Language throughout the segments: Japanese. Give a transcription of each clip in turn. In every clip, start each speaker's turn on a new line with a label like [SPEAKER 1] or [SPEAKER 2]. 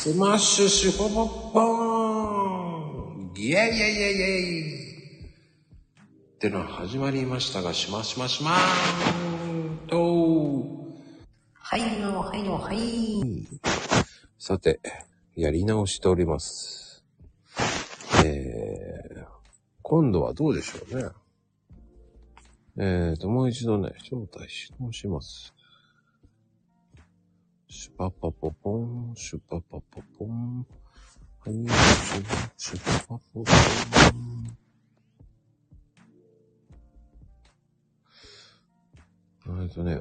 [SPEAKER 1] スマッシュシュポポッポーンイェイイェイイェイイェイってのは始まりましたが、しましましまーんと。
[SPEAKER 2] はいの、はいの、はい。
[SPEAKER 1] さて、やり直しております。えー、今度はどうでしょうね。えーと、もう一度ね、招待し直します。シュパパポポン、シュパパポポン。はい、シュパシュパパポポン。えっとね、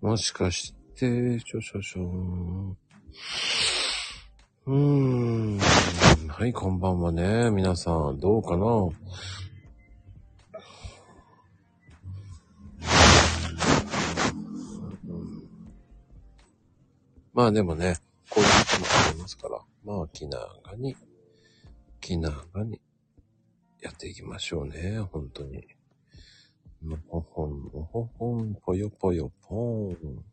[SPEAKER 1] もしかして、ちょちょちょ。うーん。はい、こんばんはね。皆さん、どうかな？まあでもね、こういうこともありますから、まあ気長に、気長にやっていきましょうね、本当に。のほほん、のほほん、ぽよぽよぽーん。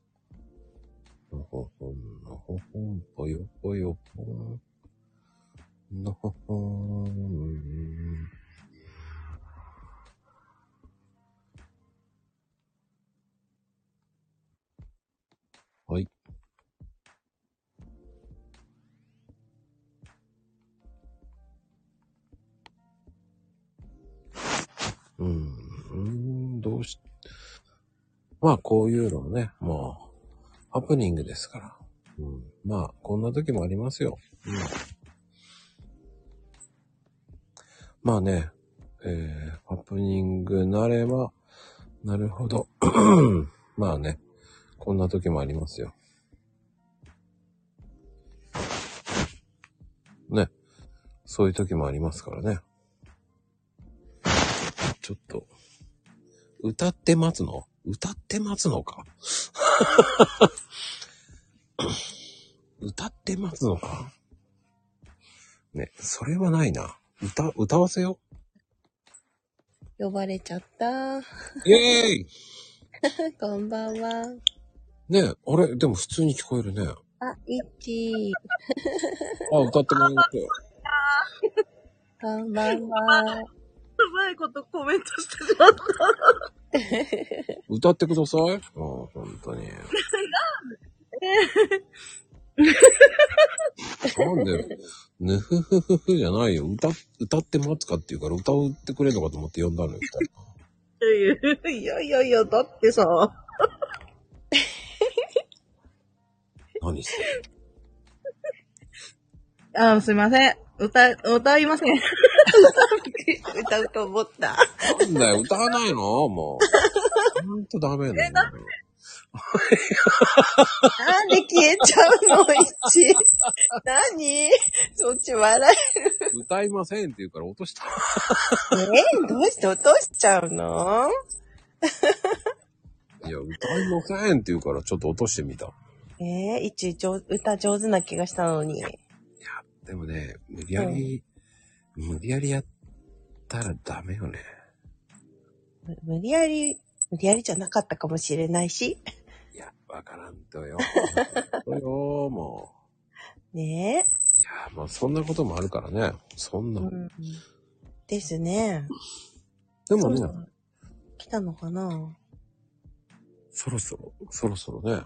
[SPEAKER 1] のほほん、のほほん、ぽよぽよぽん。のほほん。はい。うーん、どうし、まあこういうのね、もう、ハプニングですから。うん、まあ、こんな時もありますよ。うん、まあね、えー、ハプニングなれば、なるほど。まあね、こんな時もありますよ。ね、そういう時もありますからね。ちょっと、歌って待つの？歌って待つのか？歌って待つのか？ね、それはないな。歌、歌わせよ
[SPEAKER 2] 呼ばれちゃった。
[SPEAKER 1] う。イェーイ
[SPEAKER 2] こんばんは。
[SPEAKER 1] ねあれでも普通に聞こえるね。
[SPEAKER 2] あ、いっち
[SPEAKER 1] あ、歌ってもらって。
[SPEAKER 2] こんばんは。
[SPEAKER 3] うまいことコメントしてしまった。
[SPEAKER 1] 歌ってください。あ本当に。なんで、ぬふふふふじゃないよ。歌、歌って待つかっていうから歌をってくれるのかと思って呼んだのよ。
[SPEAKER 3] いやいやいや、だってさ、
[SPEAKER 1] 何して
[SPEAKER 3] あすいません。歌、歌いません。
[SPEAKER 2] 歌うと思った。
[SPEAKER 1] なんだよ、歌わないの？もう。ほんとダメだよ。
[SPEAKER 2] なんで消えちゃうの、いっち。何？そっち笑
[SPEAKER 1] 歌いませんって言うから落とした。
[SPEAKER 2] ええどうして落としちゃうの？
[SPEAKER 1] いや、歌いませんって言うからちょっと落としてみた。
[SPEAKER 2] ええいっち上歌上手な気がしたのに。
[SPEAKER 1] でもね、無理やり、無理やりやったらダメよね。
[SPEAKER 2] む無理やり、無理やりじゃなかったかもしれないし。
[SPEAKER 1] いや、わからんとよ。とよ、も
[SPEAKER 2] ねえ。
[SPEAKER 1] う。いや、まあそんなこともあるからね。そんな。
[SPEAKER 2] うん。ですね。
[SPEAKER 1] でもね
[SPEAKER 2] 来たのかな？
[SPEAKER 1] そろそろ、そろそろね。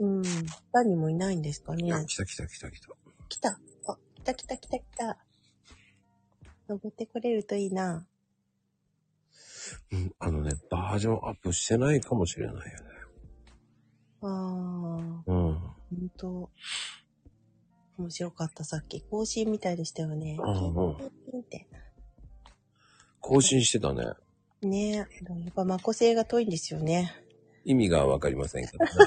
[SPEAKER 2] うん。他にもいないんですかね？
[SPEAKER 1] 来た来た来た来た。
[SPEAKER 2] 来た。た来た来た来た。登ってこれるといいな。
[SPEAKER 1] うん、あのね、バージョンアップしてないかもしれないよね。
[SPEAKER 2] あー、
[SPEAKER 1] うん。
[SPEAKER 2] ほんと。面白かった、さっき。更新みたいでしたよね。
[SPEAKER 1] うんうん。更新してたね。
[SPEAKER 2] ねえ。やっぱ、マコ性が遠いんですよね。
[SPEAKER 1] 意味がわかりませんけどね。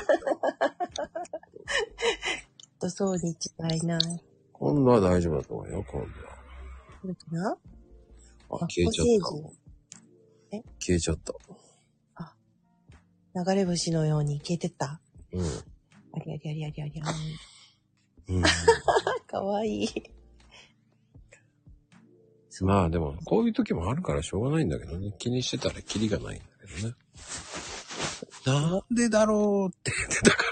[SPEAKER 2] とそうに違いない。
[SPEAKER 1] 今度は大丈夫だと思うよ、今度は。
[SPEAKER 2] どうかな？
[SPEAKER 1] あ、
[SPEAKER 2] マ
[SPEAKER 1] 消えちゃった。
[SPEAKER 2] 人。
[SPEAKER 1] 消えちゃった。
[SPEAKER 2] 流れ星のように消えてった？
[SPEAKER 1] うん。
[SPEAKER 2] ありありありありありあり。
[SPEAKER 1] うん。
[SPEAKER 2] かわいい。
[SPEAKER 1] まあでも、こういう時もあるからしょうがないんだけどね。気にしてたらキリがないんだけどね。なんでだろうって言ってたか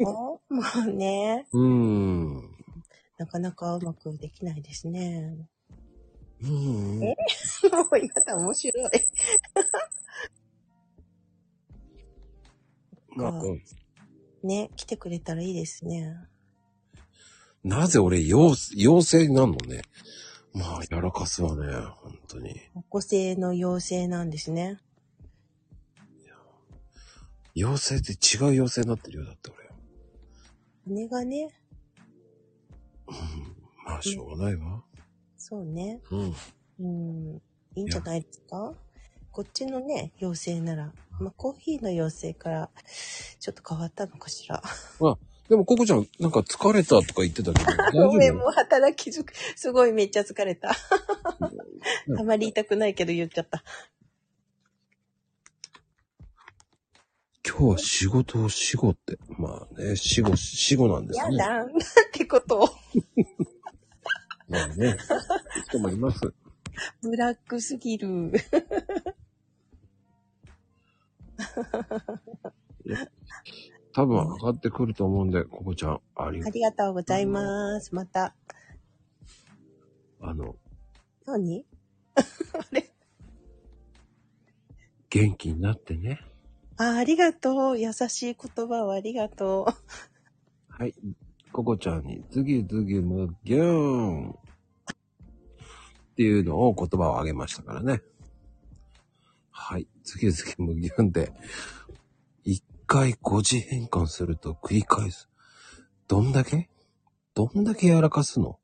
[SPEAKER 1] ら。
[SPEAKER 2] もうね、
[SPEAKER 1] うーん。
[SPEAKER 2] なかなかうまくできないですね。
[SPEAKER 1] うん。
[SPEAKER 2] え？もうやだ、面白い。
[SPEAKER 1] まあ、うん
[SPEAKER 2] ね、来てくれたらいいですね。
[SPEAKER 1] なぜ俺、妖妖精になんのね？まあ、やらかすわね。本当に。
[SPEAKER 2] 個性の妖精なんですね。
[SPEAKER 1] 妖精って違う妖精になってるよ。だって俺。
[SPEAKER 2] 羽がね、
[SPEAKER 1] うん。まあ、しょうがないわ。
[SPEAKER 2] そうね。
[SPEAKER 1] うん。
[SPEAKER 2] うん、いいんじゃないですか？こっちのね、妖精なら、まあ、コーヒーの妖精から、ちょっと変わったのかしら。
[SPEAKER 1] でも、ココちゃん、なんか疲れたとか言ってたけど、
[SPEAKER 2] ごめん、
[SPEAKER 1] 夫
[SPEAKER 2] もう働きづく、すごいめっちゃ疲れた。あまり言いたくないけど言っちゃった。
[SPEAKER 1] 今日は仕事を死後って。まあね、死後、死後なんですね。
[SPEAKER 2] やだ、なんてことを。
[SPEAKER 1] まあね、人もいます。
[SPEAKER 2] ブラックすぎる。
[SPEAKER 1] 多分上がってくると思うんで、ココちゃん、あり
[SPEAKER 2] あ、りがとうございます。また。
[SPEAKER 1] あの、
[SPEAKER 2] 何？あれ？
[SPEAKER 1] 元気になってね。
[SPEAKER 2] あ、ありがとう。優しい言葉をありがとう。
[SPEAKER 1] はい。ココちゃんに、ズギズギムギューンっていうのを言葉をあげましたからね。はい。ズギズギムギューンで、一回5次変換すると繰り返す。どんだけ？どんだけやらかすの？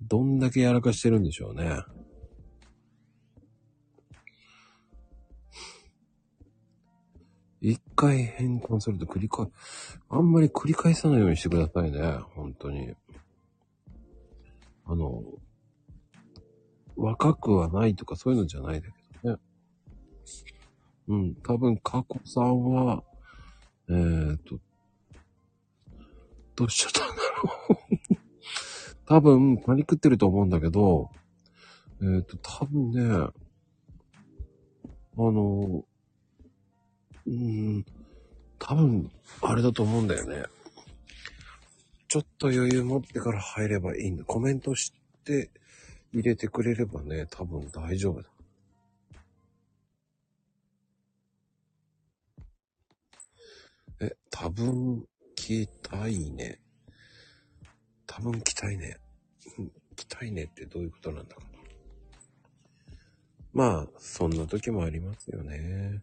[SPEAKER 1] どんだけやらかしてるんでしょうね。一回変換すると繰り返、あんまり繰り返さないようにしてくださいね。本当に。あの、若くはないとかそういうのじゃないんだけどね。うん、多分、過去さんは、えーと、どうしちゃったんだろう。多分、パニクってると思うんだけど、えーと、多分ね、あの、うん、多分、あれだと思うんだよね。ちょっと余裕持ってから入ればいいんだ。コメントして入れてくれればね、多分大丈夫だ。え、多分来たいね。多分来たいね。来たいねってどういうことなんだかな。まあ、そんな時もありますよね。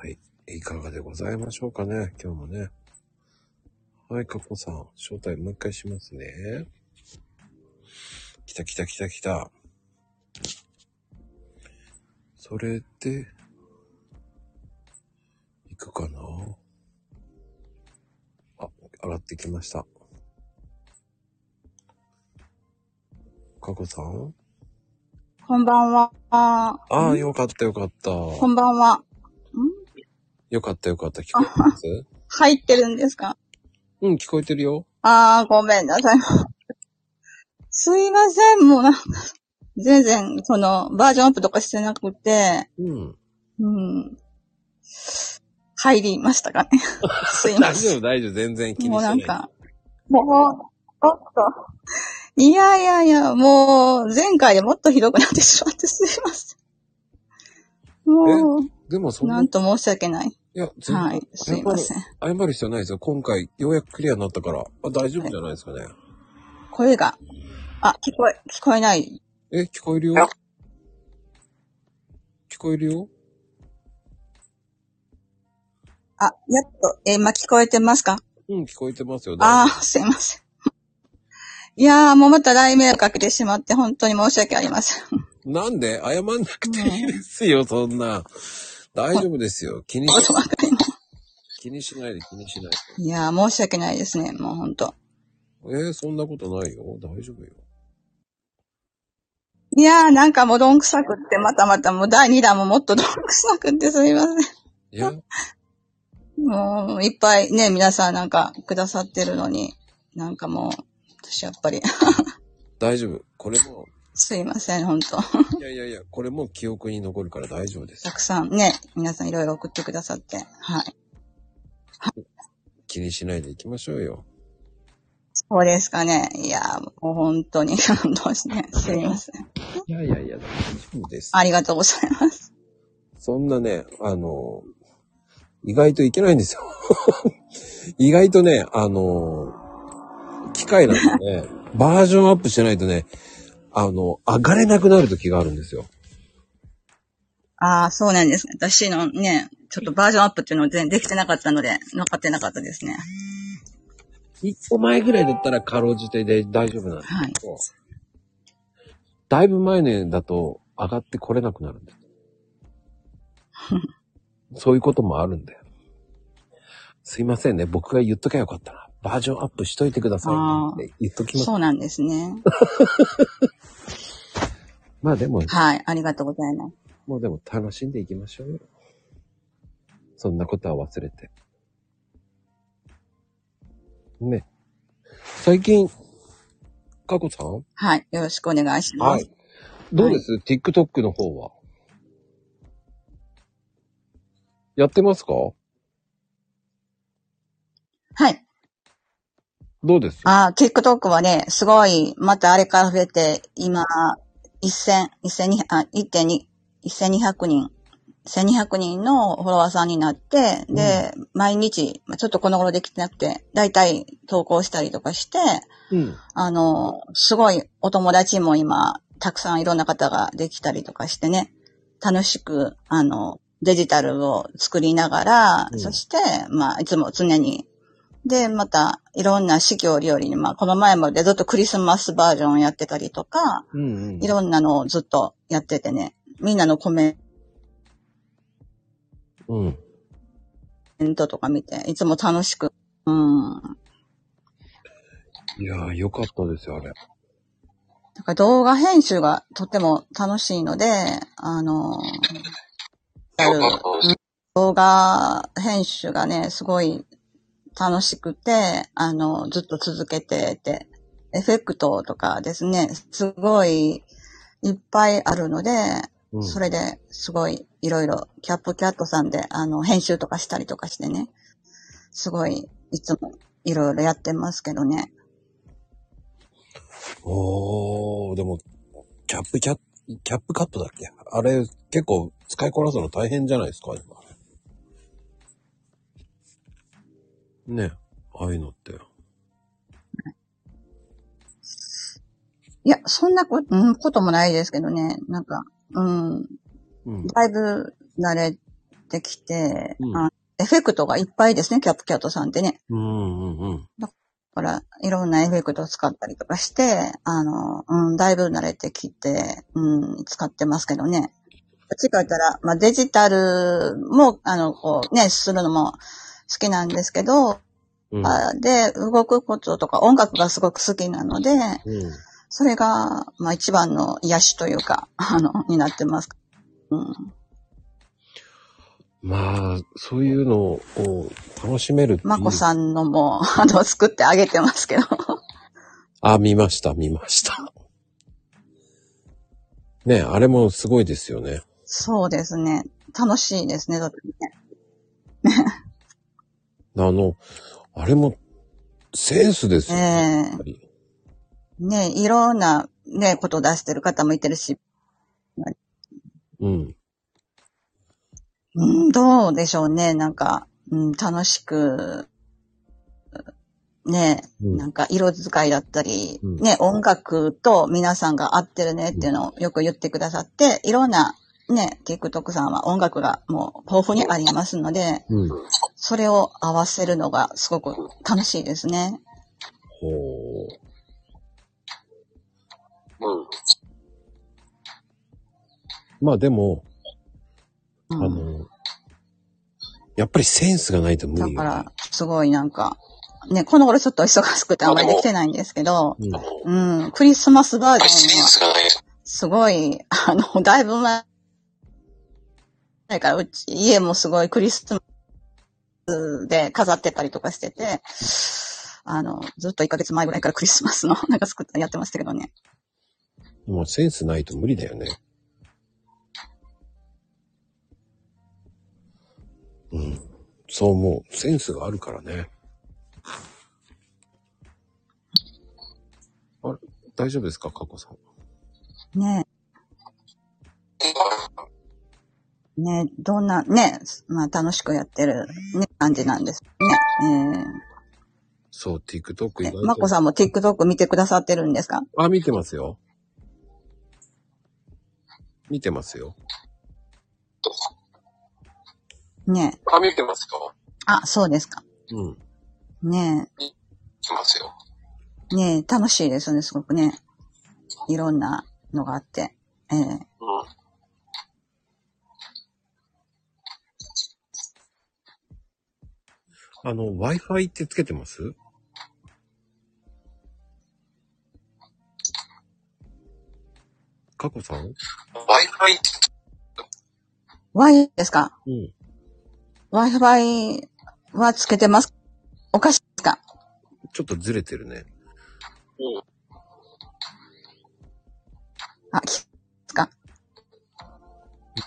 [SPEAKER 1] はい。いかがでございましょうかね、今日もね。はい、かこさん、招待もう一回しますね。来た来た来た来た。それで、行くかな？あ、上がってきました。かこさん？
[SPEAKER 4] こんばんは。
[SPEAKER 1] ああ、よかったよかった。
[SPEAKER 4] こんばんは。
[SPEAKER 1] よかったよかった。聞こえてます？
[SPEAKER 4] 入ってるんですか？
[SPEAKER 1] うん、聞こえてるよ。
[SPEAKER 4] あー、ごめんなさい。すいません、もうなんか、全然、その、バージョンアップとかしてなくて、
[SPEAKER 1] うん。
[SPEAKER 4] うん。入りましたかね。すいま
[SPEAKER 1] 大
[SPEAKER 4] せん。
[SPEAKER 1] 丈夫大丈夫。全然気に
[SPEAKER 4] もう
[SPEAKER 1] しな。
[SPEAKER 4] ないんか、もう、ちょっと。いやいやいや、もう、前回でもっとひどくなってしまってすいません。もう、
[SPEAKER 1] でもそんな、
[SPEAKER 4] ないんと申し訳ない。
[SPEAKER 1] や、全然
[SPEAKER 4] はい、すいません。
[SPEAKER 1] 謝る必要ないですよ。今回、ようやくクリアになったから、あ大丈夫じゃないですかね。
[SPEAKER 4] 声が、あ、聞こえ、聞こえない。
[SPEAKER 1] え、聞こえるよ？聞こえるよ？
[SPEAKER 4] あ、やっと、えー今聞こえてますか？
[SPEAKER 1] うん、聞こえてますよ。
[SPEAKER 4] ああ、すいません。いやー、もうまた雷鳴をかけてしまって、本当に申し訳ありません。
[SPEAKER 1] 夫なんで？謝んなくていいですよ、そんな。大丈夫ですよ。気にし、
[SPEAKER 4] わかります
[SPEAKER 1] 気にしないで気にしない
[SPEAKER 4] いやー、申し訳ないですね、もう本当。
[SPEAKER 1] で。えーそんなことないよ。大丈夫よ。
[SPEAKER 4] いやー、なんかもうどんくさくって、またまたもう第2弾ももっとどんくさくってすみません。
[SPEAKER 1] いや、
[SPEAKER 4] もう、いっぱいね、皆さんなんかくださってるのに、なんかもう、私やっぱり、
[SPEAKER 1] 大丈夫。これも、
[SPEAKER 4] すいません、本当
[SPEAKER 1] いやいやいや、これも記憶に残るから大丈夫です
[SPEAKER 4] た。くさんね、皆さんいろいろ送ってくださって、はい。
[SPEAKER 1] 気にしないでいきましょうよ。
[SPEAKER 4] そうですかね。いや、もう本当に 感動して、すいません。
[SPEAKER 1] いやいやいや、大丈夫です。
[SPEAKER 4] ありがとうございます。
[SPEAKER 1] そんなね、あの、意外といけないんですよ。意外とね、あの、機械なんでね、バージョンアップしてないとね、あの、上がれなくなる時があるんですよ。
[SPEAKER 4] ああ、そうなんですね。私のね、ちょっとバージョンアップっていうのを全然できてなかったので、分かってなかったですね。
[SPEAKER 1] 一歩前ぐらいだったらかろうじてで大丈夫なんです
[SPEAKER 4] はい。
[SPEAKER 1] けど、だいぶ前ねだと上がってこれなくなるんだよ。そういうこともあるんだよ。すいませんね。僕が言っときゃよかったな。バージョンアップしといてくださいねって言っときます。
[SPEAKER 4] そうなんですね。
[SPEAKER 1] まあでも、
[SPEAKER 4] はい。ありがとうございます。
[SPEAKER 1] もうでも楽しんでいきましょうよ。そんなことは忘れて。ね。最近、かこさん？
[SPEAKER 4] はい。よろしくお願いします。
[SPEAKER 1] はい。どうです ?TikTok の方は。やってますか
[SPEAKER 4] はい。
[SPEAKER 1] どうです
[SPEAKER 4] ああ、TikTok はね、すごい、またあれから増えて、今、1000、1200、あ、1.2、1200人、1200人のフォロワーさんになって、で、毎日、まあちょっとこの頃できてなくて、だいたい投稿したりとかして、
[SPEAKER 1] うん。
[SPEAKER 4] あの、すごいお友達も今、たくさんいろんな方ができたりとかしてね、楽しく、あの、デジタルを作りながら、
[SPEAKER 1] うん。
[SPEAKER 4] そして、まあ、いつも常に、で、また、いろんな四季折々に、まあ、この前までずっとクリスマスバージョンやってたりとか、
[SPEAKER 1] うんうん。
[SPEAKER 4] いろんなのをずっとやっててね、みんなのコメ
[SPEAKER 1] うん。
[SPEAKER 4] ントとか見て、いつも楽しく、うん。
[SPEAKER 1] いやー、よかったですよ、あれ。
[SPEAKER 4] だから動画編集がとっても楽しいので、あの、ある動画編集がね、すごい楽しくて、あの、ずっと続けてて、エフェクトとかですね、すごいいっぱいあるので、
[SPEAKER 1] うん。
[SPEAKER 4] それですごいいろいろキャップキャットさんであの編集とかしたりとかしてね、すごいいつもいろいろやってますけどね。
[SPEAKER 1] おー、でも、キャップキャッ、キャップカットだっけ？あれ、結構使いこなすの大変じゃないですか、今。ねああいうのって。
[SPEAKER 4] いや、そんなこ,、うん、こともないですけどね。なんか、うん、
[SPEAKER 1] うん。
[SPEAKER 4] だいぶ慣れてきて、
[SPEAKER 1] うん
[SPEAKER 4] あエフェクトがいっぱいですね、キャップキャットさんってね。
[SPEAKER 1] うんうんうん。
[SPEAKER 4] だから、いろんなエフェクトを使ったりとかして、あの、うん、だいぶ慣れてきて、うん、使ってますけどね。どっちか言ったら、まあ、デジタルも、あの、こう、ね、するのも好きなんですけど、
[SPEAKER 1] うん。
[SPEAKER 4] あで、動くこととか音楽がすごく好きなので、
[SPEAKER 1] うん。
[SPEAKER 4] それが、まあ一番の癒しというか、あの、になってます。うん。
[SPEAKER 1] まあ、そういうのを楽しめる
[SPEAKER 4] まこさんのも、あの、作ってあげてますけど。
[SPEAKER 1] あ、見ました、見ました。ねあれもすごいですよね。
[SPEAKER 4] そうですね。楽しいですね、だってね。
[SPEAKER 1] あの、あれもセンスですよね。
[SPEAKER 4] え
[SPEAKER 1] やっぱり
[SPEAKER 4] えねいろんな、ね、こと出してる方もいてるし、
[SPEAKER 1] うん。
[SPEAKER 4] うん、どうでしょうね、なんか、うん、楽しく、ね、
[SPEAKER 1] うん
[SPEAKER 4] なんか色使いだったり、
[SPEAKER 1] うん
[SPEAKER 4] ね、音楽と皆さんが合ってるねっていうのをよく言ってくださって、いろんな、ね、TikTok さんは音楽がもう豊富にありますので、
[SPEAKER 1] うん。
[SPEAKER 4] それを合わせるのがすごく楽しいですね。
[SPEAKER 1] ほう。まあでも、
[SPEAKER 4] うん
[SPEAKER 1] あの、やっぱりセンスがないと無理よ、ね。
[SPEAKER 4] だから、すごいなんか、ね、この頃ちょっと忙しくてあんまりできてないんですけど、
[SPEAKER 1] うん。
[SPEAKER 4] うん、クリスマスバージョンは、すごい、あの、だいぶ前から、うち、家もすごいクリスマで飾ってたりとかしてて、あの、ずっと1ヶ月前ぐらいから クリスマスのなんか作ったやってましたけどね。
[SPEAKER 5] もうセンスないと無理だよね。うん。そう思う。センスがあるからね。あれ大丈夫ですかカコさん。
[SPEAKER 4] ねねえ、どんな、ねえ、まあ楽しくやってる、ね、感じなんですね。
[SPEAKER 5] そう、TikTok
[SPEAKER 4] えー、
[SPEAKER 5] 意外と。
[SPEAKER 4] まこさんも TikTok 見てくださってるんですか？
[SPEAKER 5] あ、見てますよ。見てますよ。
[SPEAKER 4] ねえ。
[SPEAKER 5] あ、見てますよ。
[SPEAKER 4] あ、そうですか。
[SPEAKER 5] うん。
[SPEAKER 4] ね
[SPEAKER 5] 見てますよ。
[SPEAKER 4] え。ねえ、楽しいですよね、すごくね。いろんなのがあって。ええ
[SPEAKER 5] うあの、Wi-Fi ってつけてます？カコさん ?Wi-Fi?
[SPEAKER 4] Y ですか？
[SPEAKER 5] うん。
[SPEAKER 4] ?Wi-Fi はつけてます？おかしいですか？
[SPEAKER 5] ちょっとずれてるね。
[SPEAKER 4] あ、きですか？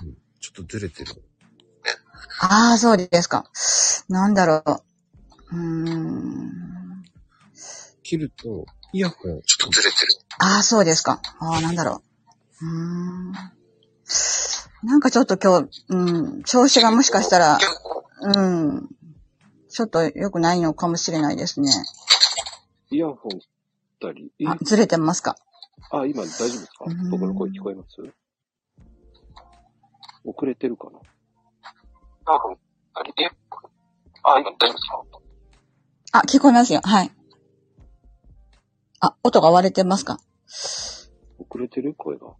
[SPEAKER 5] うん。ちょっとずれてる。
[SPEAKER 4] ああ、そうですか。なんだろう。うーん。
[SPEAKER 5] 切ると、イヤホン。ちょっとずれてる。
[SPEAKER 4] ああ、そうですか。ああ、なんだろう。うーん。なんかちょっと今日、うん、調子がもしかしたら、うん、ちょっと良くないのかもしれないですね。
[SPEAKER 1] イヤホンしたり、え
[SPEAKER 4] あ、ずれてますか？
[SPEAKER 1] あ、今大丈夫ですか？
[SPEAKER 4] うん
[SPEAKER 1] 僕の声聞こえます？遅れてるかな？
[SPEAKER 5] 多分、あれ、えあ、今大丈夫ですか
[SPEAKER 4] あ、聞こえますよ。はい。あ、音が割れてますか？
[SPEAKER 1] 遅れてる？声が。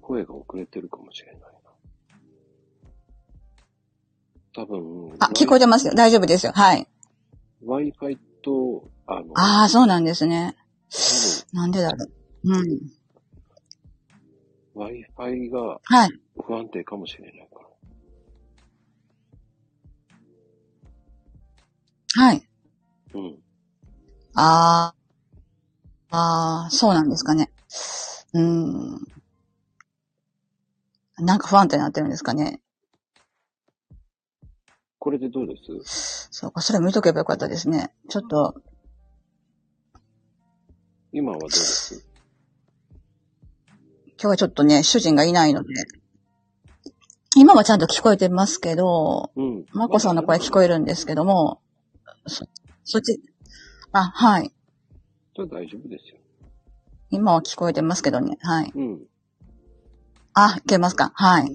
[SPEAKER 1] 声が遅れてるかもしれないな。多分、
[SPEAKER 4] あ、聞こえてますよ。大丈夫ですよ。はい。
[SPEAKER 1] Wi-Fi と、あの、
[SPEAKER 4] ああ、そうなんですね。
[SPEAKER 1] 多
[SPEAKER 4] なんでだろう。うん。
[SPEAKER 1] 分 Wi-Fi が
[SPEAKER 4] はい。
[SPEAKER 1] 不安定かもしれないから。
[SPEAKER 4] はい。
[SPEAKER 1] うん。
[SPEAKER 4] ああ、ああ、そうなんですかね。うーん。なんか不安定になってるんですかね。
[SPEAKER 1] これでどうです？
[SPEAKER 4] そうか、それ見とけばよかったですね。ちょっと、
[SPEAKER 1] 今はどうです？
[SPEAKER 4] 今日はちょっとね、主人がいないので、今はちゃんと聞こえてますけど、
[SPEAKER 1] うん。
[SPEAKER 4] まこさんの声聞こえるんですけども、そ、そっち、あ、はい。
[SPEAKER 1] じゃあ大丈夫ですよ。
[SPEAKER 4] 今は聞こえてますけどね、はい。
[SPEAKER 1] うん。
[SPEAKER 4] あ、いけますか？はい。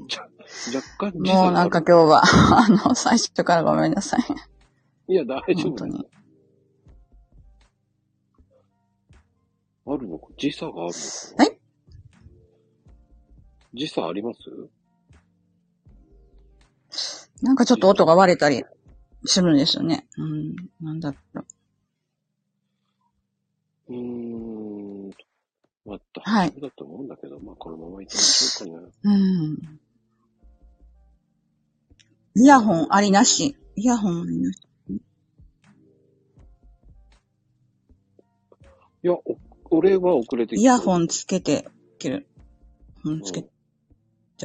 [SPEAKER 1] 若干
[SPEAKER 4] もうなんか今日は、あの、最初からごめんなさい。
[SPEAKER 1] いや、大丈夫
[SPEAKER 4] 本当に。
[SPEAKER 1] あるのか？時差があるのか？
[SPEAKER 4] はい
[SPEAKER 1] 時差あります？
[SPEAKER 4] なんかちょっと音が割れたりするんですよね。うん、なんだろう。
[SPEAKER 1] うーん。まあ、
[SPEAKER 4] はい
[SPEAKER 1] 大丈夫だと思うんだけど、まあ、このまま行きましょうかね。
[SPEAKER 4] うん。イヤホンありなし。イヤホンありなし。
[SPEAKER 1] いや、お俺は遅れて
[SPEAKER 4] イヤホ
[SPEAKER 1] ン。
[SPEAKER 4] ンつけて切る。うん、つけ
[SPEAKER 1] う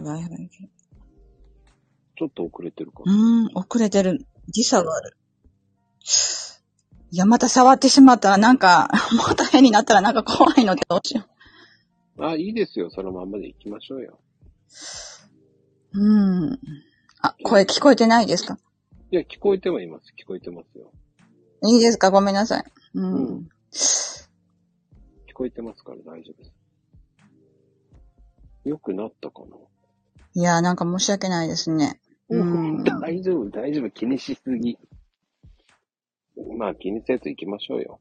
[SPEAKER 1] ん
[SPEAKER 4] て。
[SPEAKER 1] ちょっと遅れてるか
[SPEAKER 4] う。ーん、遅れてる。時差がある。いや、また触ってしまったらなんか、また変になったらなんか怖いのでどうしよ
[SPEAKER 1] あ、いいですよ。そのまんまで行きましょうよ。
[SPEAKER 4] う。うん。あ、声聞こえてないですか？
[SPEAKER 1] いや、聞こえてはいます。聞こえてますよ。
[SPEAKER 4] いいですか？ごめんなさい。う。
[SPEAKER 1] うん聞こえてますから大丈夫です。よくなったかな？い
[SPEAKER 4] や、なんか申し訳ないですね。うん。
[SPEAKER 1] 大丈夫、大丈夫。気にしすぎ。まあ気にせず行きましょうよ。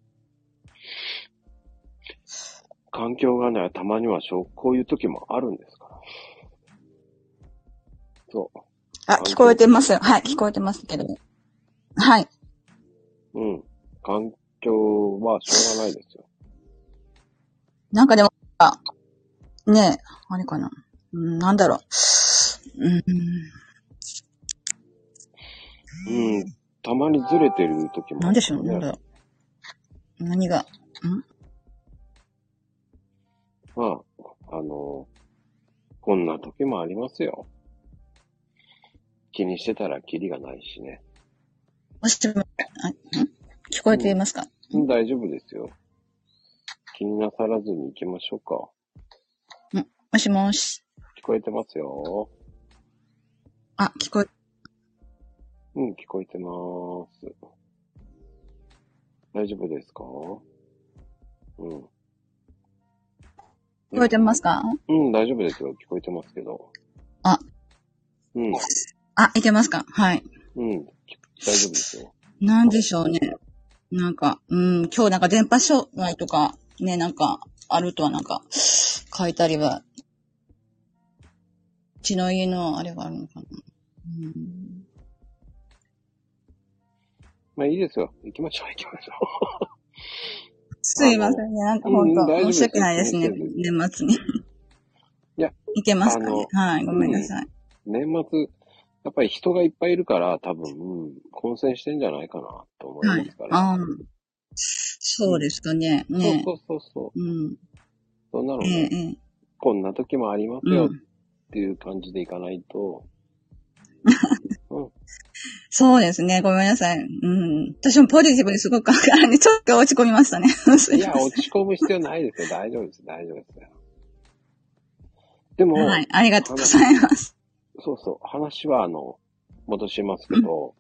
[SPEAKER 1] 環境がね、たまにはしょこういう時もあるんですから。そう。
[SPEAKER 4] あ、聞こえてますよ。はい、聞こえてますけど。はい。
[SPEAKER 1] うん。環境はしょうがないですよ。
[SPEAKER 4] なんかでも、あねえ、あれかな。うん、なんだろう。うん。
[SPEAKER 1] うん。たまにずれてる時もある
[SPEAKER 4] なんでしょうね。何が、ん？
[SPEAKER 1] まあ、あの、こんな時もありますよ。気にしてたらキリがないしね。
[SPEAKER 4] もしも、あん？聞こえていますか、
[SPEAKER 1] うん、大丈夫ですよ。気になさらずに行きましょうか。
[SPEAKER 4] もしもし。
[SPEAKER 1] 聞こえてますよ。
[SPEAKER 4] あ、聞こえ、
[SPEAKER 1] うん、聞こえてまーす。大丈夫ですか？うん。
[SPEAKER 4] 聞こえてますか？
[SPEAKER 1] うん、大丈夫ですよ。聞こえてますけど。
[SPEAKER 4] あ。
[SPEAKER 1] うん、
[SPEAKER 4] あ、いけますか？はい。
[SPEAKER 1] うん、き大丈夫ですよ。
[SPEAKER 4] なんでしょうね。なんか、うん、今日なんか電波障害とか、ね、なんか、あるとはなんか、書いたりは、うちの家のあれがあるのかな。うん、
[SPEAKER 1] まあいいですよ。行きましょう、行きましょ
[SPEAKER 4] すいませんね。なんか本当、申し訳ないですね。年末に。い
[SPEAKER 1] や。
[SPEAKER 4] いけますかね？はい、ごめんなさい。
[SPEAKER 1] う。年末、やっぱり人がいっぱいいるから、多分、うん混戦してんじゃないかな、と思い
[SPEAKER 4] はい
[SPEAKER 1] ますか。ら。
[SPEAKER 4] ああ。そうですかね。ね。
[SPEAKER 1] そうそうそうそう。
[SPEAKER 4] うん。
[SPEAKER 1] そんなの
[SPEAKER 4] ええ
[SPEAKER 1] ね、
[SPEAKER 4] ええ。
[SPEAKER 1] こんな時もありますよっ
[SPEAKER 4] うん。
[SPEAKER 1] ていう感じでいかないと、
[SPEAKER 4] そうですね。ごめんなさい。うん。私もポジティブにすごく、あね、ちょっと落ち込みましたね。す
[SPEAKER 1] いや、落ち込む必要ないですよ。大丈夫です。大丈夫ですよ。でも、
[SPEAKER 4] はい。ありがとうございます。
[SPEAKER 1] そうそう、話はあの、戻しますけど、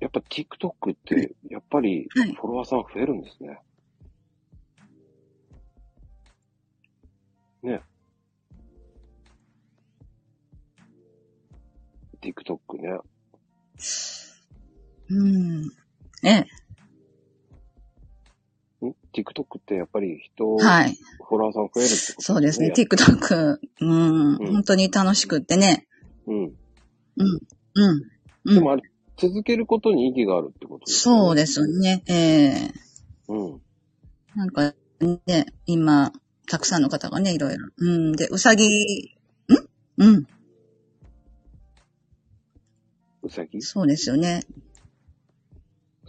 [SPEAKER 1] やっぱ TikTok って、やっぱり
[SPEAKER 4] はい
[SPEAKER 1] フォロワーさん増えるんですね。ね。TikTok ね。
[SPEAKER 4] うん。ええ。
[SPEAKER 1] ん ?TikTok ってやっぱり人、
[SPEAKER 4] はい。
[SPEAKER 1] フォロワーさん増えるってこと
[SPEAKER 4] そうですね。
[SPEAKER 1] や
[SPEAKER 4] TikTok、うん、
[SPEAKER 1] うん
[SPEAKER 4] 本当に楽しくってね。
[SPEAKER 1] うん。
[SPEAKER 4] うん。うん。うん。
[SPEAKER 1] でもあれ、続けることに意義があるってことです
[SPEAKER 4] そう
[SPEAKER 1] で
[SPEAKER 4] ですね。ええ
[SPEAKER 1] うん。
[SPEAKER 4] なんかね、今、たくさんの方がね、いろいろ。うん。で、うさぎ、ん？うん。
[SPEAKER 1] うさぎ？
[SPEAKER 4] そうですよね。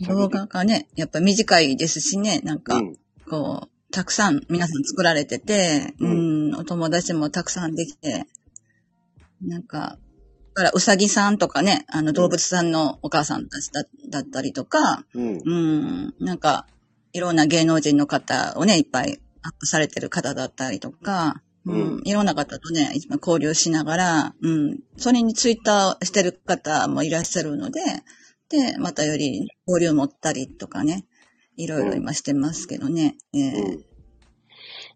[SPEAKER 4] 動画がね、やっぱ短いですしね、なんか、
[SPEAKER 1] うん。
[SPEAKER 4] こう、たくさん皆さん作られてて、
[SPEAKER 1] う
[SPEAKER 4] うん、お友達もたくさんできて、なんか、だからうさぎさんとかね、あの動物さんのお母さんたちだだったりとか、
[SPEAKER 1] うん。
[SPEAKER 4] うん、なんか、いろんな芸能人の方をね、いっぱいアップされてる方だったりとか、うん、
[SPEAKER 1] うん
[SPEAKER 4] いろんな方とね、今交流しながら、うん、それにツイッターしてる方もいらっしゃるので、で、またより交流持ったりとかね、いろいろ今してますけどね。ええ
[SPEAKER 1] うん。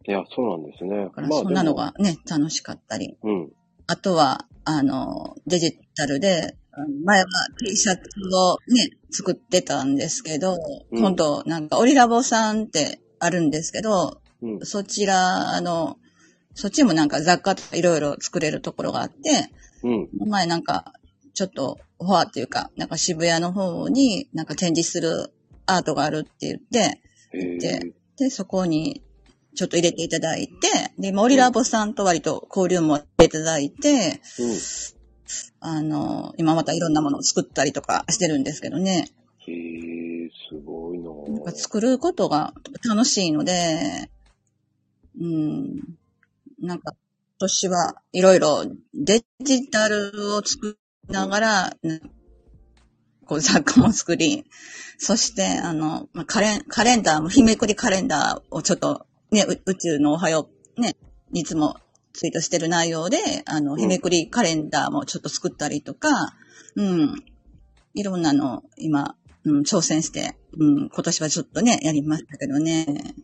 [SPEAKER 1] いや、そうなんですね。
[SPEAKER 4] だからそんなのがね、楽しかったり。
[SPEAKER 1] うん。
[SPEAKER 4] あとは、あの、デジタルで、前は T シャツをね、作ってたんですけど、
[SPEAKER 1] うん
[SPEAKER 4] 今度なんかオリラボさんってあるんですけど、
[SPEAKER 1] うん。
[SPEAKER 4] そちら、あの、そっちもなんか雑貨とかいろいろ作れるところがあって、
[SPEAKER 1] うん。
[SPEAKER 4] 前なんか、ちょっと、オファーっていうか、なんか渋谷の方になんか展示するアートがあるって言って、
[SPEAKER 1] へ
[SPEAKER 4] で
[SPEAKER 1] え。
[SPEAKER 4] で、そこにちょっと入れていただいて、で、今、オリラボさんと割と交流もしていただいて、
[SPEAKER 1] うん。
[SPEAKER 4] あの、今またいろんなものを作ったりとかしてるんですけどね。
[SPEAKER 1] へえ、すごいな
[SPEAKER 4] なんか作ることが楽しいので、うん、なんか、今年はいろいろデジタルを作りながら、ねこう雑貨も作り、そして、あの、まあ、カレン、カレンダーも、日めくりカレンダーをちょっと、ね、う宇宙のおはよう、ね、いつもツイートしてる内容で、あの、
[SPEAKER 1] ん
[SPEAKER 4] 日めくりカレンダーもちょっと作ったりとか、うん、いろんなの、今、うん、挑戦して、うん、今年はちょっとね、やりましたけどね。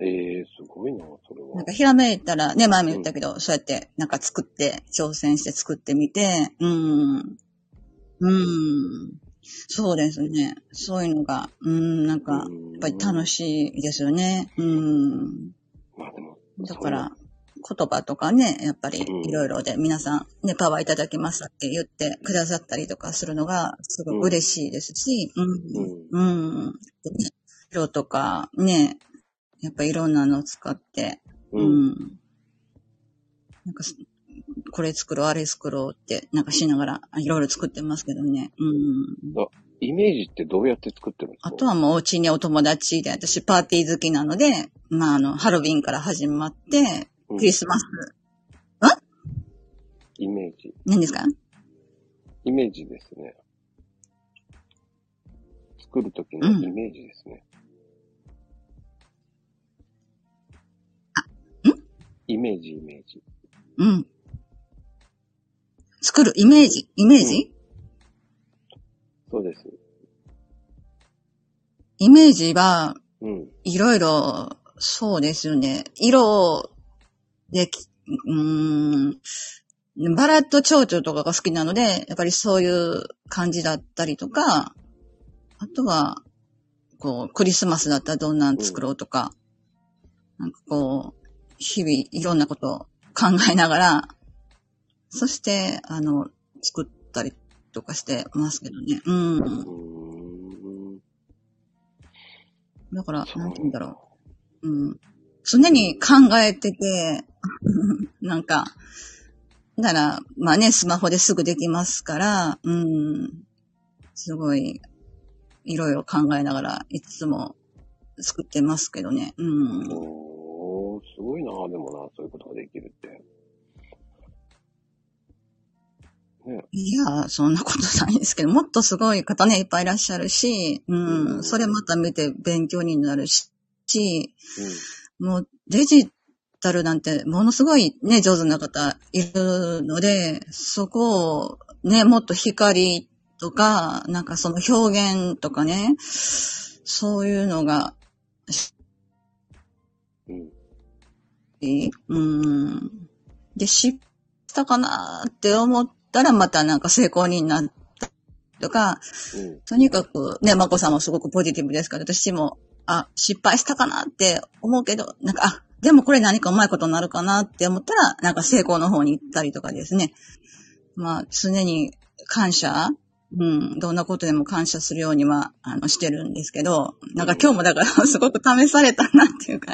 [SPEAKER 1] ええ、すごいなそれは。
[SPEAKER 4] なんかひらめいたら、ね、前も言ったけど、そうやって、なんか作って、挑戦して作ってみて、うん、うん、そうですね。そういうのが、うん、なんか、やっぱり楽しいですよね。うん。
[SPEAKER 1] まあでも、
[SPEAKER 4] だから、言葉とかね、やっぱり
[SPEAKER 1] うん
[SPEAKER 4] いろいろで皆さんね、パワーいただきますって言ってくださったりとかするのがすごく嬉しいですし、うん。うん。でね色とかね、やっぱいろんなのを使って、
[SPEAKER 1] そう、
[SPEAKER 4] う
[SPEAKER 1] うん。
[SPEAKER 4] ん。なんかす、これ作ろう、あれ作ろうって、なんかしながら、いろいろ作ってますけどね。うん。
[SPEAKER 1] イメージってどうやって作ってるんですか？
[SPEAKER 4] あとはもうお家にお友達で、私パーティー好きなので、まああの、ハロウィンから始まって、
[SPEAKER 1] うん
[SPEAKER 4] クリスマス、
[SPEAKER 1] イメージ。
[SPEAKER 4] 何ですか？
[SPEAKER 1] イメージですね。作るときのイメージですね。イメージ、イメージ。
[SPEAKER 4] うん。作るイメージ、イメージ、
[SPEAKER 1] そうです。
[SPEAKER 4] イメージは、
[SPEAKER 1] うん。
[SPEAKER 4] いろいろ、そうですよね。色でき、うーん、バラと蝶々とかが好きなので、やっぱりそういう感じだったりとか、あとは、こう、クリスマスだったらどんなん作ろうとか、なんかこう、日々いろんなことを考えながら、そして、あの、作ったりとかしてますけどね。うん。
[SPEAKER 1] うーん。
[SPEAKER 4] だから、なんて言うんだろう。うん。常に考えてて、なんか、だから、まあね、スマホですぐできますから、うん。すごい、いろいろ考えながら、いつも作ってますけどね。うん。
[SPEAKER 1] すごいなでもな、そういうことができるって。ね
[SPEAKER 4] いや、そんなことないですけど、もっとすごい方ね、いっぱいいらっしゃるし、う
[SPEAKER 1] うん
[SPEAKER 4] ん。それまた見て勉強になるし、
[SPEAKER 1] うん。
[SPEAKER 4] もうデジタルなんてものすごいね、上手な方いるので、そこをね、もっと光とか、なんかその表現とかね、そういうのが
[SPEAKER 1] うん。
[SPEAKER 4] いい。うん。で、失敗したかなって思ったらまたなんか成功になったとか、
[SPEAKER 1] うん。
[SPEAKER 4] とにかく、ね、まこさんもすごくポジティブですから、私も、あ、失敗したかなって思うけど、なんか、あ、でもこれ何かうまいことになるかなって思ったら、なんか成功の方に行ったりとかですね。まあ、常に感謝うん、どんなことでも感謝するようには、あの、してるんですけど、なんか今日もだから すごく試されたなっていうか、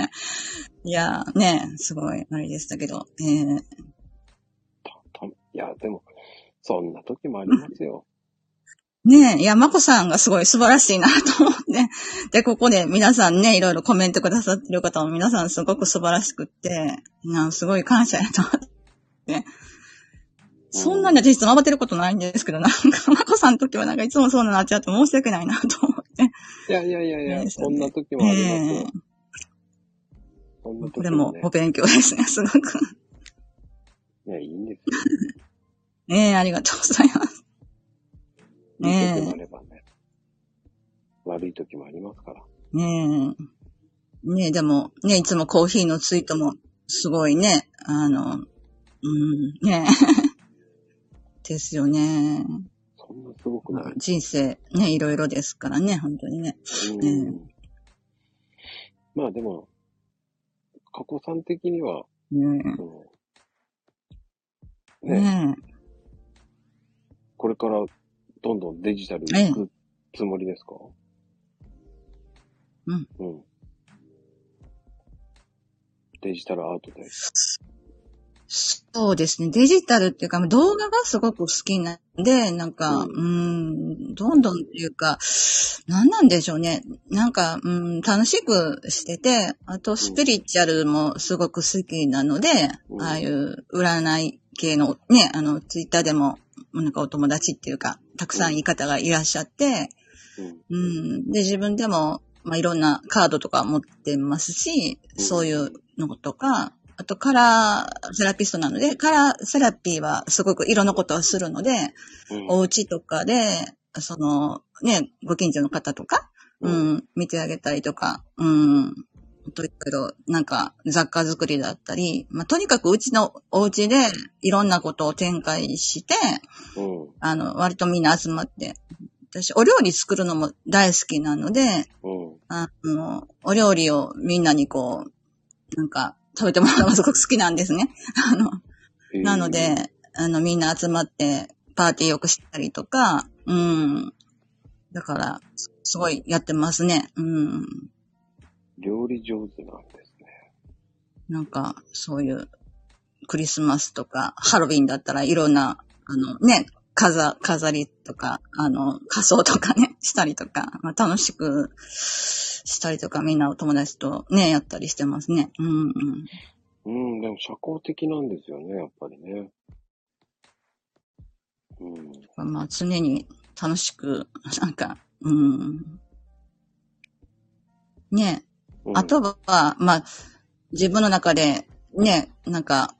[SPEAKER 4] いや、ね、すごい、あれでしたけど、えー、
[SPEAKER 1] たいや、でも、そんな時もありますよ。
[SPEAKER 4] ねえ、いや、まこさんがすごい素晴らしいなと思って。で、ここで皆さんね、いろいろコメントくださってる方も皆さんすごく素晴らしくって、なすごい感謝やと思って。そんなに私いつも慌てることないんですけど、なんか、まこさんの時はなんかいつもそうなっちゃって申し訳ないなと思って。
[SPEAKER 1] いやいやいやいや、
[SPEAKER 4] ね
[SPEAKER 1] そんな時もあります
[SPEAKER 4] え
[SPEAKER 1] よ。そんな
[SPEAKER 4] えこ
[SPEAKER 1] 時もね
[SPEAKER 4] れもお。勉強ですね、すごく。
[SPEAKER 1] いや、いいんですよ。
[SPEAKER 4] ええありがとうございます。
[SPEAKER 1] いい時もあればね。悪い時もありますから。
[SPEAKER 4] ねえ。ねえ、でも、ねいつもコーヒーのツイートも、すごいね、あの、うん、ねえ。ですよね。
[SPEAKER 1] そんなすごくない？
[SPEAKER 4] 人生、ね、いろいろですからね、本当にね。
[SPEAKER 1] うん。まあでも、過去さん的には、
[SPEAKER 4] ねえ。
[SPEAKER 1] ね、
[SPEAKER 4] ね
[SPEAKER 1] これからどんどんデジタルに行くつもりですか？
[SPEAKER 4] うん。
[SPEAKER 1] うん。デジタルアートで。
[SPEAKER 4] え。そうですね。デジタルっていうか、動画がすごく好きなんで、なんか、
[SPEAKER 1] う
[SPEAKER 4] うん、どんどんっていうか、何なんでしょうね。なんか、うん、楽しくしてて、あとスピリチュアルもすごく好きなので、
[SPEAKER 1] うん
[SPEAKER 4] ああいう占い系のね、あの、ツイッターでも、なんかお友達っていうか、たくさんいい方がいらっしゃって、
[SPEAKER 1] うん。
[SPEAKER 4] うん。で、自分でも、まあ、いろんなカードとか持ってますし、
[SPEAKER 1] うん
[SPEAKER 4] そういうのとか、あとカラーセラピストなので、カラーセラピーはすごく色のことをするので、
[SPEAKER 1] うん
[SPEAKER 4] お家とかで、その、ね、ご近所の方とか、う
[SPEAKER 1] うん
[SPEAKER 4] ん、見てあげたりとか、うん、といろいろ、なんか雑貨作りだったり、まあ、とにかくうちのお家でいろんなことを展開して、
[SPEAKER 1] うん。
[SPEAKER 4] あの、割とみんな集まって、私、お料理作るのも大好きなので、
[SPEAKER 1] うん。
[SPEAKER 4] あの、お料理をみんなにこう、なんか、食べてもらうのがすごく好きなんですね。あの、なので、あの、みんな集まって、パーティーよくしたりとか、うん。だから、すすごいやってますね。うん。
[SPEAKER 1] 料理上手なんですね。
[SPEAKER 4] なんか、そういうクリスマスとか、ハロウィンだったらいろんな、あのね、飾、飾りとか、あの、仮装とかね、したりとか、まあ、楽しくしたりとか、みんなお友達とね、やったりしてますね。うんうん。
[SPEAKER 1] うん、でも社交的なんですよね、やっぱりね。うん。
[SPEAKER 4] まあ、常に楽しく、なんか、うん。ね
[SPEAKER 1] うん
[SPEAKER 4] あとは、まあ、自分の中で、ね、なんか、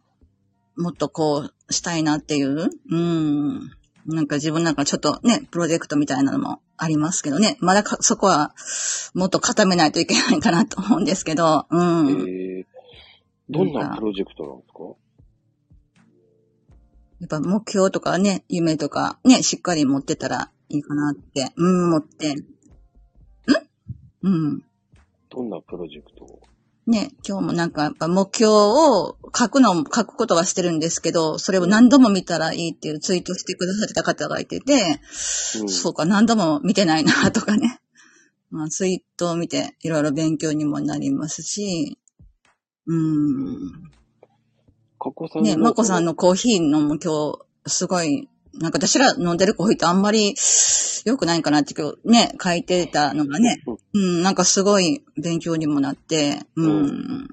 [SPEAKER 4] もっとこう、したいなっていう、うん。なんか自分なんかちょっとね、プロジェクトみたいなのもありますけどね。まだかそこは、もっと固めないといけないかなと思うんですけど、うん。
[SPEAKER 1] えー、どんなプロジェクトなんですか？
[SPEAKER 4] やっぱ目標とかね、夢とかね、しっかり持ってたらいいかなって、うん、思って。ん？うん。
[SPEAKER 1] どんなプロジェクトを？
[SPEAKER 4] ね、今日もなんかやっぱ目標を書くの、書くことはしてるんですけど、それを何度も見たらいいっていうツイートしてくださってた方がいてて、
[SPEAKER 1] うん
[SPEAKER 4] そうか、何度も見てないなとかね。まあ、ツイートを見ていろいろ勉強にもなりますし、うん。ね、まこさん
[SPEAKER 1] の
[SPEAKER 4] のコーヒーのも今日、すごい、なんか私ら飲んでるコーヒーってあんまり良くないんかなって今日ね、書いてたのがね、うん、なんかすごい勉強にもなって、うん。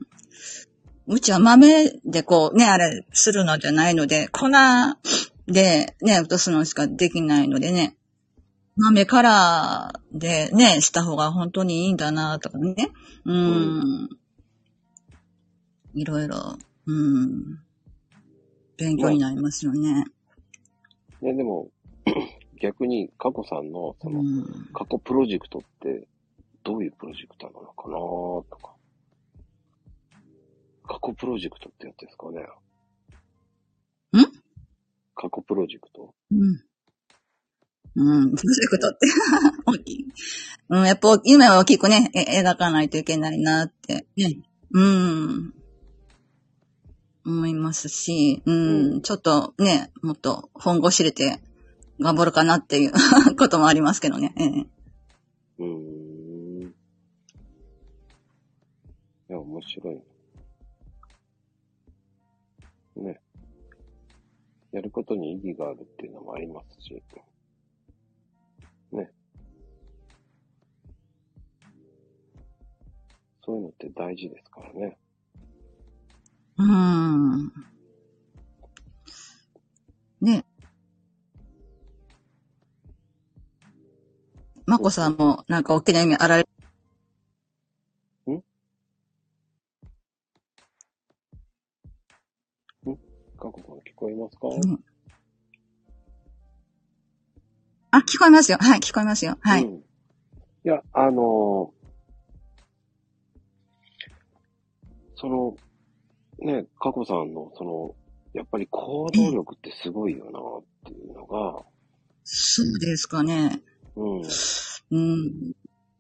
[SPEAKER 1] う
[SPEAKER 4] うちは豆でこうね、あれするのじゃないので、粉でね、落とすのしかできないのでね、豆カラーでね、した方が本当にいいんだなとかね。うん。いろいろ、うん。勉強になりますよね。
[SPEAKER 1] ね、でも、逆に、かこさんの、その、
[SPEAKER 4] うん。
[SPEAKER 1] 過去プロジェクトって、どういうプロジェクトなのかなとか。過去プロジェクトってやつですかね。
[SPEAKER 4] ん？
[SPEAKER 1] 過去プロジェクト
[SPEAKER 4] うん。うん。プロジェクトって 大きい。うん、やっぱ夢は大きくね、え描かないといけないなって、ね。うん。思いますし、うん、
[SPEAKER 1] うん
[SPEAKER 4] ちょっとね、もっと本腰入れて頑張るかなっていう こともありますけどね。ええ
[SPEAKER 1] うーん。いや、面白い。ね。やることに意義があるっていうのもありますし。ね。そういうのって大事ですからね。
[SPEAKER 4] うん。ね。まこさんもなんか大きな夢あられ、
[SPEAKER 1] かこさん聞こえますか、
[SPEAKER 4] うんあ、聞こえますよ。はい、聞こえますよ。はい。
[SPEAKER 1] うん。いや、あのーその、ね、かこさんの、その、やっぱり行動力ってすごいよなっていうのが、
[SPEAKER 4] そうですかね。
[SPEAKER 1] うん。
[SPEAKER 4] うん。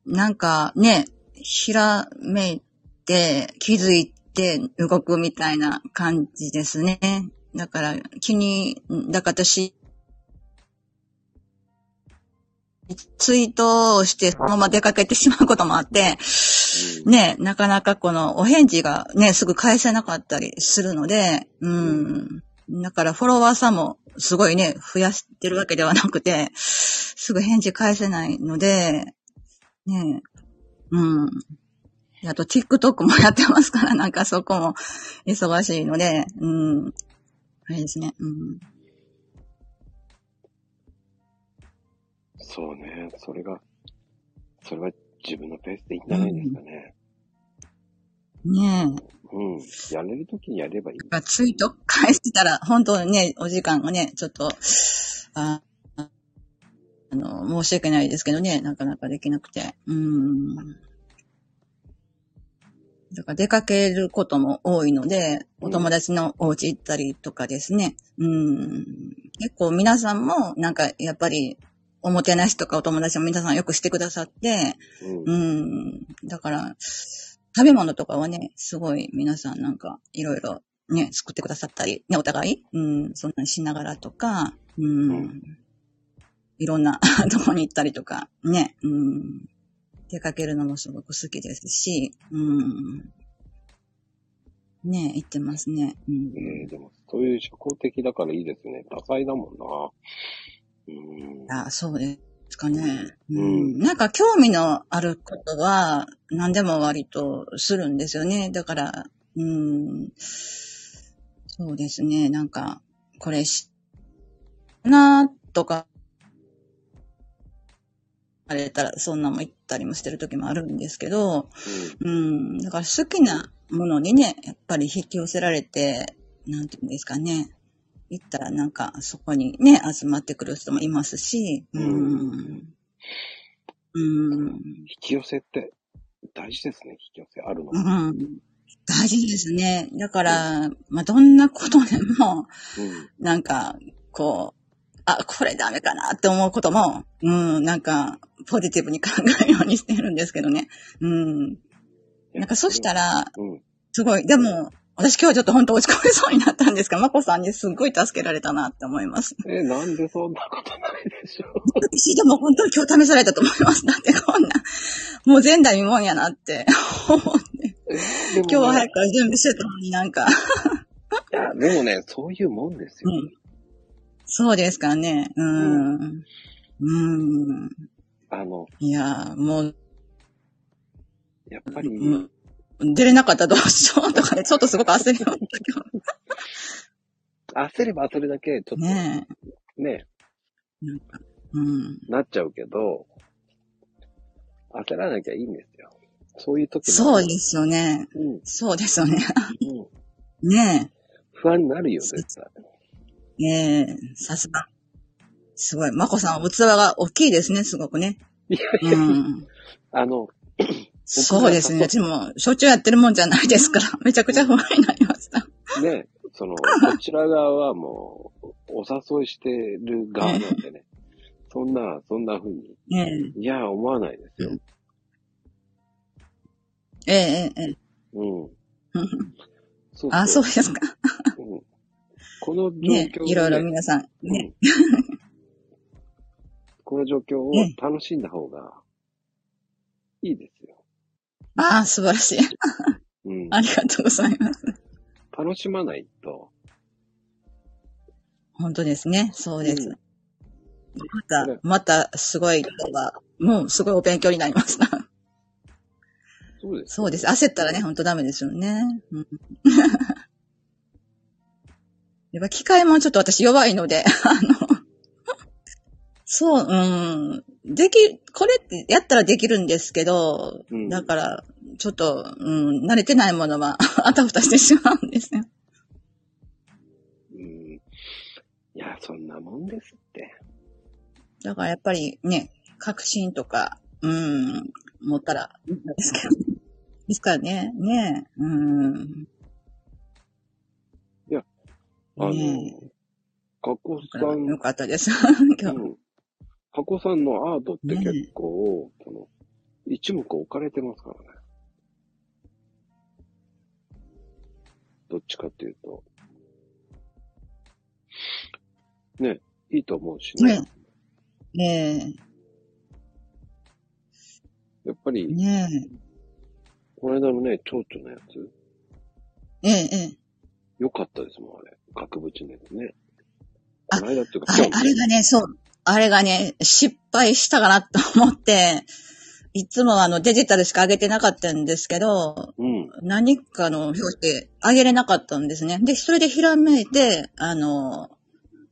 [SPEAKER 4] なんかね、ひらめいて、気づいて動くみたいな感じですね。だから、気に、だから私、ツイートをして、そのまま出かけてしまうこともあって、
[SPEAKER 1] うん
[SPEAKER 4] ね、なかなかこのお返事がね、すぐ返せなかったりするので、うん。だからフォロワーさんもすごいね、増やしてるわけではなくて、すぐ返事返せないので、ね、うん。であと TikTok もやってますから、なんかそこも忙しいので、うん。あれですね、うん。
[SPEAKER 1] そうね、それが、それは自分のペースでいいんじゃないですかね。
[SPEAKER 4] ねえ。
[SPEAKER 1] うん。やれるときにやればいい。
[SPEAKER 4] がツイート返してたら、本当にね、お時間がね、ちょっと、ああの、申し訳ないですけどね、なかなかできなくて。うん。だから出かけることも多いので、お友達のお家行ったりとかですね。うん。結構皆さんも、なんかやっぱり、おもてなしとかお友達も皆さんよくしてくださって、
[SPEAKER 1] うん。
[SPEAKER 4] うん。だから、食べ物とかはね、すごい皆さんなんかいろいろね、作ってくださったり、ね、お互い、うん、そんなにしながらとか、うん、
[SPEAKER 1] うん
[SPEAKER 4] いろんな とこに行ったりとか、ね、うん、出かけるのもすごく好きですし、うん、ね、言ってますね。うん。
[SPEAKER 1] えー、でも、そういう社交的だからいいですね。多彩だもんな。うん。
[SPEAKER 4] あ、そうですかね。
[SPEAKER 1] う
[SPEAKER 4] うんん。なんか興味のあることは何でも割とするんですよね。だから、うん。そうですね。なんか、これし、なとか、あれたら、そんなも言ったりもしてる時もあるんですけど、うん。だから好きなものにね、やっぱり引き寄せられて、なんていうんですかね。行ったらなんかそこにね、集まってくる人もいますし、う。
[SPEAKER 1] うん
[SPEAKER 4] うん。
[SPEAKER 1] 引き寄せって大事ですね、引き寄せあるの。
[SPEAKER 4] うん。大事ですね。だから、まあ、どんなことでも、
[SPEAKER 1] うん。
[SPEAKER 4] なんか、こう、あ、これダメかなって思うことも、うん、なんか、ポジティブに考えるようにしてるんですけどね。うん。なんかそしたら、
[SPEAKER 1] うん。
[SPEAKER 4] すごい、でも、私今日ちょっと本当落ち込みそうになったんですが、まこさんにすっごい助けられたなって思います。
[SPEAKER 1] え、なんでそんなことないでしょ
[SPEAKER 4] 私でも本当に今日試されたと思います。だってこんな、もう前代未聞やなって思って。
[SPEAKER 1] ね
[SPEAKER 4] 今日は早く準備してたのになんか、
[SPEAKER 1] いや、でもね、そういうもんですよ。
[SPEAKER 4] うん。そうですかね。うーん。うーん。
[SPEAKER 1] あの、
[SPEAKER 4] いや、もう、
[SPEAKER 1] やっぱり、
[SPEAKER 4] うん出れなかったらどうしようとかね、ちょっとすごく焦りましたけ
[SPEAKER 1] 焦ればそれだけ、ちょっと
[SPEAKER 4] ど。ね
[SPEAKER 1] ね、
[SPEAKER 4] え。なんか、うん。
[SPEAKER 1] なっちゃうけど、焦らなきゃいいんですよ。そういう時も
[SPEAKER 4] そうですよね。
[SPEAKER 1] うん。
[SPEAKER 4] そうですよね。
[SPEAKER 1] うん。
[SPEAKER 4] ね
[SPEAKER 1] 不安になるよ、絶対。
[SPEAKER 4] え。ねえ、さすが。すごい。まこさん、器が大きいですね、すごくね。
[SPEAKER 1] いやいや、
[SPEAKER 4] うん。
[SPEAKER 1] あの、
[SPEAKER 4] そうですね。私も、しょっちゅうやってるもんじゃないですから、めちゃくちゃ不安になりました。
[SPEAKER 1] ね、その、こちら側はもう、お誘いしてる側なんでね。そんな、そんな風に、
[SPEAKER 4] ね
[SPEAKER 1] いや、思わないですよ。
[SPEAKER 4] え。ええ、ええ、え
[SPEAKER 1] うん。
[SPEAKER 4] え。
[SPEAKER 1] そう
[SPEAKER 4] あ、そうですか。
[SPEAKER 1] うんこの状況
[SPEAKER 4] ね
[SPEAKER 1] を、
[SPEAKER 4] いろいろ皆さん、ね。
[SPEAKER 1] うんこの状況を
[SPEAKER 4] ね
[SPEAKER 1] 楽しんだ方がいいですよ。
[SPEAKER 4] ああ、素晴らしい。
[SPEAKER 1] うん。
[SPEAKER 4] ありがとうございます。
[SPEAKER 1] 楽しまないと、
[SPEAKER 4] 本当ですね。そうです。
[SPEAKER 1] うん
[SPEAKER 4] また、また、すごいことが、もうすごいお勉強になりました。
[SPEAKER 1] そうです。
[SPEAKER 4] そうです。焦ったらね、本当ダメですよね。うん、やっぱ機械もちょっと私弱いので、あの、そう、うん。でき、これってやったらできるんですけど、
[SPEAKER 1] うん
[SPEAKER 4] だから、ちょっと、うん、慣れてないものは、あたふたしてしまうんですよ。
[SPEAKER 1] うん。いや、そんなもんですって。
[SPEAKER 4] だからやっぱりね、確信とか、うん、持ったらいいんですけど。ですからね、ねうん。
[SPEAKER 1] いや、あの
[SPEAKER 4] ね、
[SPEAKER 1] 加古
[SPEAKER 4] え、
[SPEAKER 1] さん、
[SPEAKER 4] よかったです。今日。
[SPEAKER 1] うん。加古さんのアートって結構、その、一目置かれてますからね。どっちかっていうと。ね、いいと思うしね。
[SPEAKER 4] ねねえ、
[SPEAKER 1] やっぱり、
[SPEAKER 4] ね
[SPEAKER 1] この間のね、蝶々のやつ、
[SPEAKER 4] え、ええ、ええ。
[SPEAKER 1] 良かったですもん、あれ。額縁のやつね。
[SPEAKER 4] あ
[SPEAKER 1] この間っていうか、
[SPEAKER 4] あれ、あれがね、そう、あれがね、失敗したかなと思って、いつもあのデジタルしか上げてなかったんですけど、
[SPEAKER 1] うん。
[SPEAKER 4] 何かの表紙上げれなかったんですね。で、それでひらめいて、あの、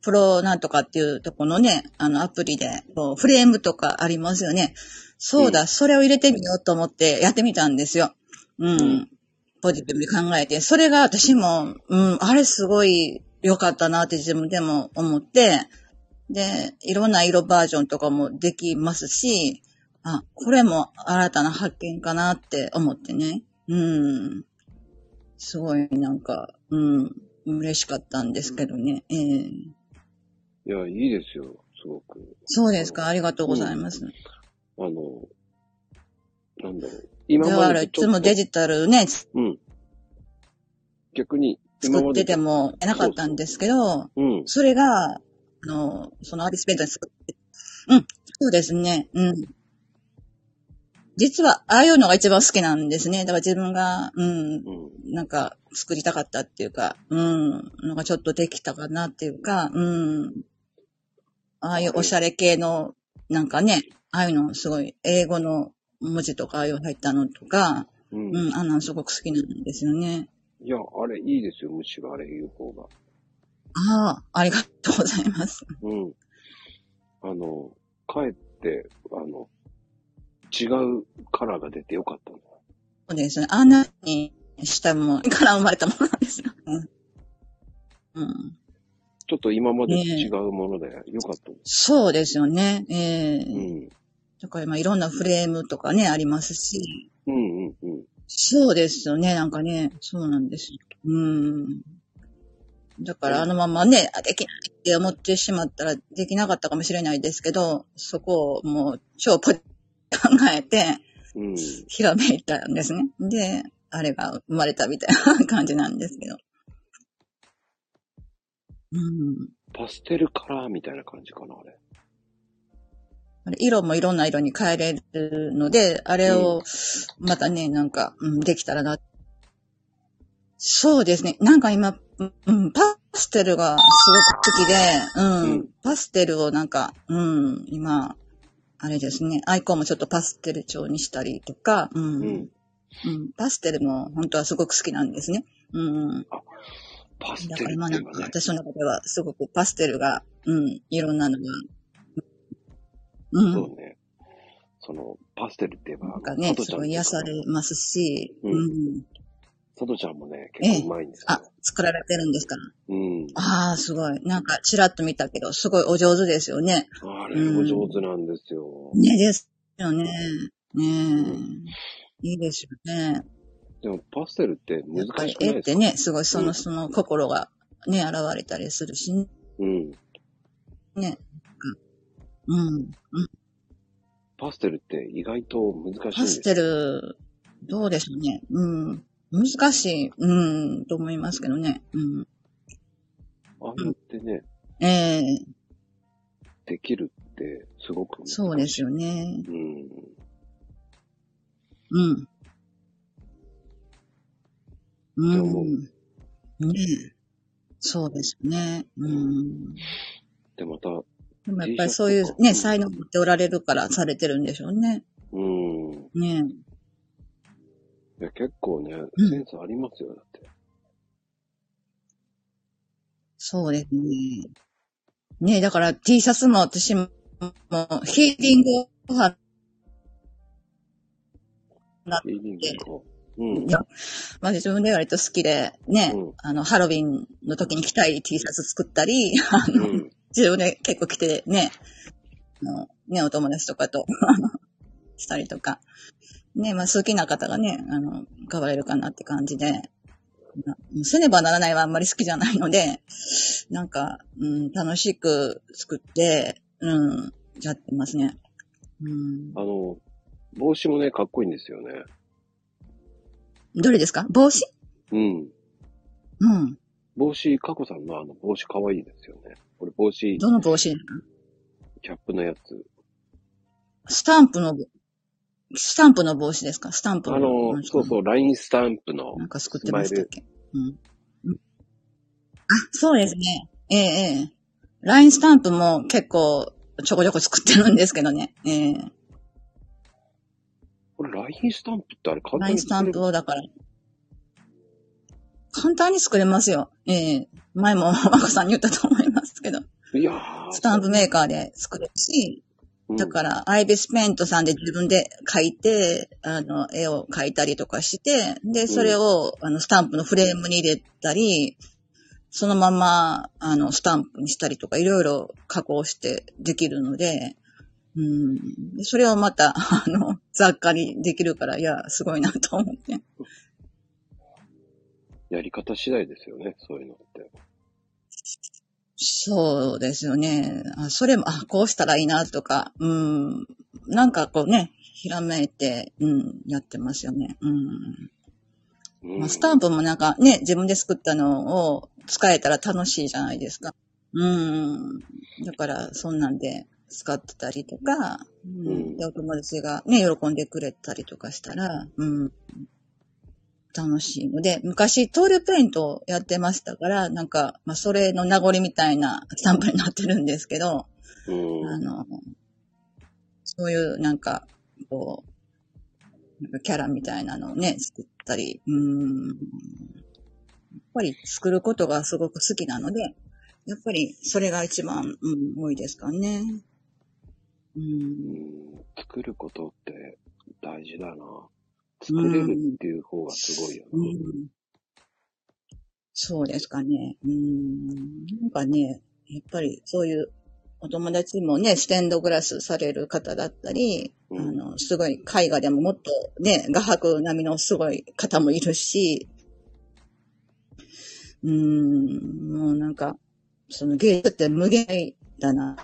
[SPEAKER 4] プロなんとかっていうとこのね、あのアプリで、フレームとかありますよね。そうだ、
[SPEAKER 1] うん
[SPEAKER 4] それを入れてみようと思ってやってみたんですよ。うん。
[SPEAKER 1] うん
[SPEAKER 4] ポジティブに考えて。それが私も、うん、あれすごい良かったなって自分でも思って、で、いろんな色バージョンとかもできますし、あ、これも新たな発見かなって思ってね。うん。すごいなんか、うん、嬉しかったんですけどね。ええ
[SPEAKER 1] いや、いいですよ、すごく。
[SPEAKER 4] そうですか、ありがとうございます。
[SPEAKER 1] あの、なんだろう。今
[SPEAKER 4] だからい
[SPEAKER 1] までとちょっと
[SPEAKER 4] つもデジタルね、
[SPEAKER 1] うん。逆に、今
[SPEAKER 4] 作っててもなかったんですけど、
[SPEAKER 1] うん。
[SPEAKER 4] それが、あの、そのアーティスペントに作って、うん、そうですね、うん。実は、ああいうのが一番好きなんですね。だから自分が、うん、
[SPEAKER 1] うん。
[SPEAKER 4] なんか作りたかったっていうか、うん、なんかちょっとできたかなっていうか、うん。ああいうおしゃれ系の、なんかね、ああいうのすごい、英語の文字とかああいう入ったのとか、
[SPEAKER 1] うん。
[SPEAKER 4] うん、あんなのすごく好きなんですよね。
[SPEAKER 1] いや、あれいいですよ、むしろあれ言う方が。
[SPEAKER 4] ああ、ありがとうございます。
[SPEAKER 1] うん。あの、かえって、あの、違うカラーが出てよかったんだ。
[SPEAKER 4] そうですね。あんなにしたものから生まれたものなんですよ。うん。うん、
[SPEAKER 1] ちょっと今までと違うものでよかったんです。
[SPEAKER 4] そうですよね。ええ
[SPEAKER 1] うん。
[SPEAKER 4] だから今いろんなフレームとかね、ありますし。
[SPEAKER 1] うんうんうん。
[SPEAKER 4] そうですよね、なんかね、そうなんですよ。うん。だからあのままね、あできないって思ってしまったらできなかったかもしれないですけど、そこをもう超ポッ考えて、
[SPEAKER 1] うん。
[SPEAKER 4] ひらめいたんですね。で、あれが生まれたみたいな感じなんですけど。うん。
[SPEAKER 1] パステルカラーみたいな感じかな、あれ。
[SPEAKER 4] 色もいろんな色に変えれるので、あれをまたね、なんか、うん、できたらな。そうですね。なんか今、うん、パステルがすごく好きで、うん、
[SPEAKER 1] うん
[SPEAKER 4] パステルをなんか、うん、今、あれですね、アイコンもちょっとパステル調にしたりとか、うん、
[SPEAKER 1] うん
[SPEAKER 4] うん、パステルも本当はすごく好きなんですね。うん、
[SPEAKER 1] パステル
[SPEAKER 4] だからまあ
[SPEAKER 1] っていうかね。
[SPEAKER 4] なんか私の中ではすごくパステルが、うん、いろんなのが、うん、
[SPEAKER 1] そうね。その、パステルって言えば、
[SPEAKER 4] なんかね、すごい癒されますし、
[SPEAKER 1] う
[SPEAKER 4] うんん。
[SPEAKER 1] 佐藤ちゃんもね、結構うまいんですよ。
[SPEAKER 4] あ、作られてるんですか？ら。
[SPEAKER 1] うん。
[SPEAKER 4] ああ、すごい。なんか、ちらっと見たけど、すごいお上手ですよね。
[SPEAKER 1] あれも上手なんですよ。
[SPEAKER 4] ねですよね。ねえ。いいですよね。
[SPEAKER 1] でも、パステルって
[SPEAKER 4] や
[SPEAKER 1] 難しくないですか？
[SPEAKER 4] 絵ってね、すごいその、
[SPEAKER 1] うん
[SPEAKER 4] その心がね、現れたりするしね。
[SPEAKER 1] うん。
[SPEAKER 4] ねうん。うん。
[SPEAKER 1] パステルって意外と難しいんですよ。
[SPEAKER 4] パステル、どうでしょうね。うん。難しい、うん、と思いますけどね。うん。
[SPEAKER 1] ああやってね、
[SPEAKER 4] ええ
[SPEAKER 1] できるってすごく。
[SPEAKER 4] そうですよね。
[SPEAKER 1] うん。
[SPEAKER 4] うん。うん。ねえ。そうですね。うん。
[SPEAKER 1] で、また、
[SPEAKER 4] でもやっぱりそういうね、才能持っておられるからされてるんでしょうね。
[SPEAKER 1] うん。
[SPEAKER 4] ね
[SPEAKER 1] いや、結構ね、
[SPEAKER 4] うん
[SPEAKER 1] センスありますよ、だって。
[SPEAKER 4] そうですね。ねえ、だから T シャツも私も、ヒーリングファン
[SPEAKER 1] フィーリングか。うん
[SPEAKER 4] い。や、まあ自分で割と好きで、ね、
[SPEAKER 1] うん
[SPEAKER 4] あの、ハロウィンの時に着たい T シャツ作ったり、あの、
[SPEAKER 1] うん。
[SPEAKER 4] 自分で結構着てね、あのね、お友達とかと、したりとか。ね、まあ好きな方がね、あの、買われるかなって感じで、まあせねばならないはあんまり好きじゃないので、なんか、うん、楽しく作って、うん、やってますね。うん、
[SPEAKER 1] あの、帽子もね、かっこいいんですよね。
[SPEAKER 4] どれですか？帽子？
[SPEAKER 1] うん。
[SPEAKER 4] うん。
[SPEAKER 1] 帽子、かこさんのあの帽子かわいいですよね。これ帽子、
[SPEAKER 4] どの帽子
[SPEAKER 1] キャップのやつ。
[SPEAKER 4] スタンプの、スタンプの帽子ですか？スタンプの。
[SPEAKER 1] あの、そうそう、ラインスタンプの
[SPEAKER 4] なんか作ってましたっけ？うん。うんあ、そうですね。ええええ。ラインスタンプも結構ちょこちょこ作ってるんですけどね。ええ
[SPEAKER 1] これラインスタンプってあれ簡
[SPEAKER 4] ラインスタンプをだから、簡単に作れますよ。ええ前も マコさんに言ったと思いますけど、
[SPEAKER 1] いやー
[SPEAKER 4] スタンプメーカーで作れるし、
[SPEAKER 1] うん
[SPEAKER 4] だから、アイビスペイントさんで自分で描いて、あの、絵を描いたりとかして、で、それを、あの、スタンプのフレームに入れたり、そのまま、あの、スタンプにしたりとか、いろいろ加工してできるので、うん。でそれをまた、あの、雑貨にできるから、いや、すごいなと思って。
[SPEAKER 1] やり方次第ですよね、そういうのって。
[SPEAKER 4] そうですよね。あそれも、あ、こうしたらいいなとか、うん。なんかこうね、ひらめいて、うん、やってますよね。うん。
[SPEAKER 1] うん
[SPEAKER 4] まあ、スタンプもなんかね、自分で作ったのを使えたら楽しいじゃないですか。うん。だから、そんなんで、使ってたりとか、うん
[SPEAKER 1] うん
[SPEAKER 4] でお友達がね、喜んでくれたりとかしたら、うん、楽しいので、昔トールペイントをやってましたから、なんか、まあ、それの名残みたいなスタンプになってるんですけど、
[SPEAKER 1] うん。
[SPEAKER 4] あの、そういうなんか、こう、なんかキャラみたいなのをね、作ったり、うん。やっぱり作ることがすごく好きなので、やっぱりそれが一番、うん、多いですかね。う。
[SPEAKER 1] うんん作ることって大事だな。作れるっていう方がすごいよ
[SPEAKER 4] う
[SPEAKER 1] な。
[SPEAKER 4] ん。そうですかね。うん。なんかね、やっぱりそういうお友達もね、ステンドグラスされる方だったり、
[SPEAKER 1] うん
[SPEAKER 4] あの、すごい絵画でももっとね、画伯並みのすごい方もいるし、うーん、もうなんか、その芸術って無限大だな、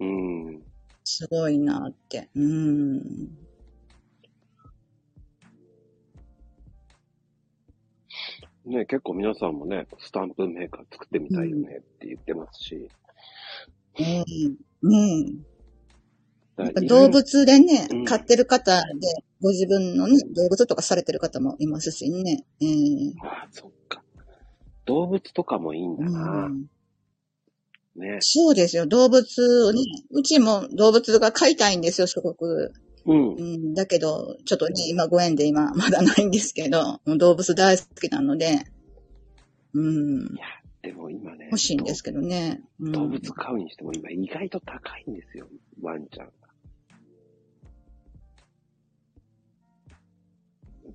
[SPEAKER 1] うん。
[SPEAKER 4] すごいなって。うーん。
[SPEAKER 1] ね、結構皆さんもね、スタンプメーカー作ってみたいよねって言ってますし。
[SPEAKER 4] ねえ、ねえ。やっぱ動物でね、
[SPEAKER 1] うん
[SPEAKER 4] 飼ってる方で、ご自分のね、動物とかされてる方もいますしね。ええ
[SPEAKER 1] ああ、そっか。動物とかもいいんだな。
[SPEAKER 4] うん
[SPEAKER 1] ね。
[SPEAKER 4] そうですよ。動物をね、うちも動物が飼いたいんですよ、すごく。
[SPEAKER 1] うん
[SPEAKER 4] う。ん、だけど、ちょっとね、今ご縁で今まだないんですけど、動物大好きなので、うん、
[SPEAKER 1] でも今ね、
[SPEAKER 4] 欲しいんですけどね。うん、
[SPEAKER 1] 動物飼うにしても今意外と高いんですよ、ワンちゃんが。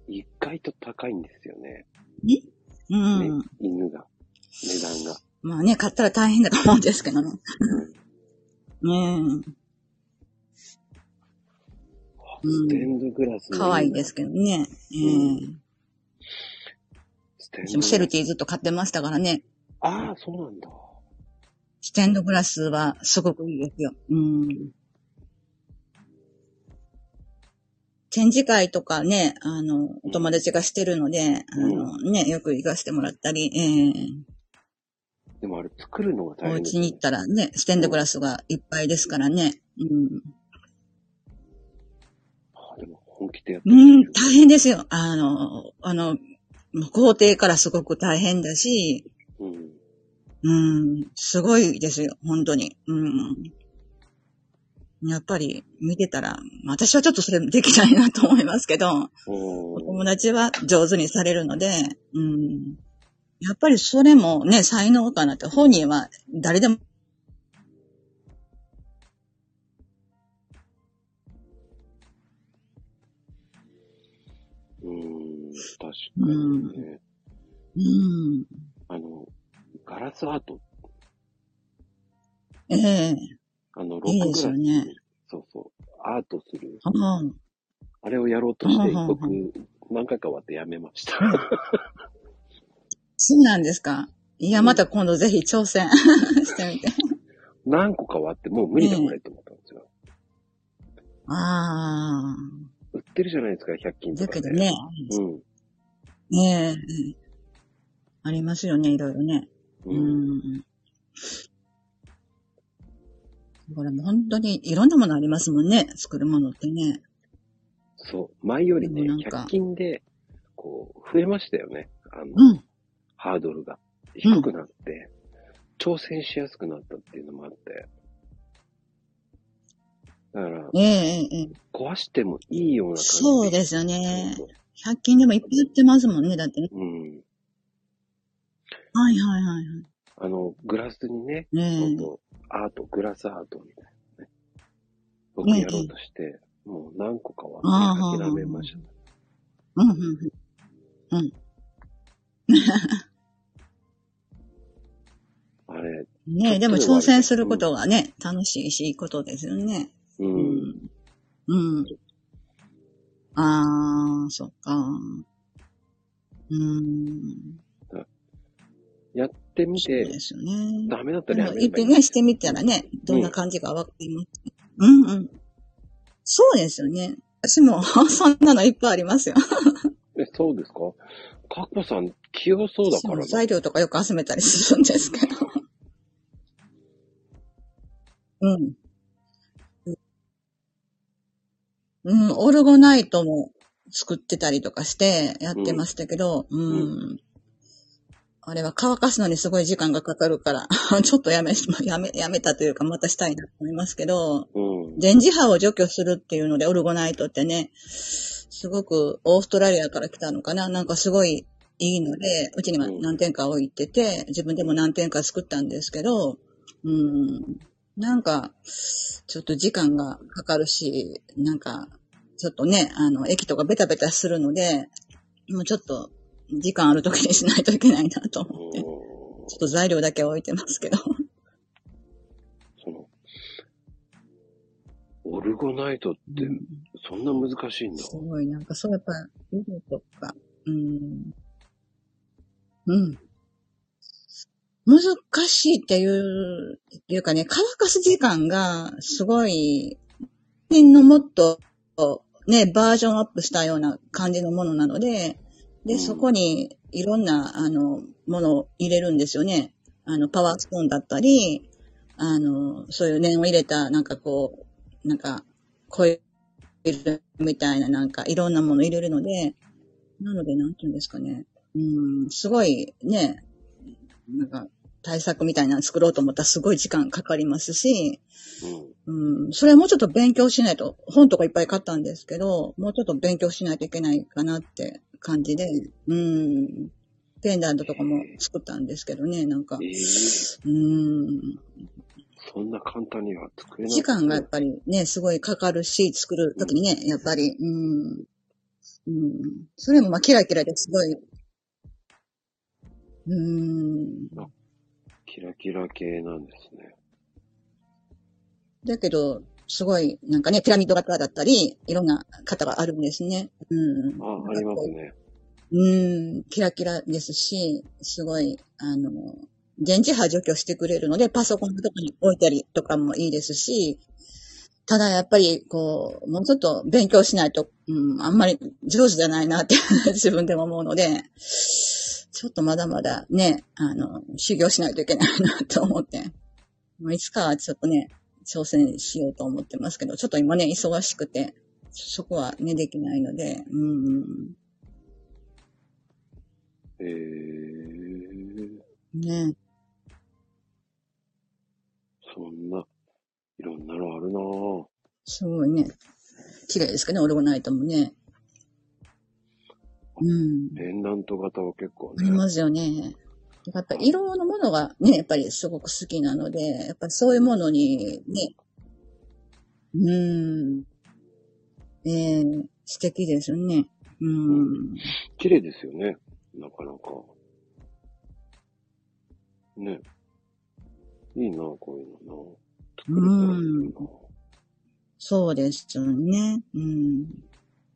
[SPEAKER 1] 意外と高いんですよね。
[SPEAKER 4] うん。
[SPEAKER 1] ね犬が。値段が。
[SPEAKER 4] まあね、買ったら大変だと思うんですけどね。ね
[SPEAKER 1] ステンドグラス
[SPEAKER 4] え、
[SPEAKER 1] の
[SPEAKER 4] 可愛いですけどね。ええ
[SPEAKER 1] ステンド
[SPEAKER 4] 私もシェルティーずっと買ってましたからね。
[SPEAKER 1] ああ、そうなんだ。
[SPEAKER 4] ステンドグラスはすごくいいですよ。うん。展示会とかね、あの、お友達がしてるので、あの、ね、よく行かせてもらったり、ええ
[SPEAKER 1] でもあれ作るのが
[SPEAKER 4] お
[SPEAKER 1] 大変です
[SPEAKER 4] 家に行ったらね、ステンドグラスがいっぱいですからね。うん。
[SPEAKER 1] 本気でやってる
[SPEAKER 4] うん、大変ですよ。あの、あの、工程からすごく大変だし、
[SPEAKER 1] うん。
[SPEAKER 4] うん、すごいですよ、本当に。うん。やっぱり見てたら、私はちょっとそれできないなと思いますけど、
[SPEAKER 1] お
[SPEAKER 4] お友達は上手にされるので、うん。やっぱりそれもね、才能かなって、本人は誰でも、
[SPEAKER 1] 確かにね。
[SPEAKER 4] うん。
[SPEAKER 1] あの、ガラスアート、
[SPEAKER 4] ええ
[SPEAKER 1] あの、ロ
[SPEAKER 4] いいで
[SPEAKER 1] ックグラス、
[SPEAKER 4] すよね。
[SPEAKER 1] そうそう、アートする、
[SPEAKER 4] ああ
[SPEAKER 1] あれをやろうとして、僕、何回か終わってやめました。
[SPEAKER 4] そうなんですか。いや、また今度ぜひ挑戦してみて。
[SPEAKER 1] 何個か終わって、もう無理だこれと思ったんですよ。
[SPEAKER 4] ああ。
[SPEAKER 1] 売ってるじゃないですか、100均とかで。
[SPEAKER 4] だけどね、
[SPEAKER 1] うん。
[SPEAKER 4] ねえ、ありますよね、いろいろね。う
[SPEAKER 1] うん。
[SPEAKER 4] ん。これも本当にいろんなものありますもんね、作るものってね。
[SPEAKER 1] そう。前よりね、
[SPEAKER 4] でもなんか
[SPEAKER 1] 100均で、こう、増えましたよね。あの、
[SPEAKER 4] うん。
[SPEAKER 1] ハードルが低くなって、挑戦しやすくなったっていうのもあって。だから、
[SPEAKER 4] ええええええ
[SPEAKER 1] 壊してもいいような感じ
[SPEAKER 4] そうですよね
[SPEAKER 1] そう。
[SPEAKER 4] 100均でもいっぱい売ってますもんね、だってね。
[SPEAKER 1] そううん。
[SPEAKER 4] はいはいはいはい。
[SPEAKER 1] あの、グラスにね、
[SPEAKER 4] ね
[SPEAKER 1] ほんと、アート、グラスアートみたいなね。僕
[SPEAKER 4] ね
[SPEAKER 1] やろうとして、もう何個かは
[SPEAKER 4] ああ
[SPEAKER 1] 諦めました。
[SPEAKER 4] うんうんうん。うん。
[SPEAKER 1] あれ、
[SPEAKER 4] ねえ、でも挑戦することがね、楽しいし、いいことですよね。
[SPEAKER 1] う。
[SPEAKER 4] うんん。うん。ああ、そっか。うん。
[SPEAKER 1] やってみて、
[SPEAKER 4] ですよね。
[SPEAKER 1] ダメだった
[SPEAKER 4] で
[SPEAKER 1] らやめればい
[SPEAKER 4] ね、してみたらね、どんな感じかわかります。うんうん。そうですよね。私も、そんなのいっぱいありますよ。
[SPEAKER 1] え、そうですか？かっこさん、器用そうだからね。
[SPEAKER 4] 材料とかよく集めたりするんですけど。うん。うん、オルゴナイトも作ってたりとかしてやってましたけど、うん。あれは乾かすのにすごい時間がかかるから、ちょっとやめ、やめ、やめたというかまたしたいなと思いますけど、
[SPEAKER 1] うん。
[SPEAKER 4] 電磁波を除去するっていうので、オルゴナイトってね、すごくオーストラリアから来たのかな。なんかすごいいいので、うちには何点か置いてて、自分でも何点か作ったんですけど、うん、なんか、ちょっと時間がかかるし、なんか、ちょっとね、あの、液とかベタベタするので、もうちょっと、時間ある時にしないといけないなと思って、ちょっと材料だけ置いてますけど。
[SPEAKER 1] その、オルゴナイトって、そんな難しいんだ。
[SPEAKER 4] すごい、なんかそうやっぱ、色とか、うん。うん。難しいっていう、っていうかね、乾かす時間がすごい、のもっと、ね、バージョンアップしたような感じのものなので、で、
[SPEAKER 1] うん
[SPEAKER 4] そこにいろんな、あの、ものを入れるんですよね。あの、パワースプーンだったり、あの、そういう念を入れた、なんかこう、なんか、コイルみたいななんかいろんなもの入れるので、なのでなんていうんですかね。うん、すごいね、なんか対策みたいなの作ろうと思ったらすごい時間かかりますし、
[SPEAKER 1] うん。
[SPEAKER 4] うん、それはもうちょっと勉強しないと、本とかいっぱい買ったんですけど、もうちょっと勉強しないといけないかなって感じで、うん、ペンダントとかも作ったんですけどね、なんか
[SPEAKER 1] え、ー、
[SPEAKER 4] うん、
[SPEAKER 1] そんな簡単には作れない。
[SPEAKER 4] 時間がやっぱりね、すごいかかるし、作るときにね、やっぱり、うん。うん。それもまあ、キラキラですごい。うん。
[SPEAKER 1] キラキラ系なんですね。
[SPEAKER 4] だけど、すごい、なんかね、ピラミッド型だったり、いろんな型があるんですね。うん。
[SPEAKER 1] あ、ありますね。
[SPEAKER 4] うん、キラキラですし、すごい、あの、電磁波除去してくれるので、パソコンのとこに置いたりとかもいいですし、ただやっぱり、こう、もうちょっと勉強しないと、うん、あんまり上手じゃないなって 自分でも思うので、ちょっとまだまだね、あの、修行しないといけないなと思って、まあいつかはちょっとね、挑戦しようと思ってますけど、ちょっと今ね、忙しくて、そこはね、できないので、うん、
[SPEAKER 1] えー、
[SPEAKER 4] ね。
[SPEAKER 1] そんな、いろんなのあるなぁ。
[SPEAKER 4] すごいね。綺麗ですかね、オルゴナイトもね。うん。
[SPEAKER 1] ペンダント型は結構ね。
[SPEAKER 4] ありますよね。やっぱり色のものがね、やっぱりすごく好きなので、やっぱりそういうものにね、うん。ええ素敵ですよね。うん。
[SPEAKER 1] 綺麗ですよね。なかなか。ね。いいなぁ、こういうのな作れたらいいな
[SPEAKER 4] そうですよね。うん。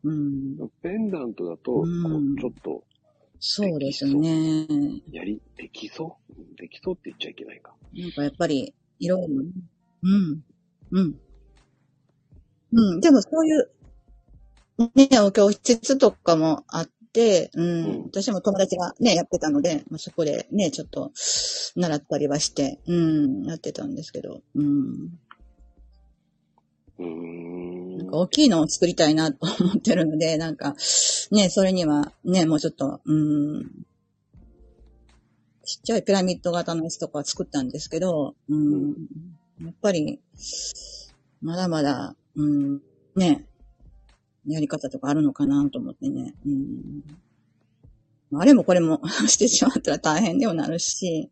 [SPEAKER 4] うん。
[SPEAKER 1] ペンダントだと、ちょっと、
[SPEAKER 4] そうですよね。
[SPEAKER 1] やり、できそううんできそうって言っちゃいけないか。
[SPEAKER 4] なんかやっぱり、色もね、うん、うん。うん、でもそういう、ね、お教室とかもあって、うん、
[SPEAKER 1] うん
[SPEAKER 4] 私も友達がね、やってたので、まあ、そこでね、ちょっと、習ったりはして、うん、やってたんですけど、うん。
[SPEAKER 1] うーん。
[SPEAKER 4] か大きいのを作りたいなと思ってるので、なんか、ね、それには、ね、もうちょっと、うん、ちっちゃいピラミッド型のやつとか作ったんですけど、うん、やっぱり、まだまだ、うん、ね、やり方とかあるのかなと思ってね、うん。あれもこれも してしまったら大変でもなるし、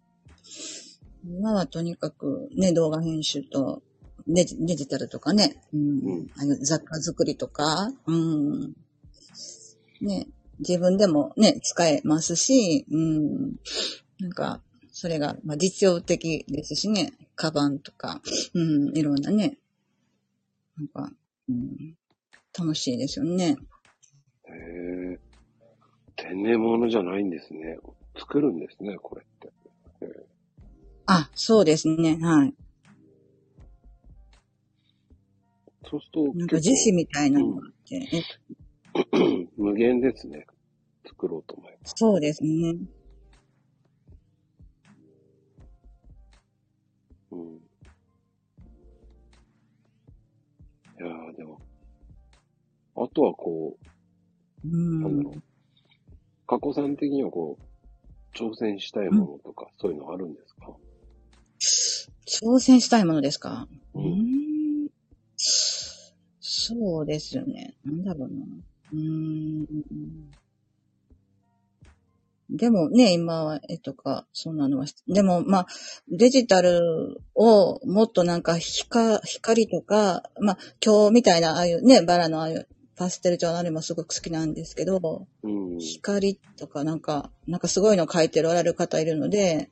[SPEAKER 4] 今はとにかくね、動画編集とデジデジタルとかね、うん。
[SPEAKER 1] うん。
[SPEAKER 4] あの雑貨作りとか、うん、ね、自分でもね、使えますし、うん、なんか、それが、まあ、実用的ですしね、カバンとか、うん、いろんなね、なんか、うん、楽しいですよね。
[SPEAKER 1] へえ。天然物じゃないんですね。作るんですね、これって。
[SPEAKER 4] あ、そうですね、はい。
[SPEAKER 1] そうすると。
[SPEAKER 4] なんか樹脂みたいなのがあって。
[SPEAKER 1] 無限ですね。作ろうと思います。
[SPEAKER 4] そうですね。
[SPEAKER 1] うん。いやー、でも、あとはこ
[SPEAKER 4] う、
[SPEAKER 1] うん、なんだろう。加古さん的にはこう、挑戦したいものとか、そういうのあるんですか？
[SPEAKER 4] 挑戦したいものですか？
[SPEAKER 1] う
[SPEAKER 4] んそうですよね。なんだろうな。うーん。でもね、今は絵とか、そんなのはし、でもまあ、デジタルをもっとなんか光、光とか、まあ、今日みたいなああいうね、バラのああいうパステル調のあれもすごく好きなんですけど、
[SPEAKER 1] うん。
[SPEAKER 4] 光とかなんか、なんかすごいの書いておられる方いるので、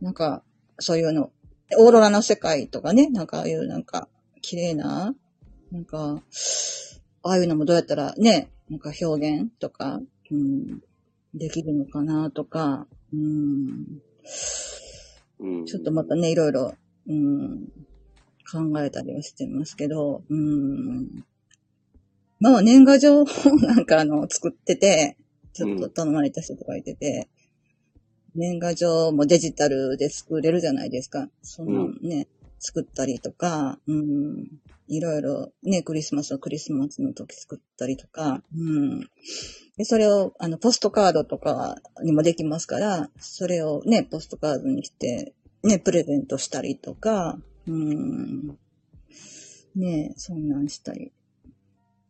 [SPEAKER 4] なんか、そういうの、オーロラの世界とかね、なんかああいうなんか、綺麗な、なんか、ああいうのもどうやったらね、なんか表現とか、うん、できるのかなとか、うん、
[SPEAKER 1] うん。
[SPEAKER 4] ちょっとまたね、いろいろ、うん、考えたりはしてますけど、うん、まあ年賀状をなんかあの、作ってて、ちょっと頼まれた人とかいてて、年賀状もデジタルで作れるじゃないですか。そのね、作ったりとか、うん、いろいろね、クリスマスはクリスマスの時作ったりとか、うん。で、それを、あの、ポストカードとかにもできますから、それをね、ポストカードにして、ね、プレゼントしたりとか、うん。ねそんなんしたり。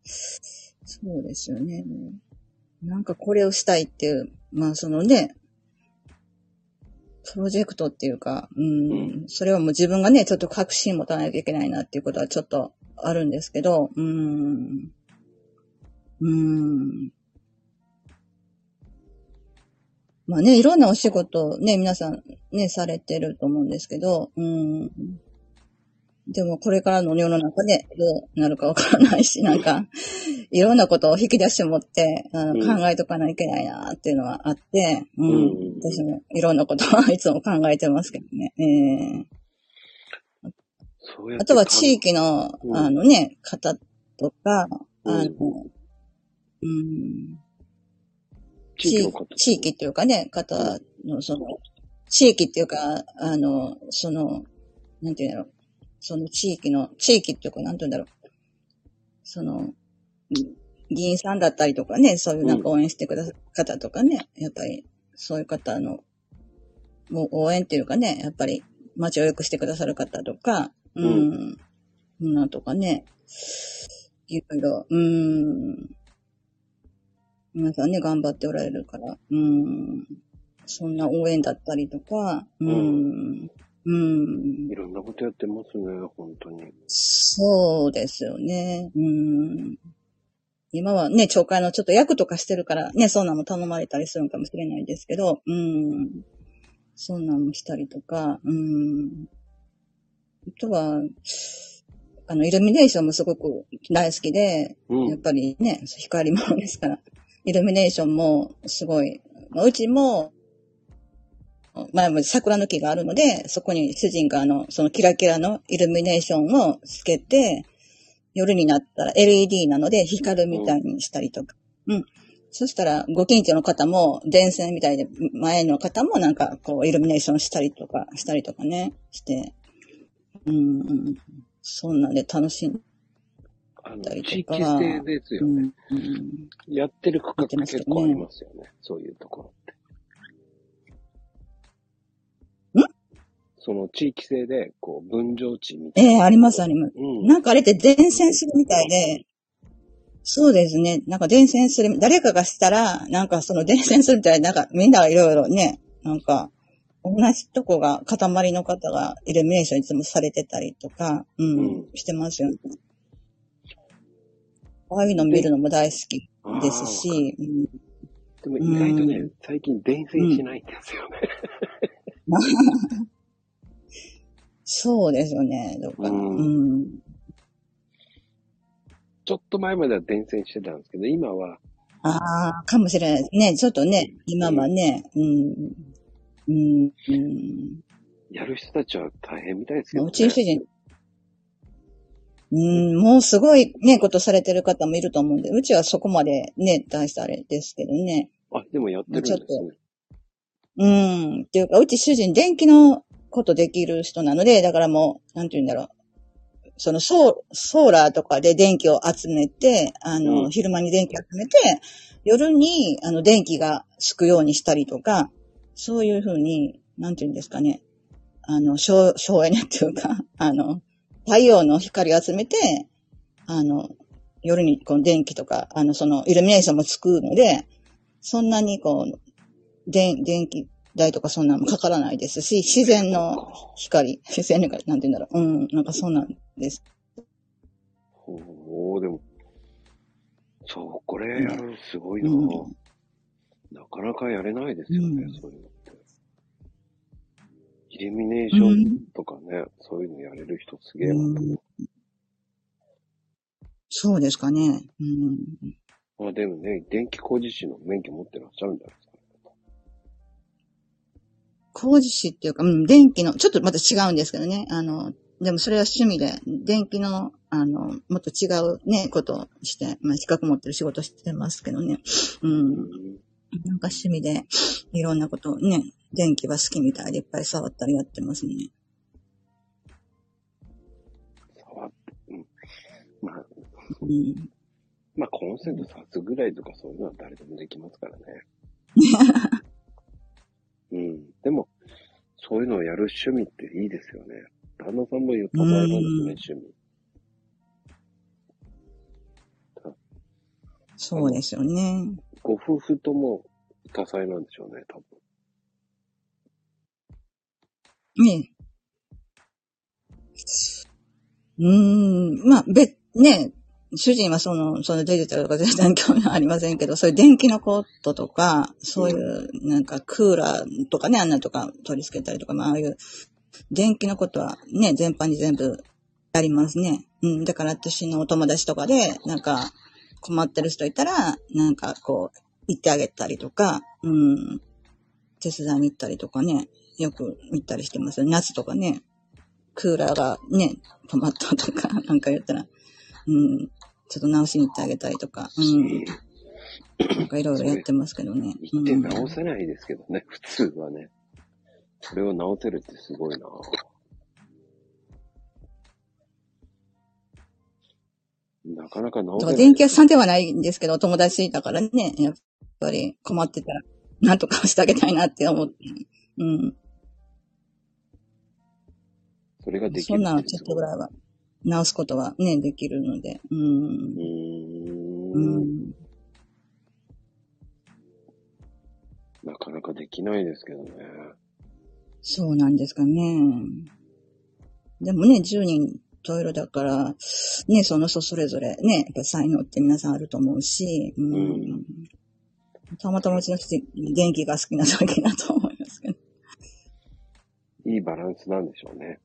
[SPEAKER 4] そうですよね。なんかこれをしたいっていう、まあそのね、プロジェクトっていうか、うん、それはもう自分がね、ちょっと確信持たないといけないなっていうことはちょっとあるんですけど、うん、うん。まあね、いろんなお仕事ね、皆さんね、されてると思うんですけど、うん。でもこれからの世の中でどうなるかわからないし、なんか、いろんなことを引き出して持って、あの
[SPEAKER 1] うん
[SPEAKER 4] 考えとかないといけないなっていうのはあって、う
[SPEAKER 1] うん
[SPEAKER 4] ん。私もいろんなことはいつも考えてますけどね。ええ
[SPEAKER 1] そうやって
[SPEAKER 4] あとは地域の、
[SPEAKER 1] うん
[SPEAKER 4] あのね、方とか、
[SPEAKER 1] うん
[SPEAKER 4] あの、うん、
[SPEAKER 1] 地域。
[SPEAKER 4] 地域っていうかね、方の、その、地域っていうか、あの、その、なんていうんだろう。その地域の、地域っていうか、なんていうんだろう。その、議員さんだったりとかね、そういうなんか応援してくださる方とかね、やっぱり、そういう方の、もう応援っていうかね、やっぱり街を良くしてくださる方とか、う、
[SPEAKER 1] うん。
[SPEAKER 4] なんとかね、いろいろ、うん、皆さんね、頑張っておられるから、うん、そんな応援だったりとか、うん、うん、
[SPEAKER 1] いろんなことやってますね、本当に。
[SPEAKER 4] そうですよね。うん。今はね、町会のちょっと役とかしてるから、ね、そんなのも頼まれたりするのかもしれないですけど、うん。そんなんもしたりとか、うん。あとは、あの、イルミネーションもすごく大好きで、やっ
[SPEAKER 1] うん。
[SPEAKER 4] ぱりね、光り物ですから、イルミネーションもすごい、まあうちも、まあ、桜の木があるので、そこに主人があの、そのキラキラのイルミネーションをつけて、夜になったら LED なので光るみたいにしたりとか。うん。そしたら、ご近所の方も、電線みたいで、前の方もなんか、こう、イルミネーションしたりとか、したりとかね、して、うん、うん。そんなんで楽しん
[SPEAKER 1] あの
[SPEAKER 4] たりとか
[SPEAKER 1] 地域性ですよね。
[SPEAKER 4] うん、うん。
[SPEAKER 1] やってる区画結構ありますよね。そういうところその地域性で、こう、分譲地みたい
[SPEAKER 4] ええあります、あります。
[SPEAKER 1] うん。
[SPEAKER 4] なんかあれって伝染するみたいで、そうですね。なんか伝染する、誰かがしたら、なんかその伝染するみたいで、なんかみんないろいろね、なんか、同じとこが、塊の方がイルミネーションいつもされてたりとか、うん、
[SPEAKER 1] うん
[SPEAKER 4] してますよね。ああいうの見るのも大好きですし、うん
[SPEAKER 1] でも意外とね、
[SPEAKER 4] うん
[SPEAKER 1] 最近伝染しないんですよね。
[SPEAKER 4] そうですよね、どっか。
[SPEAKER 1] うん
[SPEAKER 4] うん。
[SPEAKER 1] ちょっと前までは伝染してたんですけど、今は、
[SPEAKER 4] ああ、かもしれないですね。ちょっとね、今はね、うん。うん。うん。
[SPEAKER 1] やる人たちは大変みたいですけど、ね。
[SPEAKER 4] うちの主人、うん、もうすごいね、ことされてる方もいると思うんで、うちはそこまでね、大したあれですけどね。
[SPEAKER 1] あ、でもやってるんですね。
[SPEAKER 4] うん。っていうか、うち主人電気のことできる人なので、だからもう、なんて言うんだろう。そのソーソーラーとかで電気を集めて、あの、
[SPEAKER 1] うん
[SPEAKER 4] 昼間に電気を集めて、夜に、あの、電気がつくようにしたりとか、そういうふうに、なんていうんですかね、あの、省、省エネっていうか、あの、太陽の光を集めて、あの、夜にこの電気とか、あの、その、イルミネーションもつくので、そんなにこう、電、電気代とかそんなのもかからないですし、自然の光、自然の光、なんて言うんだろう。うん、なんかそうなんです。
[SPEAKER 1] おー、でも、そう、これやるすごいな、
[SPEAKER 4] うん
[SPEAKER 1] なかなかやれないですよね、
[SPEAKER 4] うん
[SPEAKER 1] そういうのって。イルミネーションとかね、そういうのやれる人すげえなと思う。
[SPEAKER 4] そうですかね。うん。
[SPEAKER 1] まあでもね、電気工事士の免許持ってらっしゃるんじゃないですか。
[SPEAKER 4] 工事士っていうか、うん、電気の、ちょっとまた違うんですけどね。あの、でもそれは趣味で、電気の、あの、もっと違うね、ことをして、まあ資格持ってる仕事してますけどね。うん。
[SPEAKER 1] うん。
[SPEAKER 4] なんか趣味で、いろんなことをね、電気は好きみたいでいっぱい触ったりやってますね。
[SPEAKER 1] 触って、うん。まあ、
[SPEAKER 4] うん。
[SPEAKER 1] まあコンセント挿すぐらいとかそういうのは誰でもできますからね。うん。でも、そういうのをやる趣味っていいですよね。旦那さんも言った場合なんですね、
[SPEAKER 4] うん
[SPEAKER 1] 趣味。
[SPEAKER 4] そうですよね。
[SPEAKER 1] ご夫婦とも多彩なんでしょうね、多分。
[SPEAKER 4] ねうーん、まあ、別、ね、主人はその、そのデジタルとか全然興味はありませんけど、そういう電気のこととか、そういう、なんかクーラーとかね、あんなとか取り付けたりとか、まあ、ああいう電気のことはね、全般に全部やりますね。うん、だから私のお友達とかで、なんか困ってる人いたら、なんかこう、行ってあげたりとか、うん、手伝いに行ったりとかね、よく行ったりしてます。夏とかね、クーラーがね、止まったとか、なんか言ったら、うん、ちょっと直しに行ってあげたりとか、うん、なんかいろいろやってますけどね。
[SPEAKER 1] 言って
[SPEAKER 4] うん
[SPEAKER 1] 直せないですけどね、普通はね。それを直せるってすごいななかなか直せない。
[SPEAKER 4] 電気屋さんではないんですけど、お友達だからね、やっぱり困ってたら、なんとかしてあげたいなって思って。うん。
[SPEAKER 1] それができ
[SPEAKER 4] そ
[SPEAKER 1] る
[SPEAKER 4] んなのちょっとぐらいは、直すことはね、できるので。う。
[SPEAKER 1] うんー。
[SPEAKER 4] うんん。
[SPEAKER 1] なかなかできないですけどね。
[SPEAKER 4] そうなんですかね。でもね、10人十色だから、ね、その人それぞれね、やっぱ才能って皆さんあると思うし、うん。
[SPEAKER 1] うん
[SPEAKER 4] たまたまうちの人、電気が好きなだけだと思いますけど。
[SPEAKER 1] いいバランスなんでしょうね。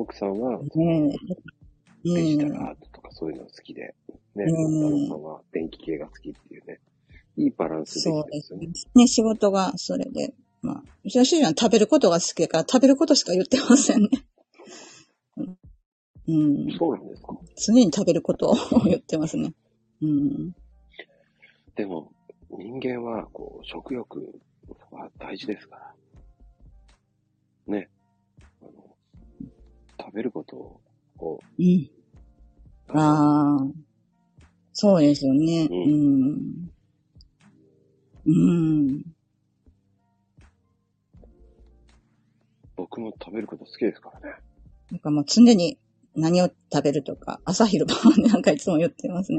[SPEAKER 1] 奥さんは
[SPEAKER 4] ねえ。
[SPEAKER 1] デジタル
[SPEAKER 4] うん
[SPEAKER 1] アートとかそういうのが好きで、ね、
[SPEAKER 4] うん
[SPEAKER 1] 旦那さんは電気系が好きっていうね。いいバランスできて
[SPEAKER 4] そうで。
[SPEAKER 1] すね。
[SPEAKER 4] ね、仕事がそれで、まあ、うちの主人は食べることが好きだから、食べることしか言ってませんね。うん。
[SPEAKER 1] そうなんですか。
[SPEAKER 4] 常に食べることを言ってますね。うん。
[SPEAKER 1] でも、人間は、こう、食欲は大事ですから。ね。食べることを、
[SPEAKER 4] うん。ああ。そうですよね。
[SPEAKER 1] う
[SPEAKER 4] うん。うん。
[SPEAKER 1] 僕も食べること好きですからね。
[SPEAKER 4] なんかもう常に何を食べるとか、朝昼晩なんかいつも言ってますね。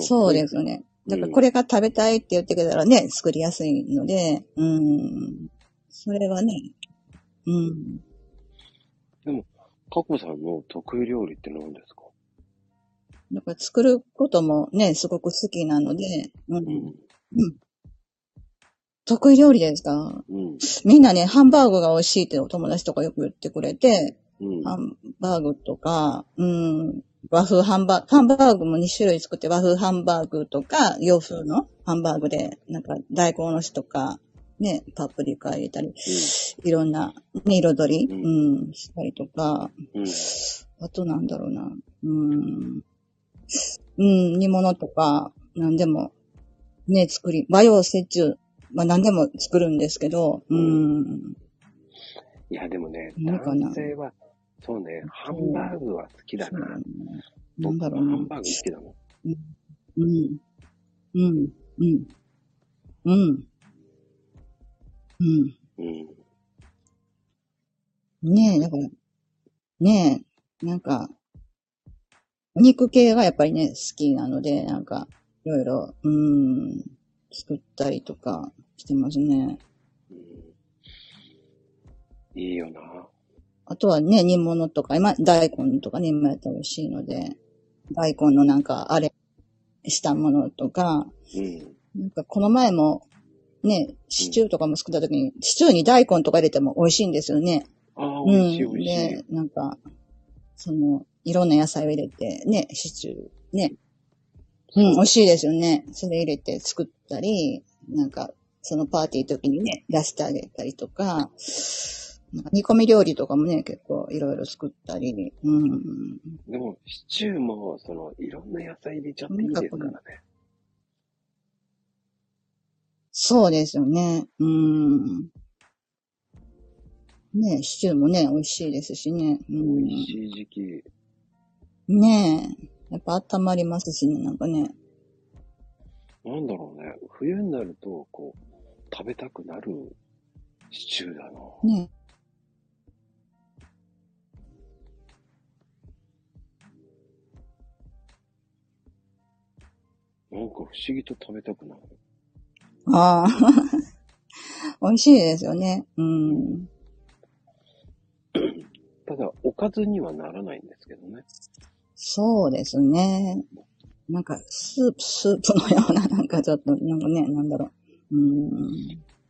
[SPEAKER 4] そうですよね。だからこれが食べたいって言ってくれたらね、作りやすいので、うん。それはね、うん。
[SPEAKER 1] カコさんの得意料理って何ですか？
[SPEAKER 4] だから作ることもね、すごく好きなので、う。
[SPEAKER 1] うんん。
[SPEAKER 4] 得意料理ですか？
[SPEAKER 1] うん。
[SPEAKER 4] みんなね、ハンバーグが美味しいってお友達とかよく言ってくれて、
[SPEAKER 1] うん。
[SPEAKER 4] ハンバーグとか、うん、和風ハンバーグ、ハンバーグも2種類作って和風ハンバーグとか、洋風のハンバーグで、なんか大根おろしとか、ね、パプリカ入れたり、いろんな、ね、彩り、
[SPEAKER 1] う
[SPEAKER 4] うん、したりとか、
[SPEAKER 1] うん。
[SPEAKER 4] あとなんだろうな、うん、うん、煮物とか、なんでも、ね、作り、和洋折衷、まあ何でも作るんですけど、うん、
[SPEAKER 1] いや、でもね、
[SPEAKER 4] なんかな？
[SPEAKER 1] 男性はそうね、ハンバーグは好きだな。
[SPEAKER 4] なん
[SPEAKER 1] 僕
[SPEAKER 4] だろうな
[SPEAKER 1] はハン。バーグ好きだもん。
[SPEAKER 4] うん。うん。うん。うん。うん。
[SPEAKER 1] うん。
[SPEAKER 4] ねえ、だから、ねえ、なんか、お肉系がやっぱりね、好きなので、なんか、いろいろ、うん、作ったりとかしてますね。
[SPEAKER 1] うん、いいよな。
[SPEAKER 4] あとはね、煮物とか、今、大根とかね、今やったら美味しいので、大根のなんか、あれ、したものとか、
[SPEAKER 1] うん。
[SPEAKER 4] なんかこの前も、ね、シチューとかも作った時に、シチューに大根とか入れても美味しいんですよね。
[SPEAKER 1] ああ、
[SPEAKER 4] う
[SPEAKER 1] 美味しい
[SPEAKER 4] ん。
[SPEAKER 1] 美味しい。
[SPEAKER 4] で、なんか、その、いろんな野菜を入れて、ね、シチュー、ね。うん、美味しいですよね。それ入れて作ったり、なんか、そのパーティー時にね、出してあげたりとか、なんか煮込み料理とかもね、結構いろいろ作ったり、うん。
[SPEAKER 1] でも、シチューも、その、いろんな野菜入れちゃっていいですからね。
[SPEAKER 4] そうですよね。うん。ねシチューもね、美味しいですしね。うん、
[SPEAKER 1] 美味しい時期。
[SPEAKER 4] ねえ。やっぱ温まりますしね、なんかね。
[SPEAKER 1] なんだろうね。冬になると、こう、食べたくなるシチューだな。
[SPEAKER 4] ね
[SPEAKER 1] なんか不思議と食べたくなる。
[SPEAKER 4] ああ。美味しいですよね。うん。
[SPEAKER 1] ただ、おかずにはならないんですけどね。
[SPEAKER 4] そうですね。なんか、スープ、スープのような、なんかちょっと、なんかね、なんだろう。うん。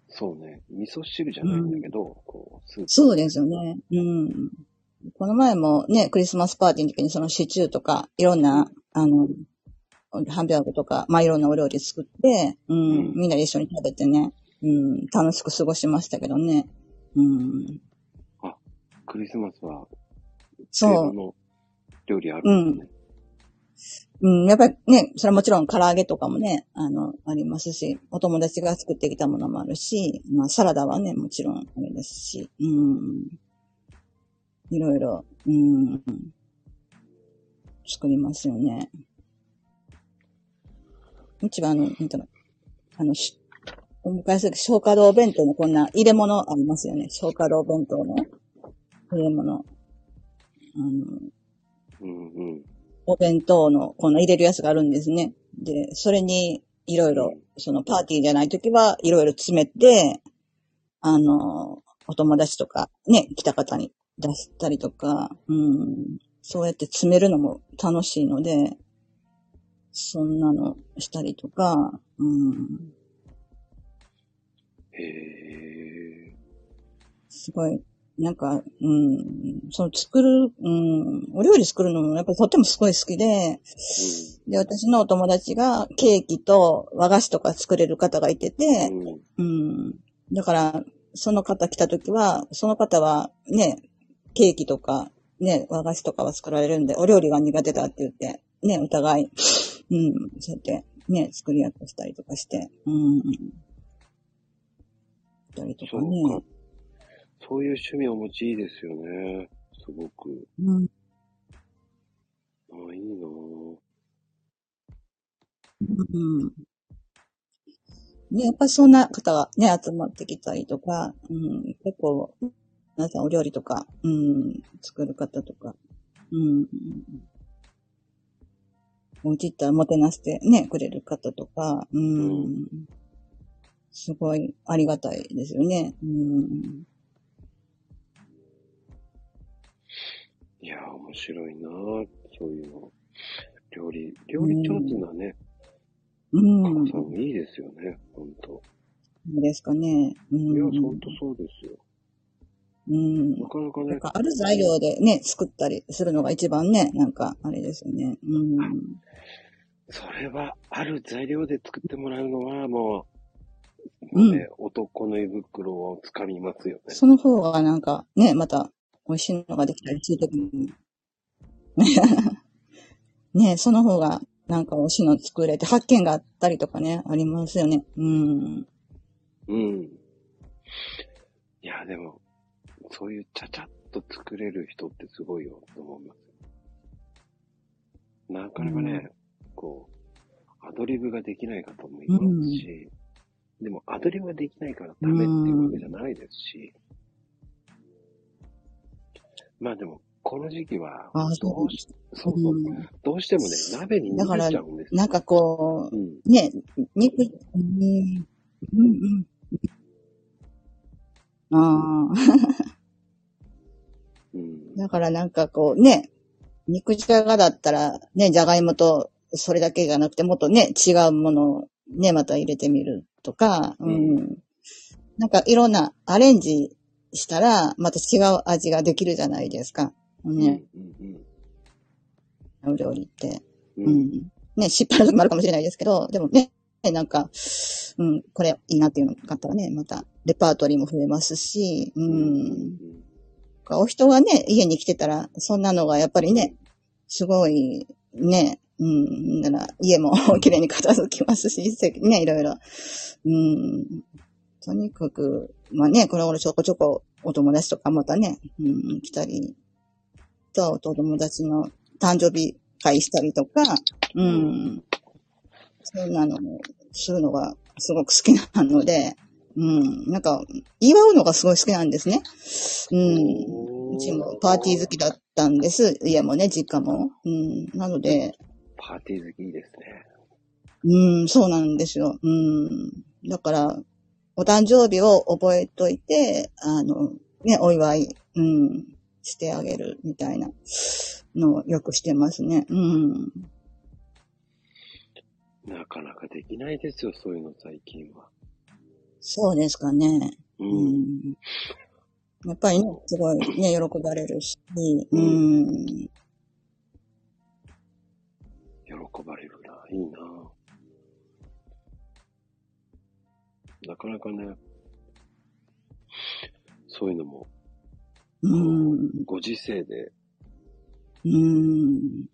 [SPEAKER 1] そうね。味噌汁じゃないんだけど、こう、スープ。
[SPEAKER 4] そうですよね。うん。この前もね、クリスマスパーティーの時にそのシチューとか、いろんな、あの、ハンバーグとか、まあ、いろんなお料理作って、うん、
[SPEAKER 1] うん
[SPEAKER 4] みんなで一緒に食べてね、うん、楽しく過ごしましたけどね。うん。
[SPEAKER 1] クリスマスは、
[SPEAKER 4] そう
[SPEAKER 1] の料理あるんですね。
[SPEAKER 4] うん、やっぱりね、それはもちろん唐揚げとかもね、あの、ありますし、お友達が作ってきたものもあるし、まあサラダはね、もちろんあれですし、うん。いろいろ、うん。作りますよね。うちはあの、なんていうの、あの、し昔で消化道弁当のこんな入れ物ありますよね。消化道弁当の入れ物。あの、
[SPEAKER 1] うんうん。
[SPEAKER 4] お弁当のこの入れるやつがあるんですね。で、それにいろいろ、そのパーティーじゃないときはいろいろ詰めて、あの、お友達とかね、来た方に出したりとか、うん、そうやって詰めるのも楽しいので、そんなのしたりとか、うん、
[SPEAKER 1] へえ。
[SPEAKER 4] すごい、なんか、うん、その作る、うん、お料理作るのもやっぱりとってもすごい好きで、で、私のお友達がケーキと和菓子とか作れる方がいてて。
[SPEAKER 1] うん。
[SPEAKER 4] だから、その方来た時は、その方はね、ケーキとか、ね、和菓子とかは作られるんで、お料理が苦手だって言って、ね、お互い、うん、そうやって、ね、作りやすしたりとかして、うん。したりと
[SPEAKER 1] そう
[SPEAKER 4] かね
[SPEAKER 1] か。。そういう趣味をお持ちいいですよね。すごく。
[SPEAKER 4] うん。
[SPEAKER 1] ああ、いいなぁ。
[SPEAKER 4] うん。ね、やっぱりそんな方がね、集まってきたりとか、うん、結構、皆さんお料理とか、うん、作る方とか、うん、お家行ったらもてなしてね、くれる方とか、うん、すごいありがたいですよね。うん、
[SPEAKER 1] いやー、面白いなぁ。そういうの。料理、料理上手なね、
[SPEAKER 4] うん、
[SPEAKER 1] さんもいいですよね。ほんと。
[SPEAKER 4] うですかね。う
[SPEAKER 1] いや、
[SPEAKER 4] ん、
[SPEAKER 1] ほんとそうですよ。
[SPEAKER 4] うん、
[SPEAKER 1] なかなかね
[SPEAKER 4] かある材料でね、作ったりするのが一番ね、なんか、あれですよね。うん。
[SPEAKER 1] それは、ある材料で作ってもらうのは、もう、
[SPEAKER 4] うん
[SPEAKER 1] もうね、男の胃袋をつかみますよね。
[SPEAKER 4] その方がなんか、ね、また、美味しいのができたりするときに。ね、その方が、なんか美味しいの作れて、発見があったりとかね、ありますよね。うん。
[SPEAKER 1] うん。いや、でも、そういうちゃちゃっと作れる人ってすごいよと思います。なかなかね、こう、アドリブができない方もいますし、でもアドリブができないからダメっていうわけじゃないですし、まあでも、この時期は、
[SPEAKER 4] あ
[SPEAKER 1] どうしそうそう、
[SPEAKER 4] うん
[SPEAKER 1] どうしてもね、鍋に逃げちゃうんですよ。
[SPEAKER 4] なんかこ
[SPEAKER 1] うん。
[SPEAKER 4] う、ね、肉、うん、うん、うん。ああ。
[SPEAKER 1] うん。
[SPEAKER 4] だからなんかこうね、肉じゃがだったらね、じゃがいもとそれだけじゃなくてもっとね、違うものをね、また入れてみるとか、うん。なんかいろんなアレンジしたら、また違う味ができるじゃないですか。ね、
[SPEAKER 1] うん
[SPEAKER 4] お料理って。
[SPEAKER 1] うんうん。
[SPEAKER 4] うん。ね、失敗もあるかもしれないですけど、でもね、なんか、うん、これいいなっていうのがあったらね、またレパートリーも増えますし、うん。お人がね、家に来てたら、そんなのがやっぱりね、すごい、ね、うん、なら、家も 綺麗に片付きますし、ね、いろいろ。うん。とにかく、まあね、この頃ちょこちょこお友達とかまたね、うん、来たり、と、お友達の誕生日会したりとか、うん。そんなのも、するのがすごく好きなので、うん。なんか、祝うのがすごい好きなんですね。うん。うちもパーティー好きだったんです。家もね、実家も。うん。なので、
[SPEAKER 1] パーティー好きいいですね。
[SPEAKER 4] うん、そうなんですよ。うん。だから、お誕生日を覚えといて、あの、ね、お祝い、うん、してあげるみたいなのをよくしてますね。うん。
[SPEAKER 1] なかなかできないですよ、そういうの最近は。
[SPEAKER 4] そうですかね。
[SPEAKER 1] う。
[SPEAKER 4] うんん。やっぱりね、すごいね、喜ばれるし、うん。
[SPEAKER 1] 喜ばれるな。いいな。なかなかね、そういうのも、
[SPEAKER 4] うん。
[SPEAKER 1] ご時世で、
[SPEAKER 4] うん。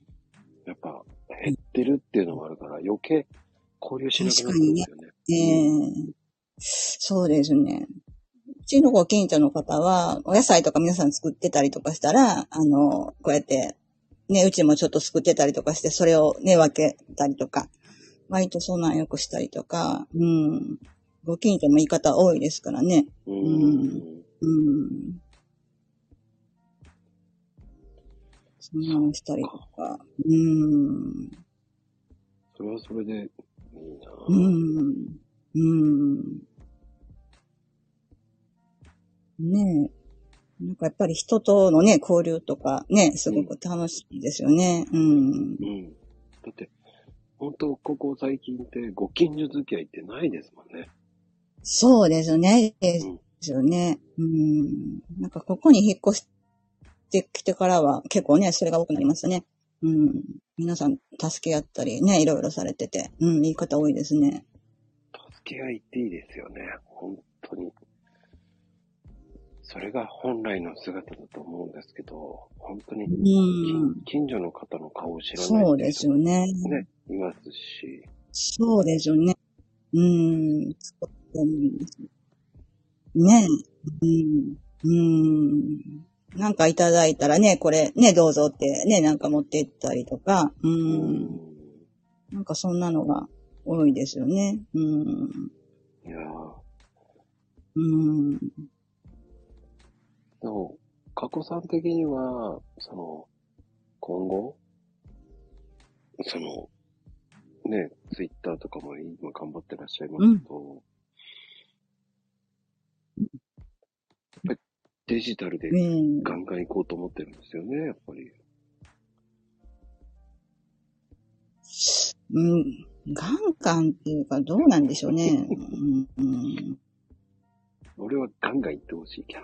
[SPEAKER 1] やっぱ減ってるっていうのもあるから、余計交流しなくなるんですよね。
[SPEAKER 4] ええそうですね。うちのご近所の方は、お野菜とか皆さん作ってたりとかしたら、あの、こうやって、ね、うちもちょっと作ってたりとかして、それをね、分けたりとか、割とそんなんよくしたりとか、うん。ご近所も言い方多いですからね。
[SPEAKER 1] うん。
[SPEAKER 4] うんうん。そんなのしたりとか。うん。
[SPEAKER 1] それはそれでいいな。
[SPEAKER 4] うん。うん。ねえ。なんかやっぱり人とのね、交流とかね、すごく楽しいですよね。うん。
[SPEAKER 1] うん。だって、本当ここ最近ってご近所付き合いってないですもんね。
[SPEAKER 4] そうですよね。で
[SPEAKER 1] うん
[SPEAKER 4] すよね。うん。なんかここに引っ越してきてからは結構ね、それが多くなりましたね。うん。皆さん助け合ったりね、いろいろされてて。うん、言い方多いですね。
[SPEAKER 1] 助け合いっていいですよね。本当に。それが本来の姿だと思うんですけど、本当に
[SPEAKER 4] う
[SPEAKER 1] 近
[SPEAKER 4] ん。
[SPEAKER 1] 近所の方の顔を知らないってい
[SPEAKER 4] そうですよね。
[SPEAKER 1] ね、いますし。
[SPEAKER 4] そうですよね。うん。ねうん。うん。なんかいただいたらね、これね、どうぞってね、なんか持って行ったりとか、う。
[SPEAKER 1] うん
[SPEAKER 4] なんかそんなのが多いですよね。うん。
[SPEAKER 1] いやー
[SPEAKER 4] うん。
[SPEAKER 1] でも、過去さん的には、その、今後、その、ね、ツイッターとかも今頑張ってらっしゃいますけど、やっぱりデジタルで
[SPEAKER 4] うん。
[SPEAKER 1] ガンガン行こうと思ってるんですよね、やっぱり。
[SPEAKER 4] うん。ガンガンっていうか、どうなんでしょうね。うん。うん
[SPEAKER 1] 俺はガンガン行ってほしいけど。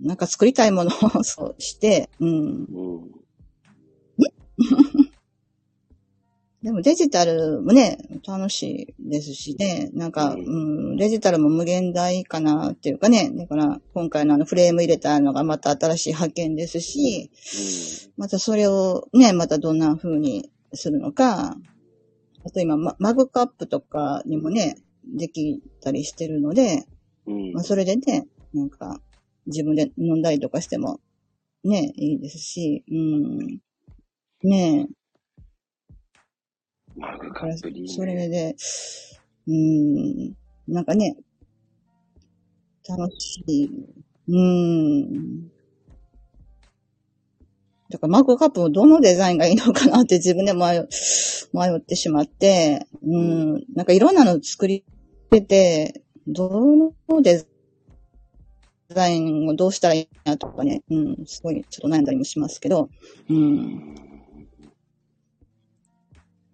[SPEAKER 4] なんか作りたいものをそうして、うん。
[SPEAKER 1] うん。
[SPEAKER 4] でもデジタルもね、楽しいですしね、なんか、
[SPEAKER 1] う
[SPEAKER 4] うん、デジタルも無限大かなっていうかね、だから今回のあのフレーム入れたのがまた新しい発見ですし、またそれをね、またどんな風にするのか、あと今ママグカップとかにもね、できたりしてるので、
[SPEAKER 1] うん。
[SPEAKER 4] まあ、それでね、なんか、自分で飲んだりとかしても、ね、いいですし、うん。ね
[SPEAKER 1] マグカップリー
[SPEAKER 4] それ
[SPEAKER 1] ね。
[SPEAKER 4] で、うん、なんかね、楽しい。うん。だからマグカップもどのデザインがいいのかなって自分で迷う迷ってしまって、うん、なんかいろんなの作りてて、どのデザザインをどうしたらいいなとかね、うん、すごいちょっと悩んだりもしますけど、うん、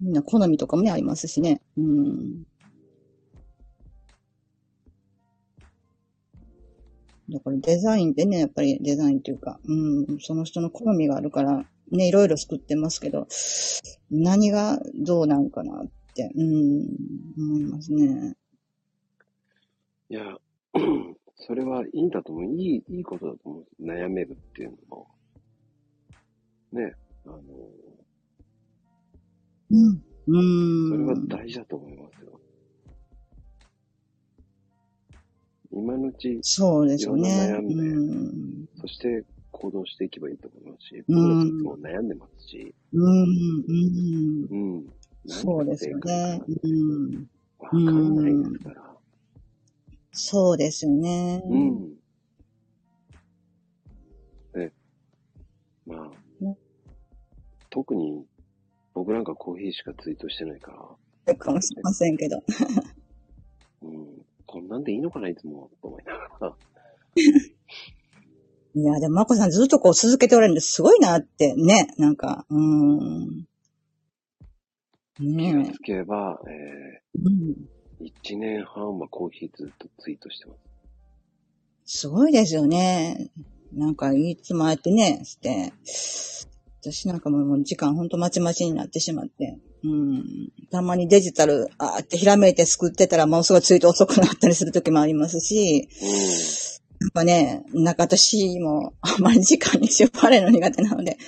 [SPEAKER 4] みんな好みとかもね、ありますしね。うん。だからデザインってね、やっぱりデザインっていうか、うん、その人の好みがあるから、ね、いろいろ作ってますけど、何がどうなんかなって、うん、思いますね。
[SPEAKER 1] いや、それはいいんだと思う。いい、いいことだと思う。悩めるっていうのも。ね、あの、
[SPEAKER 4] うん。
[SPEAKER 1] それ
[SPEAKER 4] うん。
[SPEAKER 1] は大事だと思いますよ。今のうち、
[SPEAKER 4] そうですよね。
[SPEAKER 1] 悩んで
[SPEAKER 4] うん。
[SPEAKER 1] そして行動していけばいいと思いますし、
[SPEAKER 4] うん
[SPEAKER 1] 僕たちいつも悩んでますし、
[SPEAKER 4] うん。うん。
[SPEAKER 1] うん。
[SPEAKER 4] そうですよね。うん。
[SPEAKER 1] わかんないですから。
[SPEAKER 4] そうですよね。
[SPEAKER 1] うん。で、まあ
[SPEAKER 4] うん、
[SPEAKER 1] 特に僕なんかコーヒーしかツイートしてないから、
[SPEAKER 4] かもしれませんけど。
[SPEAKER 1] うん、こんなんでいいのかないつも、と思いながら。
[SPEAKER 4] いや、でも、まこさんずっとこう続けておられるんですごいなって、ね、なんか、うーん。
[SPEAKER 1] 気が
[SPEAKER 4] ね
[SPEAKER 1] つけば、え
[SPEAKER 4] え。うん。
[SPEAKER 1] ー、1年半はコーヒーずっとツイートしてます。
[SPEAKER 4] すごいですよね。なんか、いつもああやってね、して、私なんかもう時間ほんとまちまちになってしまって、うん。たまにデジタル、あーってひらめいて作ってたらもうすごいツイート遅くなったりする時もありますし、やっぱね、なんか私もあんまり時間に縛られるの苦手なので、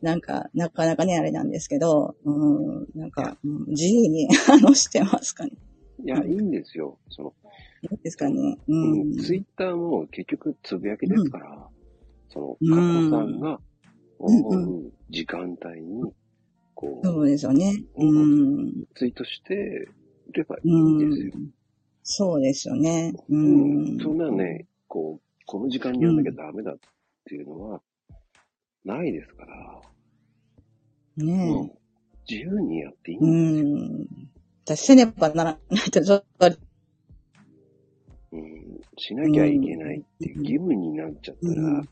[SPEAKER 4] なんか、なかなかね、あれなんですけど、うん、なんか、うん自由に、あの、してますかね。
[SPEAKER 1] うん。いや、いいんですよ。その、
[SPEAKER 4] いいですかね。う
[SPEAKER 1] うん
[SPEAKER 4] ん。
[SPEAKER 1] ツイッターも結局つぶやきですから、その、
[SPEAKER 4] うん
[SPEAKER 1] カッコさんが思う時間帯に、こ
[SPEAKER 4] そう
[SPEAKER 1] う、
[SPEAKER 4] ですよね。うん。
[SPEAKER 1] ツイートしてればいい
[SPEAKER 4] うん
[SPEAKER 1] ですよ。
[SPEAKER 4] ん。そうですよね。う
[SPEAKER 1] うん。
[SPEAKER 4] ん。
[SPEAKER 1] そんなね、こう、この時間にやんなきゃダメだっていうのは、ないですから、
[SPEAKER 4] ね
[SPEAKER 1] うん自由にやっていい
[SPEAKER 4] え。
[SPEAKER 1] んですよ。
[SPEAKER 4] うん。私せねばならないと、ちょっと、
[SPEAKER 1] うん。しなきゃいけないっていう義務になっちゃったら、
[SPEAKER 4] うん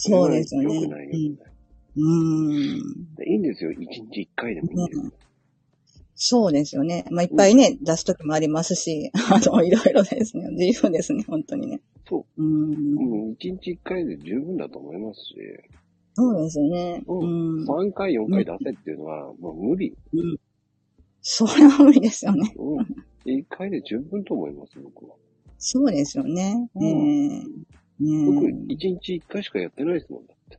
[SPEAKER 4] そうですよね。
[SPEAKER 1] 良くない、良くない。
[SPEAKER 4] うん。
[SPEAKER 1] でいいんですよ。一日一回でもいいんですよ。
[SPEAKER 4] そうですよね。まあ、いっぱいね、出すときもありますし、あの、いろいろですね。自由ですね、本当にね。
[SPEAKER 1] そう。
[SPEAKER 4] うん。
[SPEAKER 1] うん、一日一回で十分だと思いますし、
[SPEAKER 4] そうですよね。
[SPEAKER 1] う
[SPEAKER 4] うん。
[SPEAKER 1] 3回、4回出せっていうのは、もう無理。
[SPEAKER 4] それは無理ですよね。
[SPEAKER 1] うん。1回で十分と思います、僕は。
[SPEAKER 4] そうですよね。
[SPEAKER 1] うん
[SPEAKER 4] ええ
[SPEAKER 1] 僕、
[SPEAKER 4] ねえ。
[SPEAKER 1] 1日1回しかやってないですもんだって。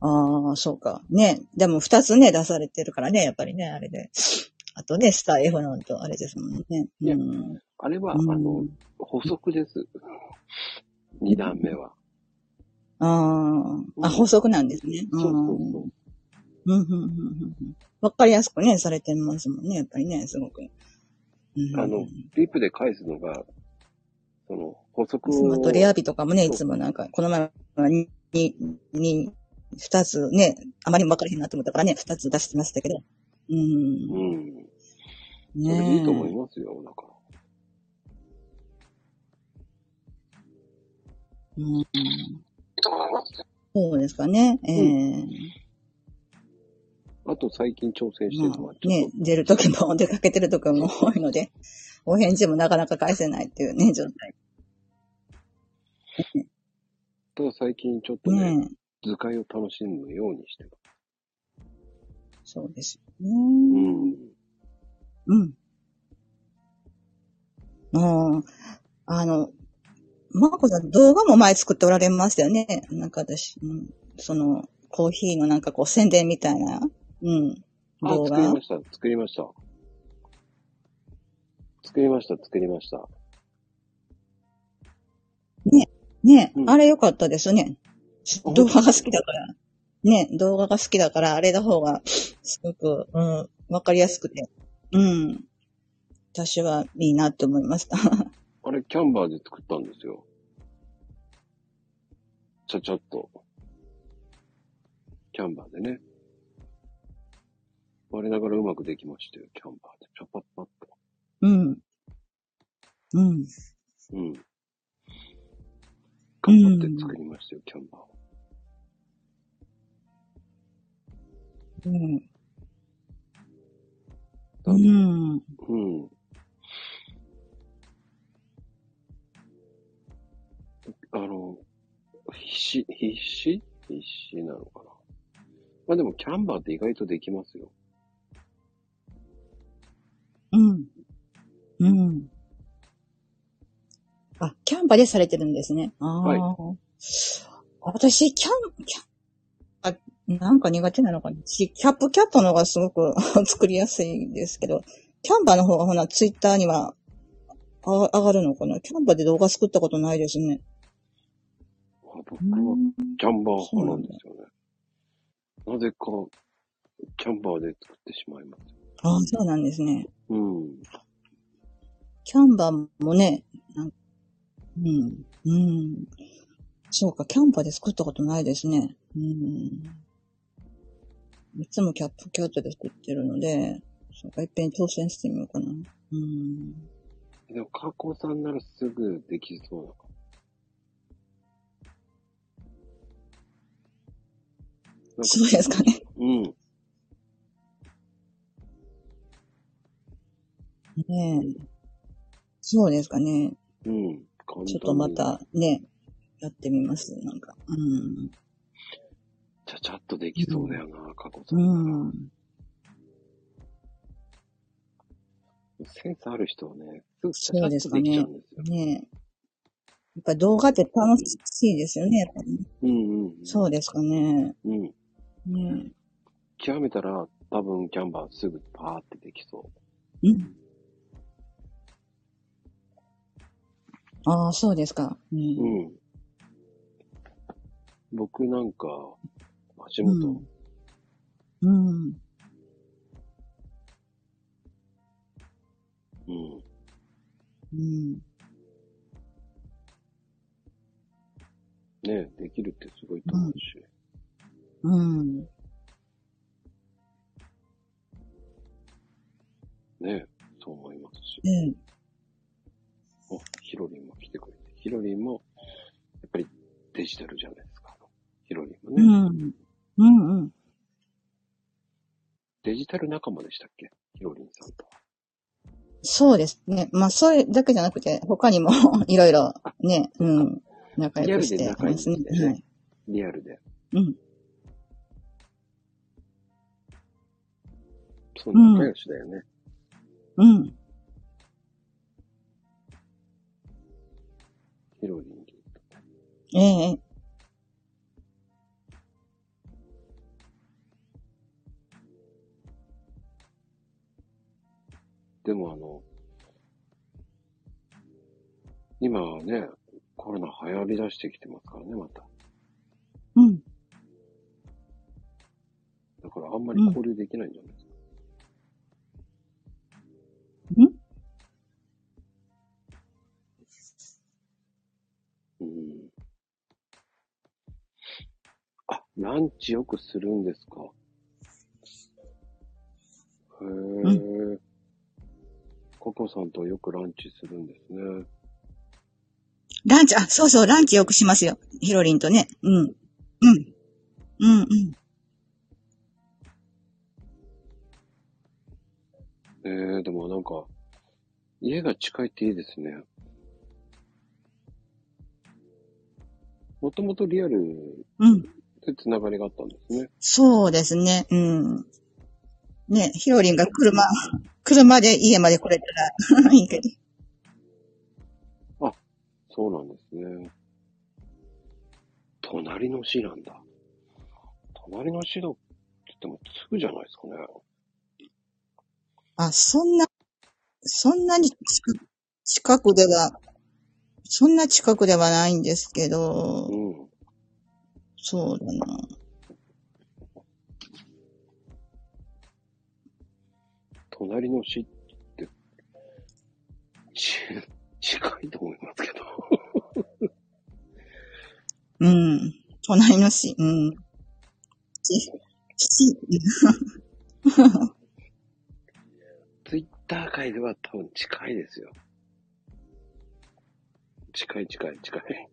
[SPEAKER 4] ああ、そうか。ね。でも二つね、出されてるからね、やっぱりね、あれで。あとね、スター F なんとあれですもんね。
[SPEAKER 1] いや
[SPEAKER 4] うん。
[SPEAKER 1] あれは、
[SPEAKER 4] うん
[SPEAKER 1] あの、補足です。2段目は。
[SPEAKER 4] ああ、あ、補足なんですね。
[SPEAKER 1] そうそうそう。
[SPEAKER 4] うん、うん、うん、うんうん。わかりやすくね、されてますもんね、やっぱりね、すごく。うん、
[SPEAKER 1] あの、リップで返すのが、その、補足を。
[SPEAKER 4] スマトレアビとかもね、いつもなんか、この前はに、に、に、二つね、あまりも分かれへんなと思ったからね、二つ出してましたけど。うん。
[SPEAKER 1] うん。そ
[SPEAKER 4] ね
[SPEAKER 1] れいいと思いますよ、だから。
[SPEAKER 4] うん。そうですかね。ええ
[SPEAKER 1] あと最近挑戦してるの
[SPEAKER 4] まあ
[SPEAKER 1] は、ちょっと、
[SPEAKER 4] ね、出るときも出かけてるときも多いので、お返事もなかなか返せないっていうね、状態。
[SPEAKER 1] と最近ちょっとね、
[SPEAKER 4] ね
[SPEAKER 1] 図解を楽しむようにしてます。
[SPEAKER 4] そうですよ
[SPEAKER 1] うん
[SPEAKER 4] ね。。うん。ああ、あの、まこさん動画も前作っておられましたよね。なんか私、うん、その、コーヒーのなんかこう宣伝みたいな、うん、
[SPEAKER 1] あ、
[SPEAKER 4] 動画
[SPEAKER 1] 作りま。した、作りました。作りました、作りました。
[SPEAKER 4] ね、
[SPEAKER 1] うん
[SPEAKER 4] あれ良かったですね。
[SPEAKER 1] あ
[SPEAKER 4] 動画が好きだから。ね、動画が好きだから、あれの方が、すごく、うん、わかりやすくて。うん。私はいいなって思いました。
[SPEAKER 1] あれ、キャンバーで作ったんですよ。ちゃちゃっと。キャンバーでね。我ながらうまくできましたよ、キャンバーで。ちゃぱっぱっと。
[SPEAKER 4] うん。うん。
[SPEAKER 1] うん。頑張って作りましたよ、キャンバーを。
[SPEAKER 4] うん。うん。
[SPEAKER 1] うん。あの、必死、必死？必死なのかな？まあでも、キャンバーって意外とできますよ。
[SPEAKER 4] うん。うん。あ、キャンバでされてるんですね。ああ。
[SPEAKER 1] はい
[SPEAKER 4] 私、キャン、キャン、あ、なんか苦手なのかな。しキャップキャットの方がすごく 作りやすいんですけど、キャンバの方がほな、ツイッターにはあ上がるのかな。キャンバで動画作ったことないですね。
[SPEAKER 1] あ僕はキャンバー派なんですよね。なぜか、キャンバーで作ってしまいます。
[SPEAKER 4] ああ、そうなんですね。
[SPEAKER 1] うん。
[SPEAKER 4] キャンバーもね、なんうん、うん。そうか、キャンバーで作ったことないですね。うん。いつもキャップキャットで作ってるので、そうか、いっぺん挑戦してみようかな。うん。
[SPEAKER 1] でも、加工さんならすぐできそうなかなんか
[SPEAKER 4] そうですかね。
[SPEAKER 1] うん。
[SPEAKER 4] ねえ。そうですかね。
[SPEAKER 1] うん。
[SPEAKER 4] ちょっとま。たね、やってみます。なんか。うん。
[SPEAKER 1] ちゃちゃっとできそうだよな、加工さ
[SPEAKER 4] うん
[SPEAKER 1] なら。
[SPEAKER 4] ん。
[SPEAKER 1] センスある人はね、すぐちゃ
[SPEAKER 4] そう
[SPEAKER 1] ちゃっ
[SPEAKER 4] ですかね
[SPEAKER 1] とできちゃうんですよ。
[SPEAKER 4] ねえ。やっぱ動画って楽しいですよね。やっぱり
[SPEAKER 1] うんうんうん。
[SPEAKER 4] そうですかね。
[SPEAKER 1] うん。
[SPEAKER 4] ね
[SPEAKER 1] 極めたら、多分キャンバーすぐパーってできそ
[SPEAKER 4] え。うん。ああ、そうですか。う。
[SPEAKER 1] う。うんん。僕なんか、足
[SPEAKER 4] う
[SPEAKER 1] 元、
[SPEAKER 4] ん。うん。
[SPEAKER 1] うん。
[SPEAKER 4] うん。
[SPEAKER 1] ね、できるってすごいと思うし。
[SPEAKER 4] うん。
[SPEAKER 1] ね、そう思いますし。
[SPEAKER 4] ね
[SPEAKER 1] お、ヒロリンも来てくれて。ヒロリンも、やっぱりデジタルじゃないですか。ヒロリンも
[SPEAKER 4] え。う
[SPEAKER 1] ね。
[SPEAKER 4] ん。うんうん。
[SPEAKER 1] デジタル仲間でしたっけ？ヒロリンさんとは。
[SPEAKER 4] そうですね。まあ、それだけじゃなくて、他にも いろいろね、うん。仲良くしてますね。
[SPEAKER 1] リアルで仲いね
[SPEAKER 4] はい。
[SPEAKER 1] リアルで。
[SPEAKER 4] うん。
[SPEAKER 1] そう、仲良しだよね。
[SPEAKER 4] うん。
[SPEAKER 1] ヒロリン。
[SPEAKER 4] ええ。
[SPEAKER 1] でもあの、今はね、コロナ流行り出してきてますからね、また。
[SPEAKER 4] うん。
[SPEAKER 1] だからあんまり交流できないんじゃない？うん。あ、ランチよくするんですか？へえ。ココさんとよくランチするんですね。
[SPEAKER 4] ランチ、あ、そうそう、ランチよくしますよ。ヒロリンとね。うん。うん。うんうん。
[SPEAKER 1] えー、でもなんか、家が近いっていいですね。もともとリアル
[SPEAKER 4] うん。
[SPEAKER 1] でつながりがあったんですね。
[SPEAKER 4] そうですね。うん。ね、ヒロリンが車、車で家まで来れたら いいけど。
[SPEAKER 1] そうなんですね。隣の市なんだ。隣の市だって言ってもすぐじゃないですかね。
[SPEAKER 4] あ、そんな、そんなに近近くではそんな近くではないんですけど、
[SPEAKER 1] うん。
[SPEAKER 4] そうだな。
[SPEAKER 1] 隣の市って、ち、近いと思いますけど。
[SPEAKER 4] うん。隣の市、うん。ち、ち、
[SPEAKER 1] ツイッター界では多分近いですよ。近い近い近い。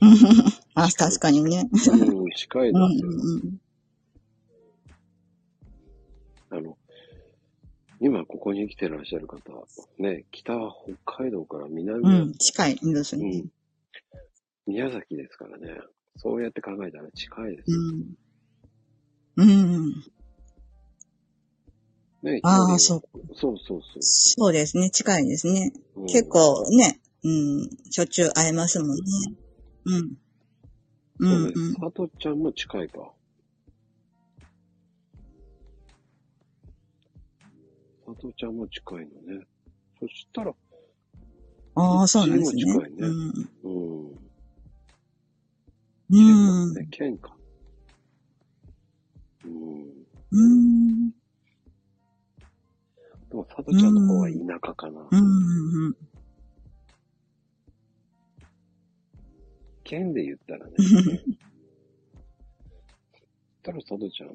[SPEAKER 4] うん あ、確かにね。
[SPEAKER 1] うん、近い
[SPEAKER 4] うん
[SPEAKER 1] ですよ。
[SPEAKER 4] うん
[SPEAKER 1] あの、今ここに来てらっしゃる方、ね、北は北海道から南は、
[SPEAKER 4] うん、近いです
[SPEAKER 1] う
[SPEAKER 4] ね
[SPEAKER 1] ん。宮崎ですからね。そうやって考えたら近いですよ。
[SPEAKER 4] うん。うん。
[SPEAKER 1] ね、
[SPEAKER 4] ああ、
[SPEAKER 1] 一人
[SPEAKER 4] そう。
[SPEAKER 1] そうそうそ
[SPEAKER 4] そうですね。近いですね。
[SPEAKER 1] う。うん
[SPEAKER 4] 結。構ね、うん、しょっちゅう会えますもんね。うん。う
[SPEAKER 1] そ
[SPEAKER 4] ん、
[SPEAKER 1] うです。
[SPEAKER 4] うん。
[SPEAKER 1] 佐藤ちゃんも近いか。佐藤ちゃんも近いのね。そしたら、
[SPEAKER 4] ああ、そうなんですね。
[SPEAKER 1] うちも近いね
[SPEAKER 4] うん。
[SPEAKER 1] うん。
[SPEAKER 4] うん。
[SPEAKER 1] ね、県か。うん。
[SPEAKER 4] うん。
[SPEAKER 1] でも、佐藤ちゃんの方は田舎かな。
[SPEAKER 4] うん。うん。
[SPEAKER 1] 県で言ったらね。たら佐藤ちゃん。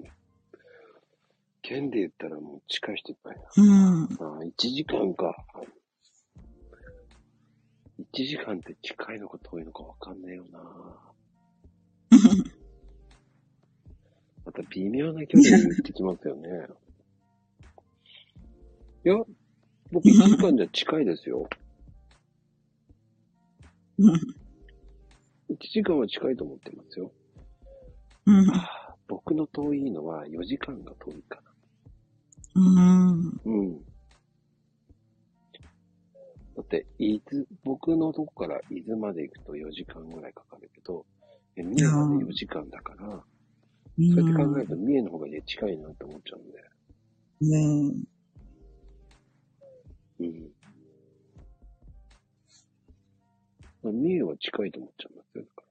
[SPEAKER 1] 県で言ったらもう近い人いっぱいだ。
[SPEAKER 4] うん。
[SPEAKER 1] ああ、1時間か。1時間って近いのか遠いのかわかんねえよな。また微妙な距離に行ってきますよね。いや、僕1時間じゃ近いですよ。
[SPEAKER 4] うん。
[SPEAKER 1] 1時間は近いと思ってますよ。
[SPEAKER 4] うん。
[SPEAKER 1] 僕の遠いのは4時間が遠いか
[SPEAKER 4] うん。
[SPEAKER 1] な。うん。だって、伊豆、僕のとこから伊豆まで行くと4時間ぐらいかかるけど、え三重まで4時間だから、そうやって考えると三重の方がね近いなって思っちゃうんで。
[SPEAKER 4] うん。
[SPEAKER 1] うん。まあ三重は近いと思っちゃうんですよ。だから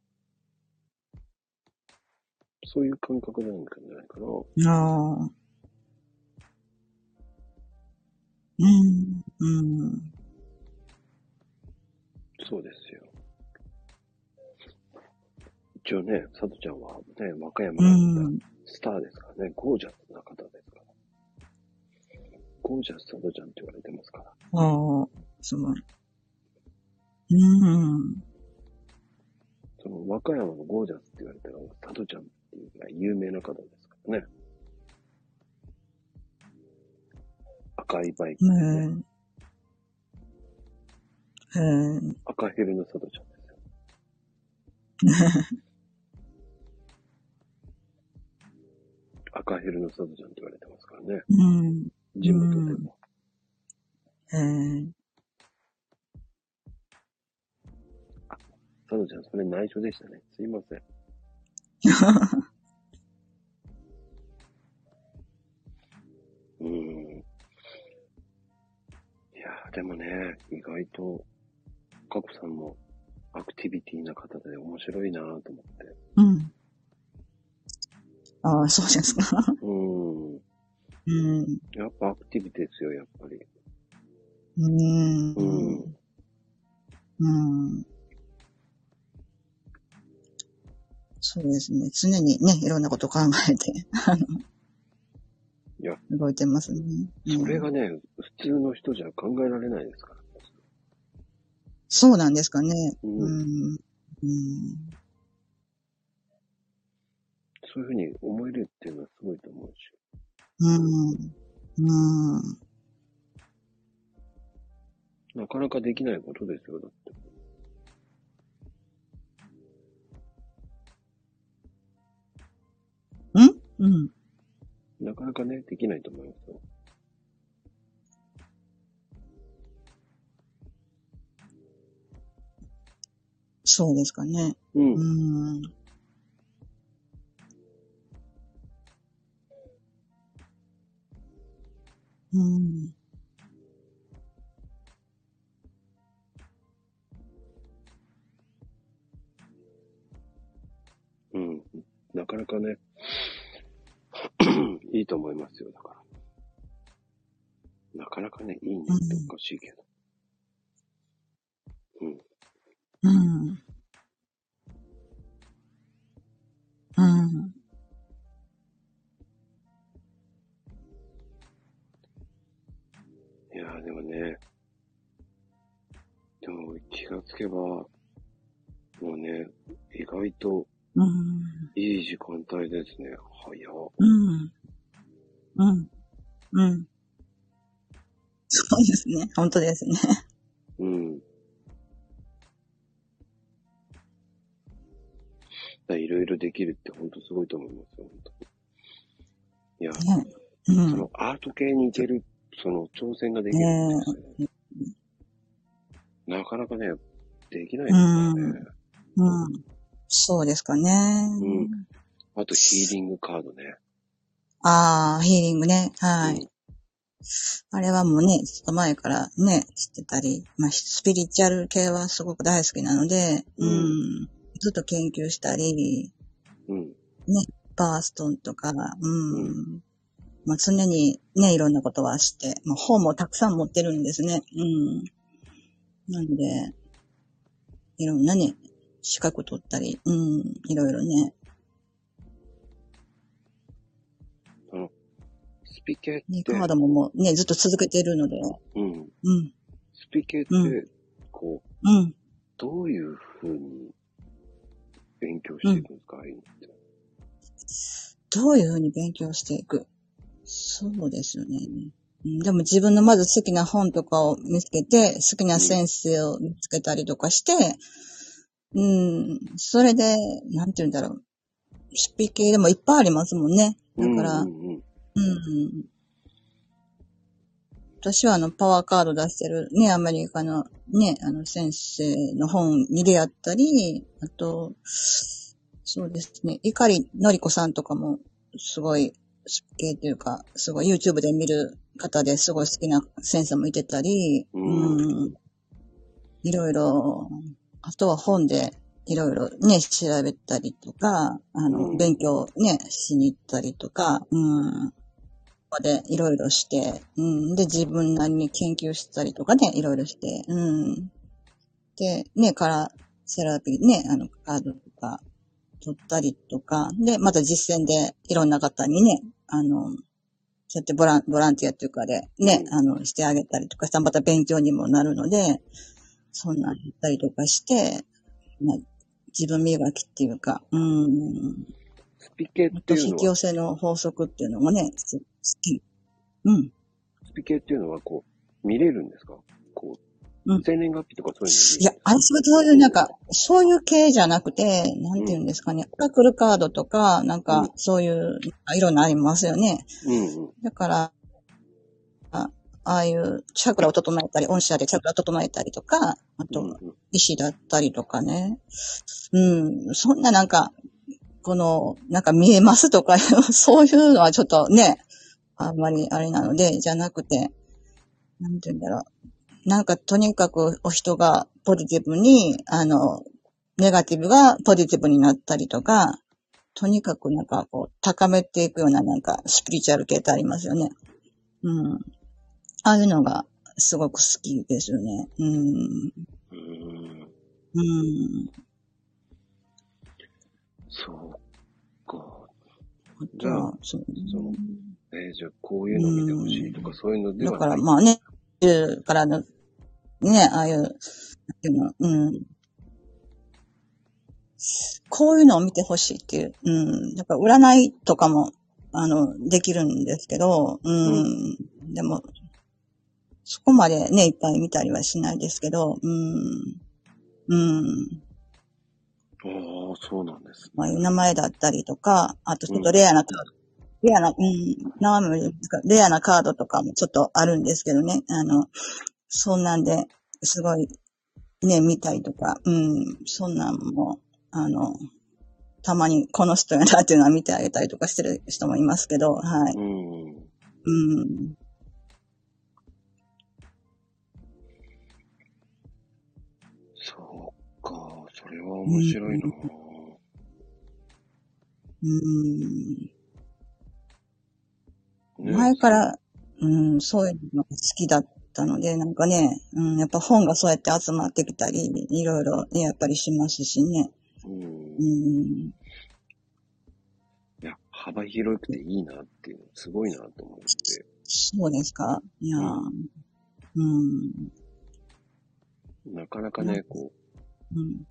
[SPEAKER 1] そういう感覚なんじゃないかな。
[SPEAKER 4] ああ。うん。うん。
[SPEAKER 1] そうですよ。一応ね、佐藤ちゃんはね、和歌山
[SPEAKER 4] う
[SPEAKER 1] の
[SPEAKER 4] ん。
[SPEAKER 1] スターですからね、ゴージャスな方ですゴージャス佐藤ちゃんって言われてますから。
[SPEAKER 4] ああ、すごい。うん。
[SPEAKER 1] その和歌山のゴージャスって言われたら、佐藤ちゃんっていうぐらい有名な方ですからね。赤いバイク、
[SPEAKER 4] ね
[SPEAKER 1] ね、
[SPEAKER 4] え。へえ。
[SPEAKER 1] 赤ヘルの佐藤ちゃんですよ。赤ヘルの佐藤ちゃんって言われてますからね。
[SPEAKER 4] うん。
[SPEAKER 1] 地元でも。
[SPEAKER 4] へえ。
[SPEAKER 1] 佐藤ちゃん、それ内緒でしたね。すいません。うーん。いやー、でもね、意外と、かこさんもアクティビティな方で面白いなぁと思って。
[SPEAKER 4] うん。ああ、そうですか。
[SPEAKER 1] うーん。
[SPEAKER 4] うん。
[SPEAKER 1] やっぱアクティビティですよ、やっぱり。
[SPEAKER 4] うん。
[SPEAKER 1] うん。
[SPEAKER 4] うん。そうですね。常にね、いろんなこと考えて、あの、
[SPEAKER 1] いや、
[SPEAKER 4] 動いてますね。うん
[SPEAKER 1] それがね、普通の人じゃ考えられないですから。
[SPEAKER 4] そうなんですかね。
[SPEAKER 1] うん
[SPEAKER 4] うん。うん。
[SPEAKER 1] そういうふうに思えるっていうのはすごいと思うし。
[SPEAKER 4] うん。うん。
[SPEAKER 1] なかなかできないことですよ、だって。
[SPEAKER 4] んうん。
[SPEAKER 1] なかなかね、できないと思いますよ。
[SPEAKER 4] そうですかね。
[SPEAKER 1] うん。
[SPEAKER 4] うん。うん。うん。
[SPEAKER 1] なかなかね、いいと思いますよ、だから。なかなかね、いいねっておかしいけど。うん。
[SPEAKER 4] うん。うん。
[SPEAKER 1] 気がつけば、もうね、意外と
[SPEAKER 4] うん。
[SPEAKER 1] いい時間帯ですね。早っ。
[SPEAKER 4] うん。うん。うん。そうですね。本当ですね。
[SPEAKER 1] うん。だいろいろできるって本当すごいと思いますよ、本当いや、
[SPEAKER 4] ね。う
[SPEAKER 1] そ
[SPEAKER 4] ん。
[SPEAKER 1] のアート系に行ける、その挑戦ができるんですよね。なかなかね、できないですからね。
[SPEAKER 4] うん。そうですかね。
[SPEAKER 1] うんあとヒーリングカードね。
[SPEAKER 4] ああ、ヒーリングね。はい。
[SPEAKER 1] うん
[SPEAKER 4] あれはもうね、ちょっと前からね、知ってたり、まあ、スピリチュアル系はすごく大好きなので、
[SPEAKER 1] う
[SPEAKER 4] うんん。ずっと研究したり、
[SPEAKER 1] うん。
[SPEAKER 4] バーストンとか、うん。まあ、常にね、いろんなことはして、まあ、本もたくさん持ってるんですね。うん。なので、いろんなね、資格取ったり、うん、いろいろね。
[SPEAKER 1] スピ系
[SPEAKER 4] ね、
[SPEAKER 1] って、
[SPEAKER 4] カードももうね、ずっと続けてるので、
[SPEAKER 1] うん。
[SPEAKER 4] うん、
[SPEAKER 1] スピ系って、
[SPEAKER 4] う
[SPEAKER 1] こう、
[SPEAKER 4] うん。
[SPEAKER 1] どういうふうに勉強していくんですか、うのって。
[SPEAKER 4] どういうふうに勉強していく？そうですよね。でも自分のまず好きな本とかを見つけて、好きな先生を見つけたりとかして、うん、それで、なんて言うんだろう。スピ系でもいっぱいありますもんね。だから、
[SPEAKER 1] うん
[SPEAKER 4] うん。私はあの、パワーカード出してるね、アメリカのね、あの、先生の本に出会ったり、あと、そうですね、碇のりこさんとかも、すごい、スピ系というか、すごい YouTube で見る方ですごい好きな先生もいてたり、
[SPEAKER 1] うん
[SPEAKER 4] うん。いろいろ、あとは本で、いろいろね、調べたりとか、あの、
[SPEAKER 1] うん
[SPEAKER 4] 勉強ね、しに行ったりとか、うん。ここでいろいろして、うん。で、自分なりに研究したりとかね、いろいろして、うん。で、ね、カラーセラピーね、あの、カードとか取ったりとか、で、また実践でいろんな方にね、あの、そうやってボラン、ボランティアっていうかで、ね、あの、してあげたりとかしたらまた勉強にもなるので、そんなんやったりとかして、まあ、自分磨きっていうか、うん。
[SPEAKER 1] スピ系っていうのは、
[SPEAKER 4] 引き寄せの法則っていうのもね、す好き。うん。
[SPEAKER 1] スピ系っていうのはこう、見れるんですか？こう、
[SPEAKER 4] うん
[SPEAKER 1] 生年月日とかそういうの
[SPEAKER 4] いや、あれそういうなんか、そういう系じゃなくて、なんていうんですかね、オラクルカードとか、なん
[SPEAKER 1] うん
[SPEAKER 4] か、そういう、いろんなありますよね。
[SPEAKER 1] うんうん。
[SPEAKER 4] だから、あああいうチャクラを整えたり、音車でチャクラを整えたりとか、あ
[SPEAKER 1] うん
[SPEAKER 4] と、
[SPEAKER 1] うん
[SPEAKER 4] 石だったりとかね。うん、そんななんか、この、なんか見えますとか、そういうのはちょっとね、あんまりあれなので、じゃなくて、なんて言うんだろう。なんかとにかくお人がポジティブに、あの、ネガティブがポジティブになったりとか、とにかくなんかこう、高めていくようななんかスピリチュアル系ってありますよね。うん。ああいうのがすごく好きですよね。うん。
[SPEAKER 1] うーん。
[SPEAKER 4] うん。
[SPEAKER 1] そうか。
[SPEAKER 4] あとは、そう
[SPEAKER 1] そのえーじゃあこういうの見てほしいとか、そういうのでは
[SPEAKER 4] だから
[SPEAKER 1] ない。
[SPEAKER 4] まあね、いうからの、ね、ああいう、なんていうん。こういうのを見てほしいっていう、うん。だから占いとかも、あの、できるんですけど、うん。でも、そこまでね、いっぱい見たりはしないですけど、うん。うん。
[SPEAKER 1] ああ、そうなんです。
[SPEAKER 4] まあいう名前だったりとか、あとちょっとレアなレアな、うん、名前もいいですかレアなカードとかもちょっとあるんですけどね。あの、そんなんで、すごい、ね、見たりとか、うん、そんなんも、あの、たまにこの人やなっていうのは見てあげたりとかしてる人もいますけど、はい。
[SPEAKER 1] うん。
[SPEAKER 4] うん。
[SPEAKER 1] そうか。それは面白いな。
[SPEAKER 4] うん。
[SPEAKER 1] ね
[SPEAKER 4] 前から、うん、そういうのが好きだったので、なんかね、うん、やっぱ本がそうやって集まってきたり、いろいろね、やっぱりしますしね。
[SPEAKER 1] うん。
[SPEAKER 4] うん、
[SPEAKER 1] いや、幅広くていいなっていうの、すごいなと思って。
[SPEAKER 4] そうですか？いやーうん、
[SPEAKER 1] なかなかね、こう、
[SPEAKER 4] うん、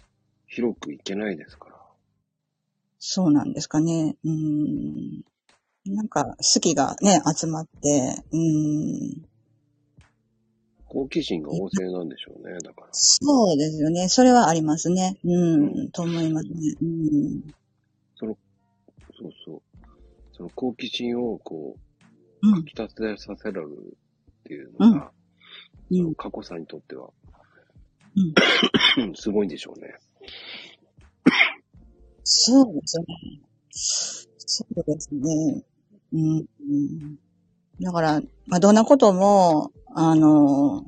[SPEAKER 1] 広くいけないですから。
[SPEAKER 4] そうなんですかね。うん、なんか好きがね、集まって、うん、
[SPEAKER 1] 好奇心が旺盛なんでしょうね、だから。
[SPEAKER 4] そうですよね。それはありますね。うん、と思いますね。うん、
[SPEAKER 1] その、そうそう。その好奇心をこう、
[SPEAKER 4] うん
[SPEAKER 1] かき立てさせられるっていうのが、
[SPEAKER 4] うん
[SPEAKER 1] その過去さんにとっては、
[SPEAKER 4] うん
[SPEAKER 1] すごいんでしょうね。
[SPEAKER 4] そうですね。そうですね。うん。うんだから、まあ、どんなことも、あの、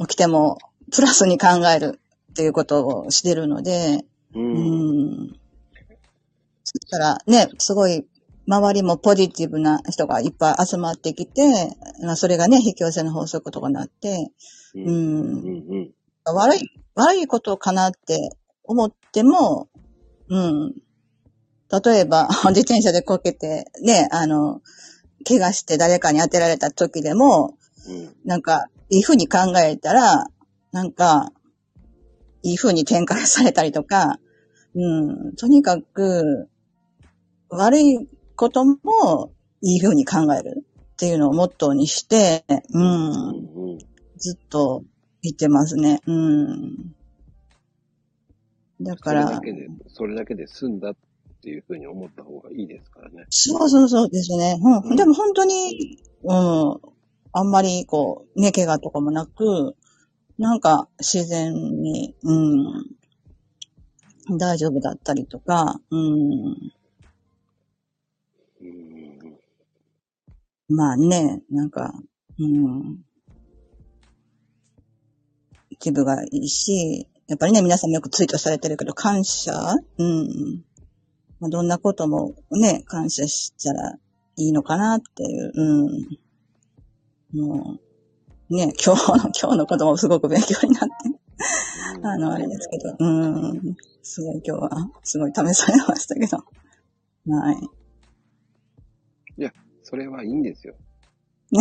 [SPEAKER 4] 起きても、プラスに考えるっていうことをしてるので、
[SPEAKER 1] う。
[SPEAKER 4] うんん。そしたら、ね、すごい、周りもポジティブな人がいっぱい集まってきて、まあ、それがね、引き寄せの法則とかなって、
[SPEAKER 1] う。
[SPEAKER 4] うんん。
[SPEAKER 1] うん。
[SPEAKER 4] 悪い、悪いことかなって思っても、うん。例えば、自転車でこけて、ね、あの、怪我して誰かに当てられた時でも、
[SPEAKER 1] うん。
[SPEAKER 4] なんか、いい風に考えたら、なんか、いい風に展開されたりとか、うん、とにかく、悪いこともいい風に考えるっていうのをモットーにして、う、
[SPEAKER 1] うんん。
[SPEAKER 4] ずっと言ってますね。うん。だ
[SPEAKER 1] そ
[SPEAKER 4] から、
[SPEAKER 1] れだけで、それだけで済んだっていうふうに思った方がいいですからね。
[SPEAKER 4] そうそうそうですね。う。
[SPEAKER 1] うんん
[SPEAKER 4] でも本当に、うん、あんまりこう、ね、怪我とかもなく、なんか自然に、うん、大丈夫だったりとか、うん、
[SPEAKER 1] うん。
[SPEAKER 4] まあね、なんか、うん、気分がいいし、やっぱりね、皆さんもよくツイートされてるけど、感謝うん。まあ、どんなこともね、感謝したらいいのかなっていう、うん。もう、ね、今日の、今日のこともすごく勉強になって、あの、あれですけど、うん。すごい今日は、すごい試されましたけど。はい。
[SPEAKER 1] それはいいんですよ。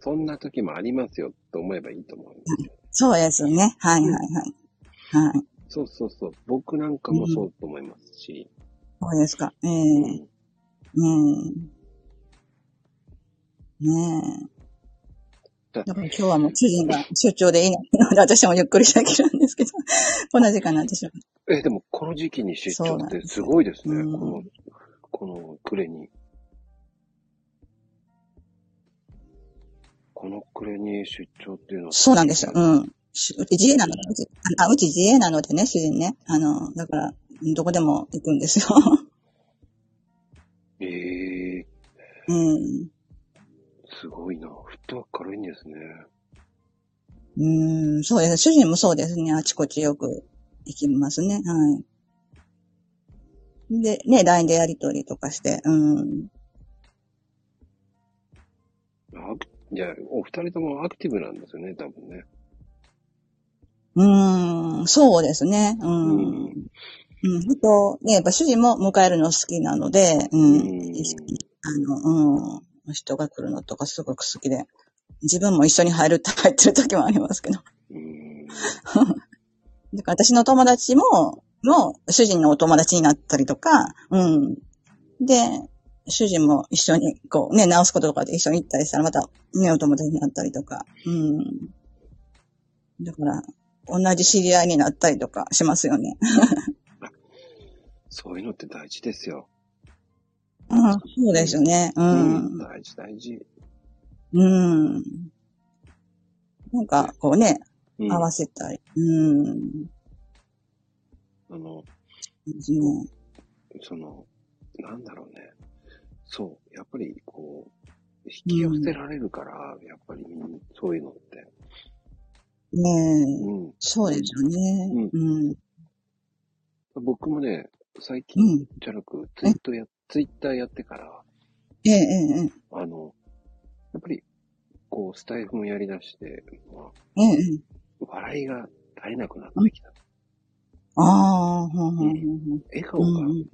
[SPEAKER 1] そんな時もありますよと思えばいいと思うんですよ。
[SPEAKER 4] そうですよね。はいはいはい。はい。
[SPEAKER 1] そうそうそう。僕なんかもそうと思いますし。
[SPEAKER 4] そうですか。ええ
[SPEAKER 1] うん
[SPEAKER 4] ねえ。
[SPEAKER 1] だ
[SPEAKER 4] だから今日はもう主人が出張でいないので、私もゆっくりできるんですけど、こんな時間になってしまう。
[SPEAKER 1] え、でもこの時期に出張ってすごいですね。
[SPEAKER 4] うん
[SPEAKER 1] この、この暮れに。この暮れに出張っていうのは。
[SPEAKER 4] そうなんですよ。うん。しうち自営なので、うちあうち自営なのでね、主人ね。あの、だから、どこでも行くんですよ。
[SPEAKER 1] ええ
[SPEAKER 4] うん。
[SPEAKER 1] すごいな。フットワーク軽いんですね。
[SPEAKER 4] うん、そうです。主人もそうですね。あちこちよく行きますね。はい。で、ね、LINE でやりとりとかして、うん。
[SPEAKER 1] アクじゃあ、お二人ともアクティブなんですよね、多分ね。
[SPEAKER 4] うーん、そうですね。う。
[SPEAKER 1] うん
[SPEAKER 4] うん。人、ね、やっぱ主人も迎えるの好きなので、うん。
[SPEAKER 1] うん
[SPEAKER 4] あの、うん。人が来るのとかすごく好きで、自分も一緒に入るって入ってる時もありますけど。
[SPEAKER 1] うん。
[SPEAKER 4] だから私の友達も、もう主人のお友達になったりとか、うん。で、主人も一緒に、こうね、直すこととかで一緒に行ったりしたら、またね、お友達になったりとか、うん。だから、同じ知り合いになったりとかしますよね。
[SPEAKER 1] そういうのって大事ですよ。
[SPEAKER 4] うん、そうですよね。うん。
[SPEAKER 1] 大事大事。
[SPEAKER 4] うん。なんか、こうね、
[SPEAKER 1] うん。
[SPEAKER 4] 合わせたり。うん。
[SPEAKER 1] あの、
[SPEAKER 4] ね。
[SPEAKER 1] その、なんだろうね。そう。やっぱり、こう、引き寄せられるから、やっぱり、うんそういうのって。
[SPEAKER 4] ねえ。
[SPEAKER 1] うん。
[SPEAKER 4] そうですよね。うん。
[SPEAKER 1] 僕もね、最近
[SPEAKER 4] うん。
[SPEAKER 1] じゃなく、ツイートや、ツイッターやってから、
[SPEAKER 4] ええ、ええ、ええ。
[SPEAKER 1] あの、スタイフもやり出して、ま
[SPEAKER 4] うんうん。
[SPEAKER 1] あ、笑いが絶えなくなってきた。
[SPEAKER 4] ああ、ほんほんほんほん。
[SPEAKER 1] 笑顔が、
[SPEAKER 4] うんうん。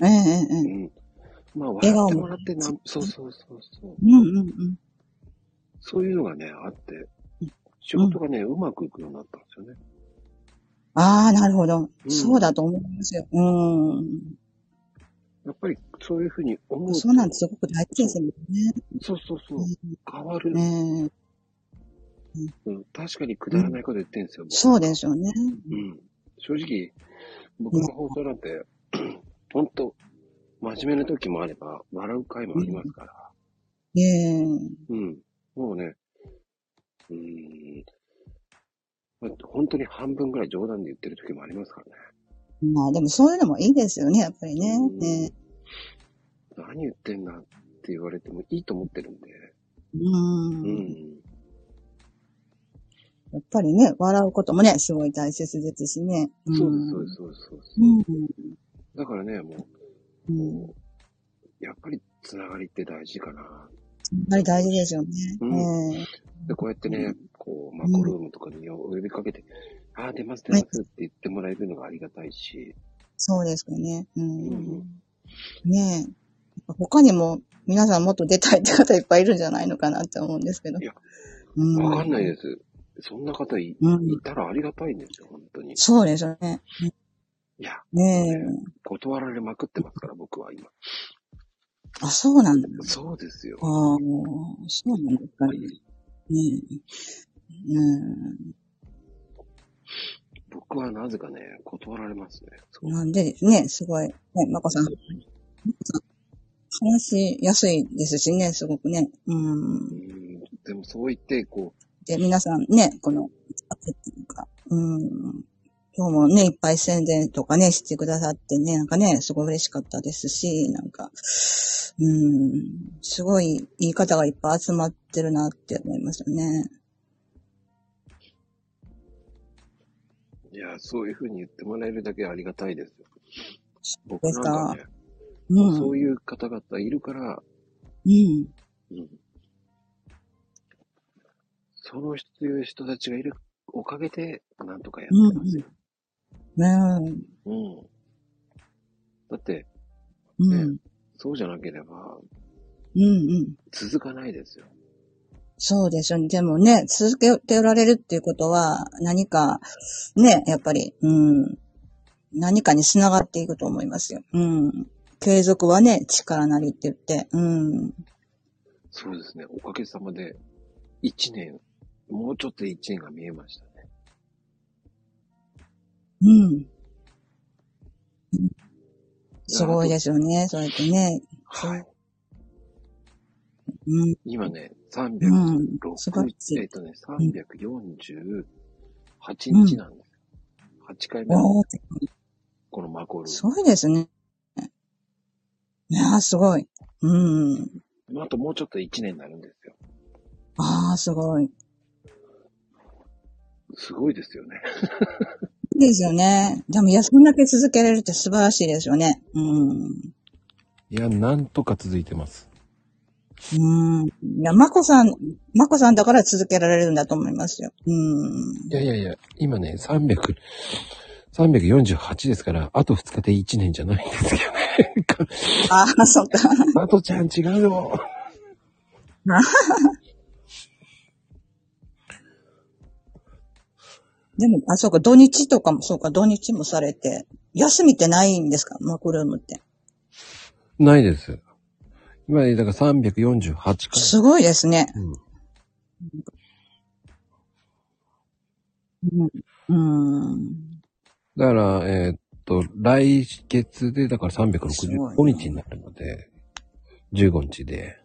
[SPEAKER 4] ええええええ。
[SPEAKER 1] うん。まあ、笑ってもらってなん、そうそうそうそう。
[SPEAKER 4] うんうんうん。
[SPEAKER 1] そういうのがね、あって、仕事がね、うまくいくようになったんですよね。
[SPEAKER 4] ああ、なるほど。
[SPEAKER 1] うん
[SPEAKER 4] そうだと思いますよ。うん。
[SPEAKER 1] やっぱりそういうふうに思うと。
[SPEAKER 4] そうなんてすごく大事ですよね。
[SPEAKER 1] そうそうそう。変わる、
[SPEAKER 4] ね
[SPEAKER 1] うん。確かにくだらないこと言ってんですよ。僕
[SPEAKER 4] そうですよね。
[SPEAKER 1] うん。正直、僕の放送なんて、ほんと、真面目な時もあれば、笑う回もありますから。
[SPEAKER 4] ええ
[SPEAKER 1] うん。もうね、うーん。まあ本当に半分ぐらい冗談で言ってる時もありますからね。
[SPEAKER 4] まあでもそういうのもいいですよね、やっぱりね。
[SPEAKER 1] うん
[SPEAKER 4] ね
[SPEAKER 1] 何言ってんだって言われてもいいと思ってるんで。
[SPEAKER 4] うん。
[SPEAKER 1] うん。
[SPEAKER 4] やっぱりね、笑うこともね、すごい大切ですしね。
[SPEAKER 1] そうそうです、そうです。そうです
[SPEAKER 4] うん。
[SPEAKER 1] だからね、もう、
[SPEAKER 4] うん。やっ
[SPEAKER 1] やっぱりつながりって大事かな。
[SPEAKER 4] ぱり大事ですよね。
[SPEAKER 1] うん
[SPEAKER 4] ええ
[SPEAKER 1] で、こうやってね、こう、マコルームとかにお呼びかけて、ああ、出ます、出ますって言ってもらえるのがありがたいし、
[SPEAKER 4] そうですよね。うん。
[SPEAKER 1] うん
[SPEAKER 4] ねえ。他にも皆さんもっと出たいって方いっぱいいるんじゃないのかなって思うんですけど。
[SPEAKER 1] いや
[SPEAKER 4] うん。
[SPEAKER 1] わかんないです。そんな方い,、たらありがたいんですよ、本当に。
[SPEAKER 4] そうですよね。
[SPEAKER 1] いや、
[SPEAKER 4] ねえ。
[SPEAKER 1] 断られまくってますから、僕は今。
[SPEAKER 4] あ、そうなんだ。
[SPEAKER 1] そうですよ。
[SPEAKER 4] ああ、そうなんですかね。ねえ。うん。
[SPEAKER 1] 僕はなぜかね、断られますね。そう
[SPEAKER 4] なんでですね、すごい。ね、まこさん。まこさん話しやすいですしね、すごくね。う。
[SPEAKER 1] うんん、でもそう言って、こ
[SPEAKER 4] で、皆さんね、この、っていうか、うん。今日もね、いっぱい宣伝とかね、してくださってね、なんかね、すごい嬉しかったですし、なんか、うん、すごいいい方がいっぱい集まってるなって思いましたね。
[SPEAKER 1] う、いや、そういうふうに言ってもらえるだけありがたいですよ。僕なんかね、
[SPEAKER 4] うん。
[SPEAKER 1] そういう方々いるから、
[SPEAKER 4] うん。
[SPEAKER 1] うん、その人いう人たちがいるおかげで、なんとかやってますよ。
[SPEAKER 4] ね
[SPEAKER 1] うん。だって、
[SPEAKER 4] え。うん。
[SPEAKER 1] そうじゃなければ、
[SPEAKER 4] うんうん。
[SPEAKER 1] 続かないですよ。
[SPEAKER 4] そうでしょ。でもね、続けておられるっていうことは、何か、ね、やっぱり、うん。何かに繋がっていくと思いますよ。うん。継続はね、力なりって言って、うん。
[SPEAKER 1] そうですね。おかげさまで、一年、もうちょっとで一年が見えましたね。
[SPEAKER 4] うん。すごいですよね、そうやってね。
[SPEAKER 1] はい。
[SPEAKER 4] うん。
[SPEAKER 1] 今ね、
[SPEAKER 4] うん
[SPEAKER 1] 306、
[SPEAKER 4] 素晴らしい
[SPEAKER 1] えっとね、348日なんです。8回目このマコル
[SPEAKER 4] すごいですね。いやー、すごい。うん。
[SPEAKER 1] あともうちょっと1年になるんですよ。
[SPEAKER 4] ああ、すごい。
[SPEAKER 1] すごいですよね。
[SPEAKER 4] ですよね。でも、いや、そんだけ続けられるって素晴らしいですよね。うん。
[SPEAKER 5] いや、なんとか続いてます。
[SPEAKER 4] うん。いや、まこさん、まこさんだから続けられるんだと思いますよ。うん。
[SPEAKER 5] いやいやいや、今ね、300、348ですから、あと2日で1年じゃないんですよね。
[SPEAKER 4] ああ、そっか。
[SPEAKER 5] あとちゃん違うよ。
[SPEAKER 4] でも、あ、そうか、土日とかも、そうか、土日もされて、休みってないんですか？マクルームって。
[SPEAKER 5] ないです。今ね、だから348回。
[SPEAKER 4] すごいですね。
[SPEAKER 5] うん。
[SPEAKER 4] うん。うん。
[SPEAKER 5] だから、えーっと、来月で、だから
[SPEAKER 4] すごい
[SPEAKER 5] 365
[SPEAKER 4] な
[SPEAKER 5] 日になるので、15日で。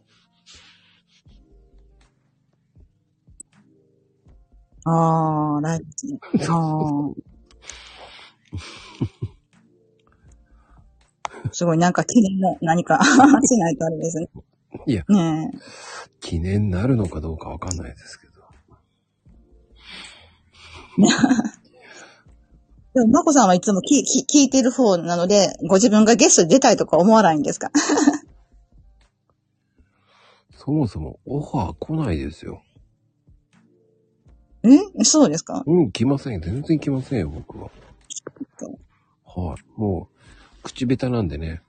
[SPEAKER 4] ああ、来月ね。ああ。すごい、なんか記念の何か しないとあれですね。
[SPEAKER 5] いや、
[SPEAKER 4] ねえ。
[SPEAKER 5] 記念になるのかどうかわかんないですけど。
[SPEAKER 4] でも、まこさんはいつも聞聞聞いてる方なので、ご自分がゲストで出たいとか思わないんですか？
[SPEAKER 1] そもそもオファー来ないですよ。
[SPEAKER 4] えそうですか？
[SPEAKER 1] うん、来ません。全然来ませんよ、僕は。はい。もう、口下手なんでね。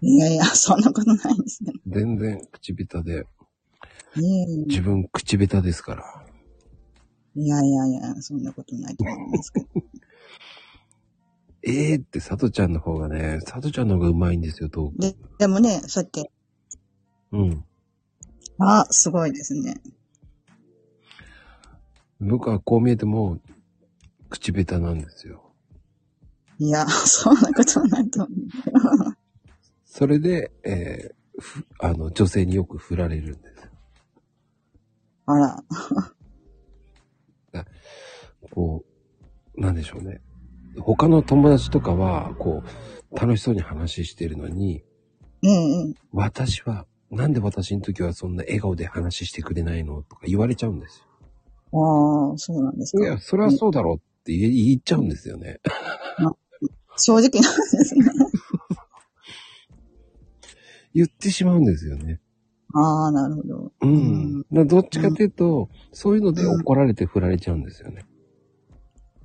[SPEAKER 4] いやいや、そんなことないですね。
[SPEAKER 1] 全然口下手で。
[SPEAKER 4] い
[SPEAKER 1] 自分口下手ですから。
[SPEAKER 4] やいやいや、そんなことないと思いますけど。
[SPEAKER 1] え えー、って、さとちゃんの方がね、さとちゃんの方がうまいんですよ、トーク。
[SPEAKER 4] で、でもね、そうやって、
[SPEAKER 1] うん。
[SPEAKER 4] あ、すごいですね。
[SPEAKER 1] 僕はこう見えても、口下手なんですよ。
[SPEAKER 4] いや、そんなことはないと思う。
[SPEAKER 1] それで、えーふあの、女性によく振られるんです。
[SPEAKER 4] あら。
[SPEAKER 1] こう、なんでしょうね。他の友達とかは、こう、楽しそうに話してるのに、
[SPEAKER 4] うんうん。
[SPEAKER 1] 私は、なんで私の時はそんな笑顔で話してくれないのとか言われちゃうんです
[SPEAKER 4] ああ、そうなんです
[SPEAKER 1] よ。
[SPEAKER 4] か。
[SPEAKER 1] いや、それはそうだろうって言い言っちゃうんですよね。
[SPEAKER 4] 正直なんですね。
[SPEAKER 1] 言ってしまうんですよね。
[SPEAKER 4] ああ、なるほど。
[SPEAKER 1] うん。どっちかというと、そういうので怒られて振られちゃうんですよね。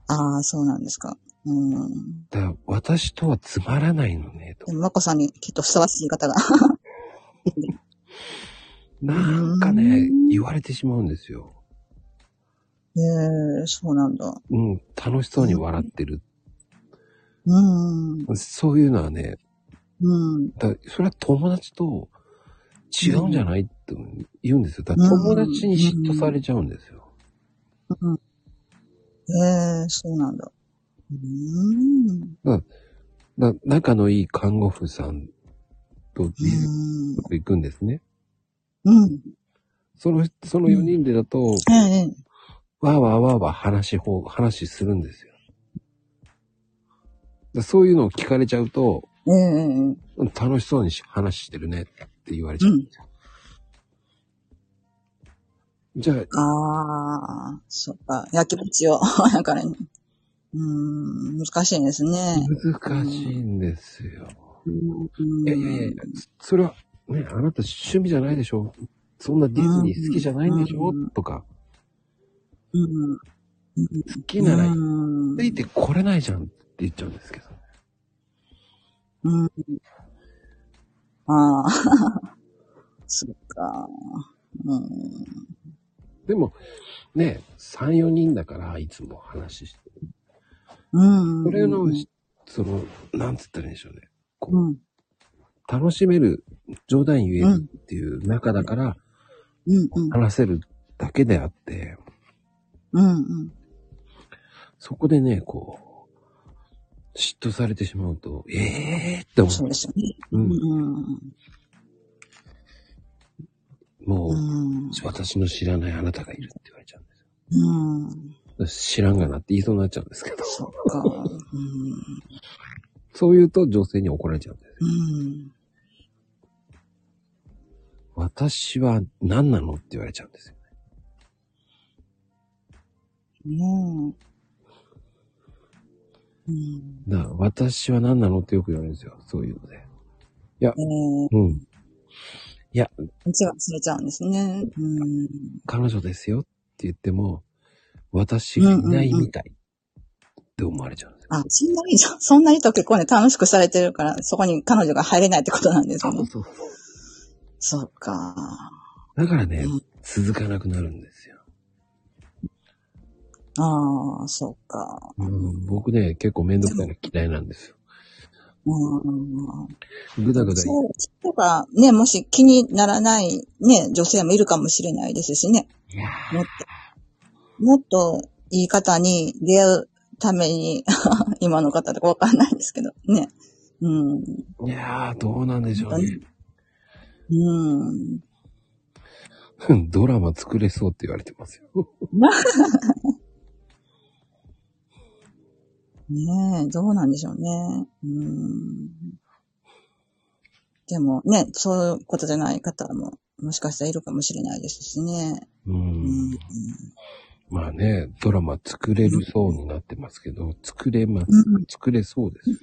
[SPEAKER 4] ああ、そうなんですか。うん。
[SPEAKER 1] だから、私とはつまらないのね、と。
[SPEAKER 4] でも、まこさんにきっとふさわしい方が。
[SPEAKER 1] なんかね、言われてしまうんですよ。
[SPEAKER 4] ええそうなんだ。
[SPEAKER 1] うん、楽しそうに笑ってる。
[SPEAKER 4] うん。
[SPEAKER 1] そういうのはね、
[SPEAKER 4] うん。
[SPEAKER 1] だそれは友達と違うんじゃないって言うんですよ。だから友達に嫉妬されちゃうんですよ。
[SPEAKER 4] うん。ええそうなんだ。うん。
[SPEAKER 1] だ仲のいい看護婦さんと
[SPEAKER 4] うん。
[SPEAKER 1] 行くんですね。
[SPEAKER 4] うん。
[SPEAKER 1] その、その4人でだと、
[SPEAKER 4] ええ
[SPEAKER 1] わーわーわーわー話し方、話するんですよ。だそういうのを聞かれちゃうと、
[SPEAKER 4] ええ
[SPEAKER 1] 楽しそうに話してるねって言われちゃうんですよ。じゃあ、
[SPEAKER 4] ああ、そっか。焼き餅を。だからね。うん、難しいですね。
[SPEAKER 1] 難しいんですよ。
[SPEAKER 4] うん
[SPEAKER 1] いやいやいや、それは、ね、あなた趣味じゃないでしょそんなディズニー好きじゃないんでしょ？とか、
[SPEAKER 4] うん。
[SPEAKER 1] 好きなら
[SPEAKER 4] うん
[SPEAKER 1] ついてこれないじゃんって言っちゃうんですけど。
[SPEAKER 4] うん。ああ、そっか。うん。
[SPEAKER 1] でも、ね、3、4人だから、いつも話してる。
[SPEAKER 4] うん。
[SPEAKER 1] それの、その、なんつったらいいんでしょうね。こう
[SPEAKER 4] うん。
[SPEAKER 1] 楽しめる、冗談言えるっていう中だから、
[SPEAKER 4] うん。うん。
[SPEAKER 1] 話せるだけであって、
[SPEAKER 4] うん。うん。
[SPEAKER 1] そこでね、こう、嫉妬されてしまうと、ええーって思う。
[SPEAKER 4] そうですよね。
[SPEAKER 1] うん。
[SPEAKER 4] うん。
[SPEAKER 1] もう、
[SPEAKER 4] うん。
[SPEAKER 1] 私の知らないあなたがいるって言われちゃうんですよ。
[SPEAKER 4] うん。
[SPEAKER 1] 知らんがなって言いそうになっちゃうんですけど、
[SPEAKER 4] そっか。うん。
[SPEAKER 1] そう言うと女性に怒られちゃうんです。
[SPEAKER 4] うん。
[SPEAKER 1] 私は何なのって言われちゃうんですよ。
[SPEAKER 4] うん。うん。
[SPEAKER 1] だから私は何なのってよく言われるんですよ。そういうので。
[SPEAKER 4] えー、
[SPEAKER 1] うん。
[SPEAKER 4] 違う、忘れちゃうんですね。うん。
[SPEAKER 1] 彼女ですよって言っても、私がいないみたいって思われちゃうんですよ。
[SPEAKER 4] あ、そんなに、そ そんなにと結構ね、楽しくされてるから、そこに彼女が入れないってことなんですよね。
[SPEAKER 1] そう。
[SPEAKER 4] そうか。
[SPEAKER 1] だからね
[SPEAKER 4] うん、
[SPEAKER 1] 続かなくなるんですよ。
[SPEAKER 4] ああ、そうか。
[SPEAKER 1] うん、僕ね、結構めんどくさいの嫌いなんですよ。
[SPEAKER 4] うん。
[SPEAKER 1] ぐだぐだ言
[SPEAKER 4] そう、とか、ね、もし気にならない、ね、女性もいるかもしれないですしね。もっと、もっといい方に出会うために、今の方とかわかんないですけど、ね。うん。
[SPEAKER 1] ーいやー、どうなんでしょうね。
[SPEAKER 4] うん。
[SPEAKER 1] ドラマ作れそうって言われてますよ。
[SPEAKER 4] ねえ、どうなんでしょうね。うん。でもね、そういうことじゃない方も、もしかしたらいるかもしれないですしね。
[SPEAKER 1] う。
[SPEAKER 4] うんん。
[SPEAKER 1] まあね、ドラマ作れるそうになってますけど、作れます。
[SPEAKER 4] うん
[SPEAKER 1] 作れそうです。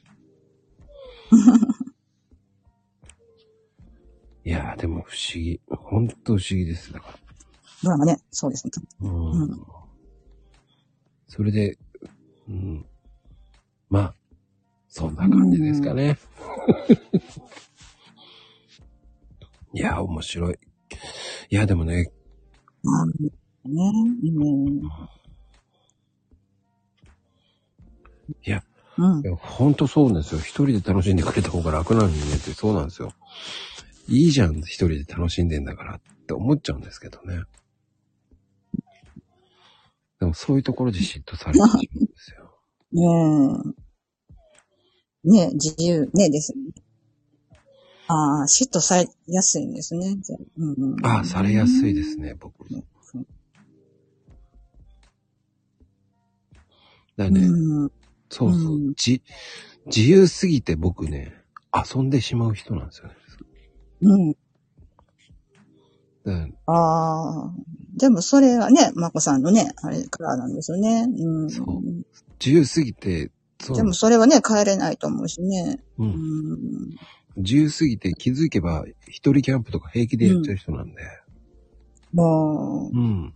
[SPEAKER 1] いやー、でも不思議。ほんと不思議です。だから。
[SPEAKER 4] ドラマね、そうですね。
[SPEAKER 1] うん
[SPEAKER 4] うん
[SPEAKER 1] それで、うん。まあ、そんな感じですかね。いや、面白い。いや、でもね、
[SPEAKER 4] まあ、ね、うん。
[SPEAKER 1] いや、
[SPEAKER 4] うん
[SPEAKER 1] い。やほんとそうなんですよ。一人で楽しんでくれた方が楽なのにねってそうなんですよ。いいじゃん、一人で楽しんでんだからって思っちゃうんですけどね。でもそういうところで嫉妬されてしまうんですよ。
[SPEAKER 4] ねえ。ねえ、自由、ねえです。ああ、嫉妬されやすいんですね。うんうん、
[SPEAKER 1] ああ、されやすいですね、僕。だからね、
[SPEAKER 4] うん。
[SPEAKER 1] そうそう、
[SPEAKER 4] うん
[SPEAKER 1] じ、自由すぎて僕ね、遊んでしまう人なんですよね。
[SPEAKER 4] うん。
[SPEAKER 1] だから
[SPEAKER 4] ああ。でもそれはね、まこさんのね、あれからなんですよね。うん。
[SPEAKER 1] そう自由すぎて、
[SPEAKER 4] でもそれはね、変えれないと思うしね。
[SPEAKER 1] う、
[SPEAKER 4] うんん。
[SPEAKER 1] 自由すぎて気づけば一人キャンプとか平気でやっちゃう人なんで。
[SPEAKER 4] もう、
[SPEAKER 1] うん。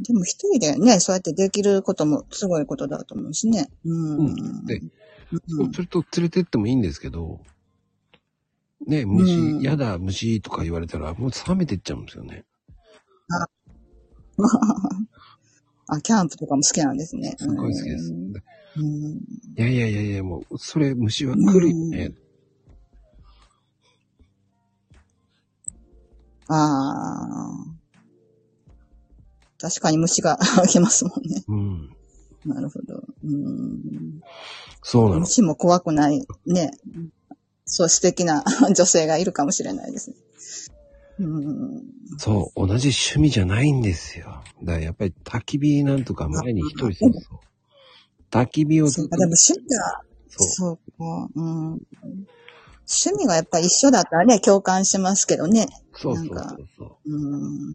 [SPEAKER 4] でも一人でね、そうやってできることもすごいことだと思うしね。うん。
[SPEAKER 1] うんで
[SPEAKER 4] うん
[SPEAKER 1] それと連れてってもいいんですけど、ね、虫、
[SPEAKER 4] うん
[SPEAKER 1] やだ、虫とか言われたら、もう冷めてっちゃうんですよね。
[SPEAKER 4] あ、キャンプとかも好きなんですね。
[SPEAKER 1] すごい好きです。
[SPEAKER 4] うん。
[SPEAKER 1] い
[SPEAKER 4] うん
[SPEAKER 1] やいやいやいや、もう、それ、虫は来るよね。
[SPEAKER 4] ああ。確かに虫が来ますもんね。
[SPEAKER 1] うん。
[SPEAKER 4] なるほど。うん。
[SPEAKER 1] そうなの。
[SPEAKER 4] 虫も怖くない、ね。そう素敵な 女性がいるかもしれないですね。うん。
[SPEAKER 1] そう、同じ趣味じゃないんですよ。だからやっぱり焚き火なんとか前に一人そうそう。焚き火をずっと
[SPEAKER 4] でも趣味が、
[SPEAKER 1] そう。
[SPEAKER 4] か、うん。趣味がやっぱり一緒だったらね、共感しますけどね。
[SPEAKER 1] そうそうそうそう。
[SPEAKER 4] うん。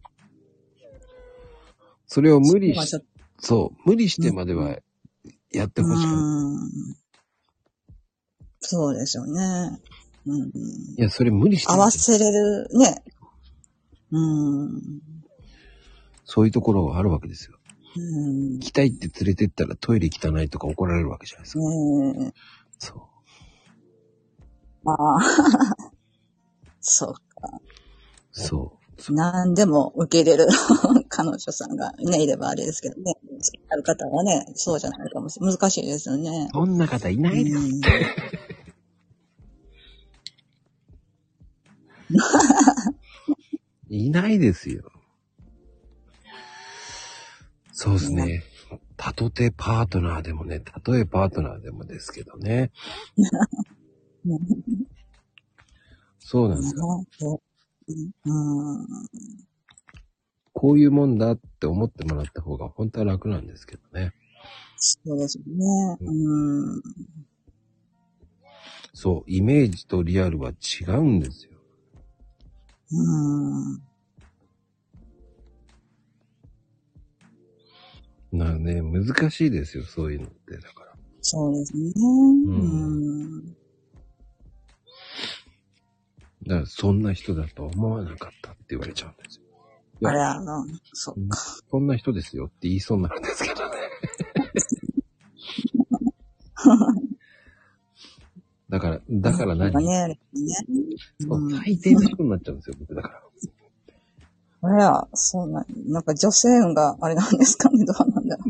[SPEAKER 1] それを無理し
[SPEAKER 4] まあちょっ、
[SPEAKER 1] そう、無理してまではやって
[SPEAKER 4] と
[SPEAKER 1] ほしくない。
[SPEAKER 4] うん。そうですよね。うん。
[SPEAKER 1] いや、それ無理して
[SPEAKER 4] 合わせれる、ね。うん。
[SPEAKER 1] そういうところがあるわけですよ。
[SPEAKER 4] うん。
[SPEAKER 1] 行きたいって連れてったらトイレ汚いとか怒られるわけじゃないですか。
[SPEAKER 4] ね
[SPEAKER 1] そ
[SPEAKER 4] ああ。そうか。
[SPEAKER 1] う。そう。
[SPEAKER 4] 何でも受け入れる 彼女さんがね、いればあれですけどね。好きになる方はね、そうじゃないかもしれない。難しいですよね。
[SPEAKER 1] そんな方いないです。
[SPEAKER 4] うん
[SPEAKER 1] いないですよ。そうですね。たとてパートナーでもね、たとえパートナーでもですけどね。そうなんですよ。
[SPEAKER 4] うん。
[SPEAKER 1] こういうもんだって思ってもらった方が本当は楽なんですけどね。
[SPEAKER 4] そうですよね。うん。
[SPEAKER 1] そう、イメージとリアルは違うんですよ。
[SPEAKER 4] うん。
[SPEAKER 1] なあね、難しいですよ、そういうのって。だから。
[SPEAKER 4] そうですね。
[SPEAKER 1] ん
[SPEAKER 4] うん。
[SPEAKER 1] だから、そんな人だと思わなかったって言われちゃうんですよ。いや
[SPEAKER 4] あれは、うんそっか。
[SPEAKER 1] そんな人ですよって言いそうになるんですけどね。だから、だから何、
[SPEAKER 4] ね、ね。
[SPEAKER 1] 最低な人になっちゃうんですよ、僕だから。
[SPEAKER 4] あれは、そうなん、なんか女性運があれなんですかね、どうなんだろ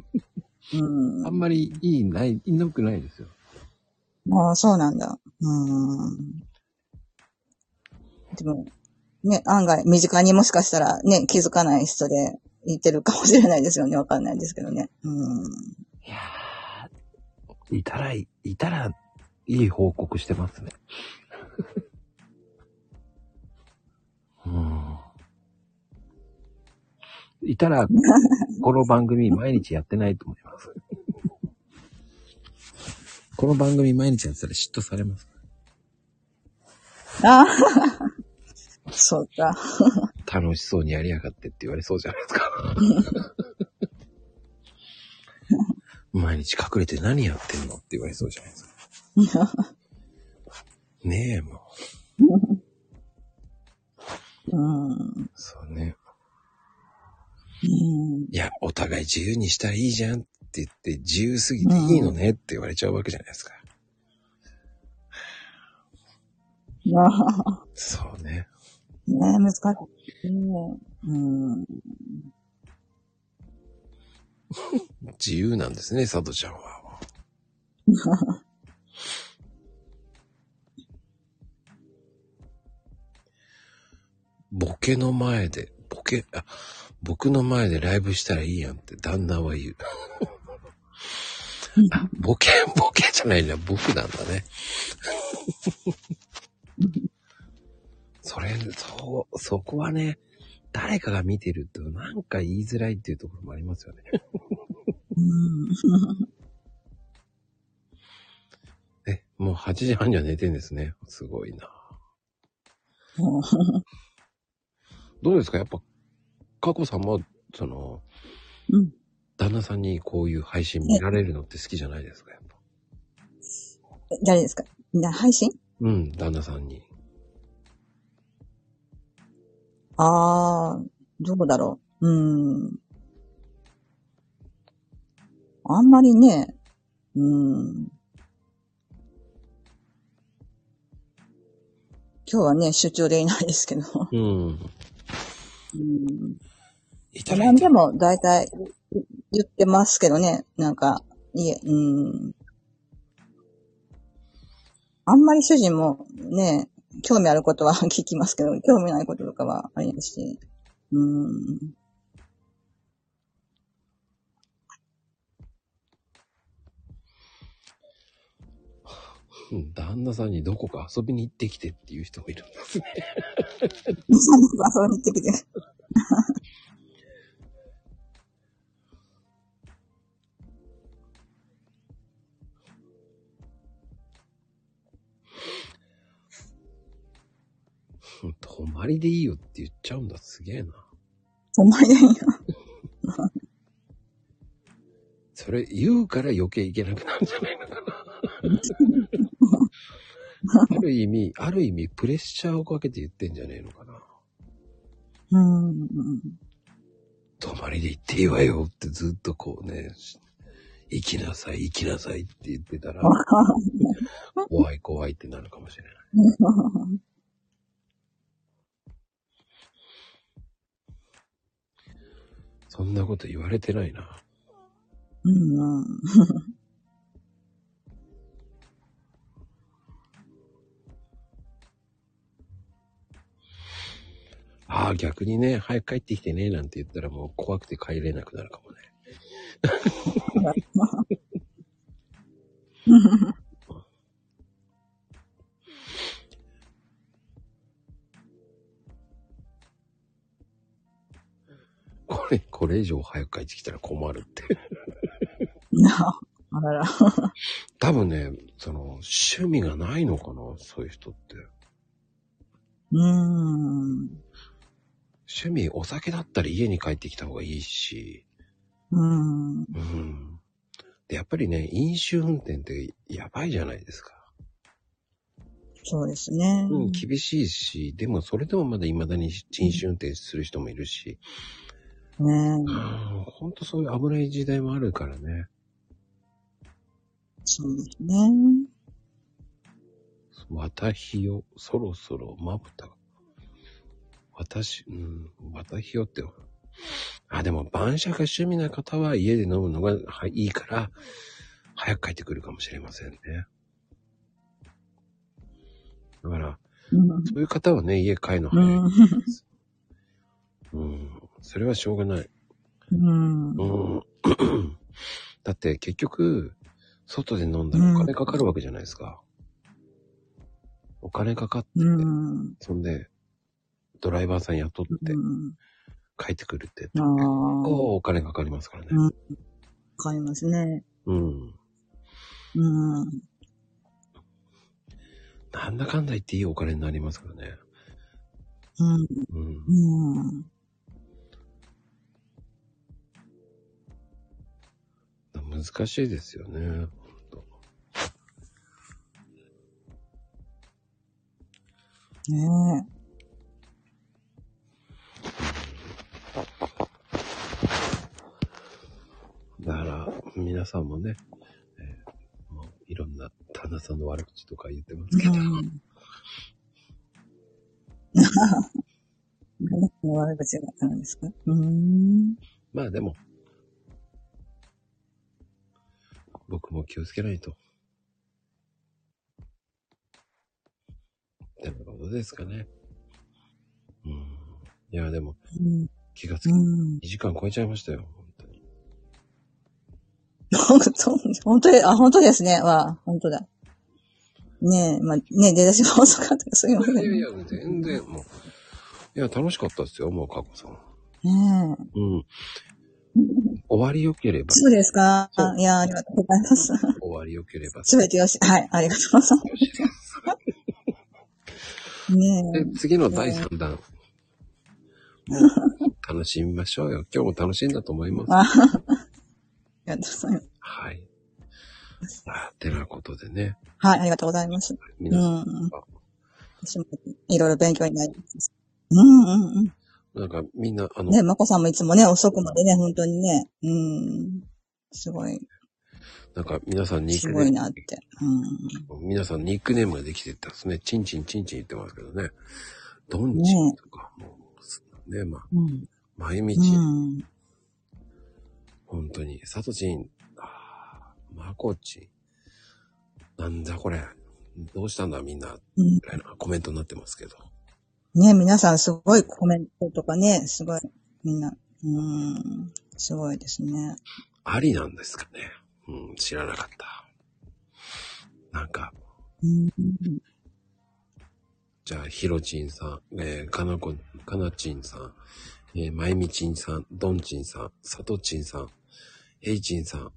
[SPEAKER 4] う。うん
[SPEAKER 1] あ。んまりいい、ない、いなくないですよ。
[SPEAKER 4] ああ、そうなんだ。うん。でも、ね、案外、身近にもしかしたらね、気づかない人で言ってるかもしれないですよね。わかんないですけどね。うん。
[SPEAKER 1] いやー、いたら、いたら、いい報告してますね。うん。いたら、この番組毎日やってないと思います。この番組毎日やってたら嫉妬されます。
[SPEAKER 4] ああ、そうか。
[SPEAKER 1] 楽しそうにやりやがってって言われそうじゃないですか。毎日隠れて何やってんのって言われそうじゃないですか。ねえ、もう。
[SPEAKER 4] うん。
[SPEAKER 1] そうね。
[SPEAKER 4] うん。
[SPEAKER 1] いや、お互い自由にしたらいいじゃんって言って、自由すぎていいのねって言われちゃうわけじゃないですか。そうね。
[SPEAKER 4] ね難しい。ねうん。
[SPEAKER 1] 自由なんですね、佐藤ちゃんは。ボケの前で、ボケ、あ、僕の前でライブしたらいいやんって旦那は言う。あボケ、ボケじゃないな、僕なんだね。それ、そう、そこはね、誰かが見てるとなんか言いづらいっていうところもありますよね。
[SPEAKER 4] うん。
[SPEAKER 1] え、もう8時半には寝てんですね。すごいな。どうですか？やっぱ、佳子さんも、その、
[SPEAKER 4] うん。
[SPEAKER 1] 旦那さんにこういう配信見られるのって好きじゃないですかやっぱ。
[SPEAKER 4] 誰ですか？な配信？
[SPEAKER 1] うん、旦那さんに。
[SPEAKER 4] ああ、どうだろう。うん。あんまりね、うん。今日はね、出張でいないですけど。
[SPEAKER 1] うん。
[SPEAKER 4] うん。
[SPEAKER 1] いただいて
[SPEAKER 4] 何で。も大体言ってますけどね。なんか、いえ、うん。あんまり主人もね、興味あることは 聞きますけど、興味ないこととかはありますし。うん。
[SPEAKER 1] うん旦那さんにどこか遊びに行ってきてっていう人もいるんですね。
[SPEAKER 4] 遊びに行ってきて。
[SPEAKER 1] 泊まりでいいよって言っちゃうんだ。すげえな。
[SPEAKER 4] お前でいいよ。
[SPEAKER 1] それ言うから余計いけなくなるんじゃないのかな。ある意味、ある意味プレッシャーをかけて言ってんじゃねえのかな。
[SPEAKER 4] うん。
[SPEAKER 1] 泊まりで行っていいわよってずっとこうね、行きなさい、行きなさいって言ってたら、怖い怖いってなるかもしれない。そんなこと言われてないな。
[SPEAKER 4] うん。
[SPEAKER 1] ああ、逆にね、早く帰ってきてね、なんて言ったらもう怖くて帰れなくなるかもね。これ、これ以上早く帰ってきたら困るって。
[SPEAKER 4] あらら。
[SPEAKER 1] 多分ね、その、趣味がないのかな、そういう人って。
[SPEAKER 4] うん。
[SPEAKER 1] 趣味、お酒だったら家に帰ってきた方がいいし、
[SPEAKER 4] うん。
[SPEAKER 1] うん。で、やっぱりね、飲酒運転ってやばいじゃないですか。
[SPEAKER 4] そうですね。
[SPEAKER 1] うん、厳しいし、でもそれでもまだ未だに飲酒運転する人もいるし、
[SPEAKER 4] ね
[SPEAKER 1] うん、ほんとそういう危ない時代もあるからね。
[SPEAKER 4] そうですね。
[SPEAKER 1] 私よ、そろそろまぶたが。私、うん、私よって。あ、でも晩酌が趣味な方は家で飲むのがはいいいから、早く帰ってくるかもしれませんね。だから、
[SPEAKER 4] うん。
[SPEAKER 1] そういう方はね、家帰るの
[SPEAKER 4] う
[SPEAKER 1] 早い。
[SPEAKER 4] ん。
[SPEAKER 1] うん。それはしょうがない。
[SPEAKER 4] うん。
[SPEAKER 1] うん。だって結局、外で飲んだらお金かかるわけじゃないですか。お金かかってて、
[SPEAKER 4] うん。
[SPEAKER 1] そんで、ドライバーさん雇って
[SPEAKER 4] うん。
[SPEAKER 1] 帰ってくるって、
[SPEAKER 4] ああ。
[SPEAKER 1] こうお金かかりますからね。
[SPEAKER 4] うん買いますね。
[SPEAKER 1] うん。
[SPEAKER 4] うん。
[SPEAKER 1] なんだかんだ言っていいお金になりますからね。
[SPEAKER 4] うん。
[SPEAKER 1] うん。
[SPEAKER 4] うん。
[SPEAKER 1] 難しいですよね。
[SPEAKER 4] ねえ。
[SPEAKER 1] だから、皆さんもね、えー、もういろんな旦那さんの悪口とか言ってますけど。
[SPEAKER 4] 旦さん の悪口があんですか？うん。
[SPEAKER 1] まあでも、僕も気をつけないと。ってなことですかね。うん。いや、でも、
[SPEAKER 4] うん。
[SPEAKER 1] 気がつき、
[SPEAKER 4] うん。
[SPEAKER 1] 2時間超えちゃいましたよ、本当に。
[SPEAKER 4] 本当、本当で、あ、本当ですね。わあ、本当だ。ねえ、まあ、ねえ、出だしが遅かったらすいません。
[SPEAKER 1] いやいや、全然もう、いや、楽しかったですよ、もう、過去さん。
[SPEAKER 4] ねえ。
[SPEAKER 1] うん。終わり良ければ、
[SPEAKER 4] そうですか？いや、ありがとうございます。
[SPEAKER 1] 終わり良ければ、
[SPEAKER 4] すべてよし、はい、ありがとうございま
[SPEAKER 1] す。
[SPEAKER 4] す。ねえ。
[SPEAKER 1] で、次の第3弾。楽しみましょうよ。今日も楽しんだと思います。
[SPEAKER 4] あありがとうございます。
[SPEAKER 1] はい。あてなことでね、
[SPEAKER 4] はい、ありがとうございます。う
[SPEAKER 1] 皆さん、
[SPEAKER 4] ん。私もいろいろ勉強になります。うんうんうん。
[SPEAKER 1] なんかみんな、あの、
[SPEAKER 4] ね、まこさんもいつもね、遅くまでね、本当にね、うん。すごい、
[SPEAKER 1] なんか皆さんニッ
[SPEAKER 4] す
[SPEAKER 1] クネー
[SPEAKER 4] ごいなって。うん。
[SPEAKER 1] ム、皆さんニックネームができてったんですね。チンチンチンチン言ってますけどね。ドンチンとか、もう、ね、まあ、
[SPEAKER 4] うん。
[SPEAKER 1] まゆみ
[SPEAKER 4] う
[SPEAKER 1] ちん、
[SPEAKER 4] ん。
[SPEAKER 1] 本当に、さとちん、あーまこちん、なんだこれ、どうしたんだみんな、
[SPEAKER 4] うん
[SPEAKER 1] ぐらいなコメントになってますけど。
[SPEAKER 4] ね、皆さんすごいコメントとかね、すごい、みんな、うん、すごいですね。
[SPEAKER 1] ありなんですかね。うん、知らなかった。なんか、
[SPEAKER 4] うん。
[SPEAKER 1] じゃあ、ひろちんさん、えー、かなこ、かなちんさん、えー、まゆみちんさん、どんちんさん、さとちんさん、えいちんさん、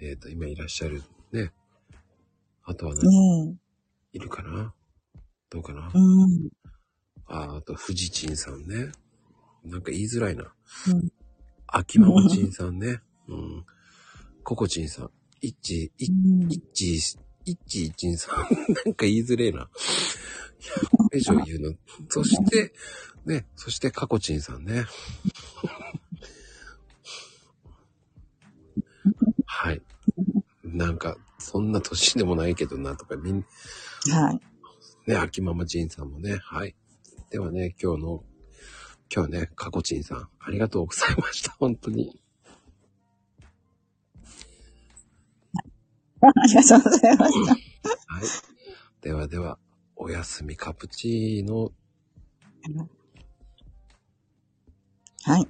[SPEAKER 1] えっ、と、今いらっしゃるね。あとは何、
[SPEAKER 4] ね
[SPEAKER 1] いるかな？どうかな、
[SPEAKER 4] うん。
[SPEAKER 1] ああと、ふじちんさんね。なんか言いづらいな。
[SPEAKER 4] うん
[SPEAKER 1] あきまもちんさんね。うん。ここちんさん。いっち、いっち、いっちいちんさん。なんか言いづれえな。いや、これ以上言うの。そして、ね、そしてかこちんさんね。はい。なんか、そんな年でもないけどなとか、みん
[SPEAKER 4] はい。
[SPEAKER 1] ね、秋ママちんさんもね、はい。ではね、今日の、今日ね、かこちんさん、ありがとうございました。本当に。
[SPEAKER 4] ありがとうございました。
[SPEAKER 1] はい。ではでは、おやすみカプチーノ。
[SPEAKER 4] はい。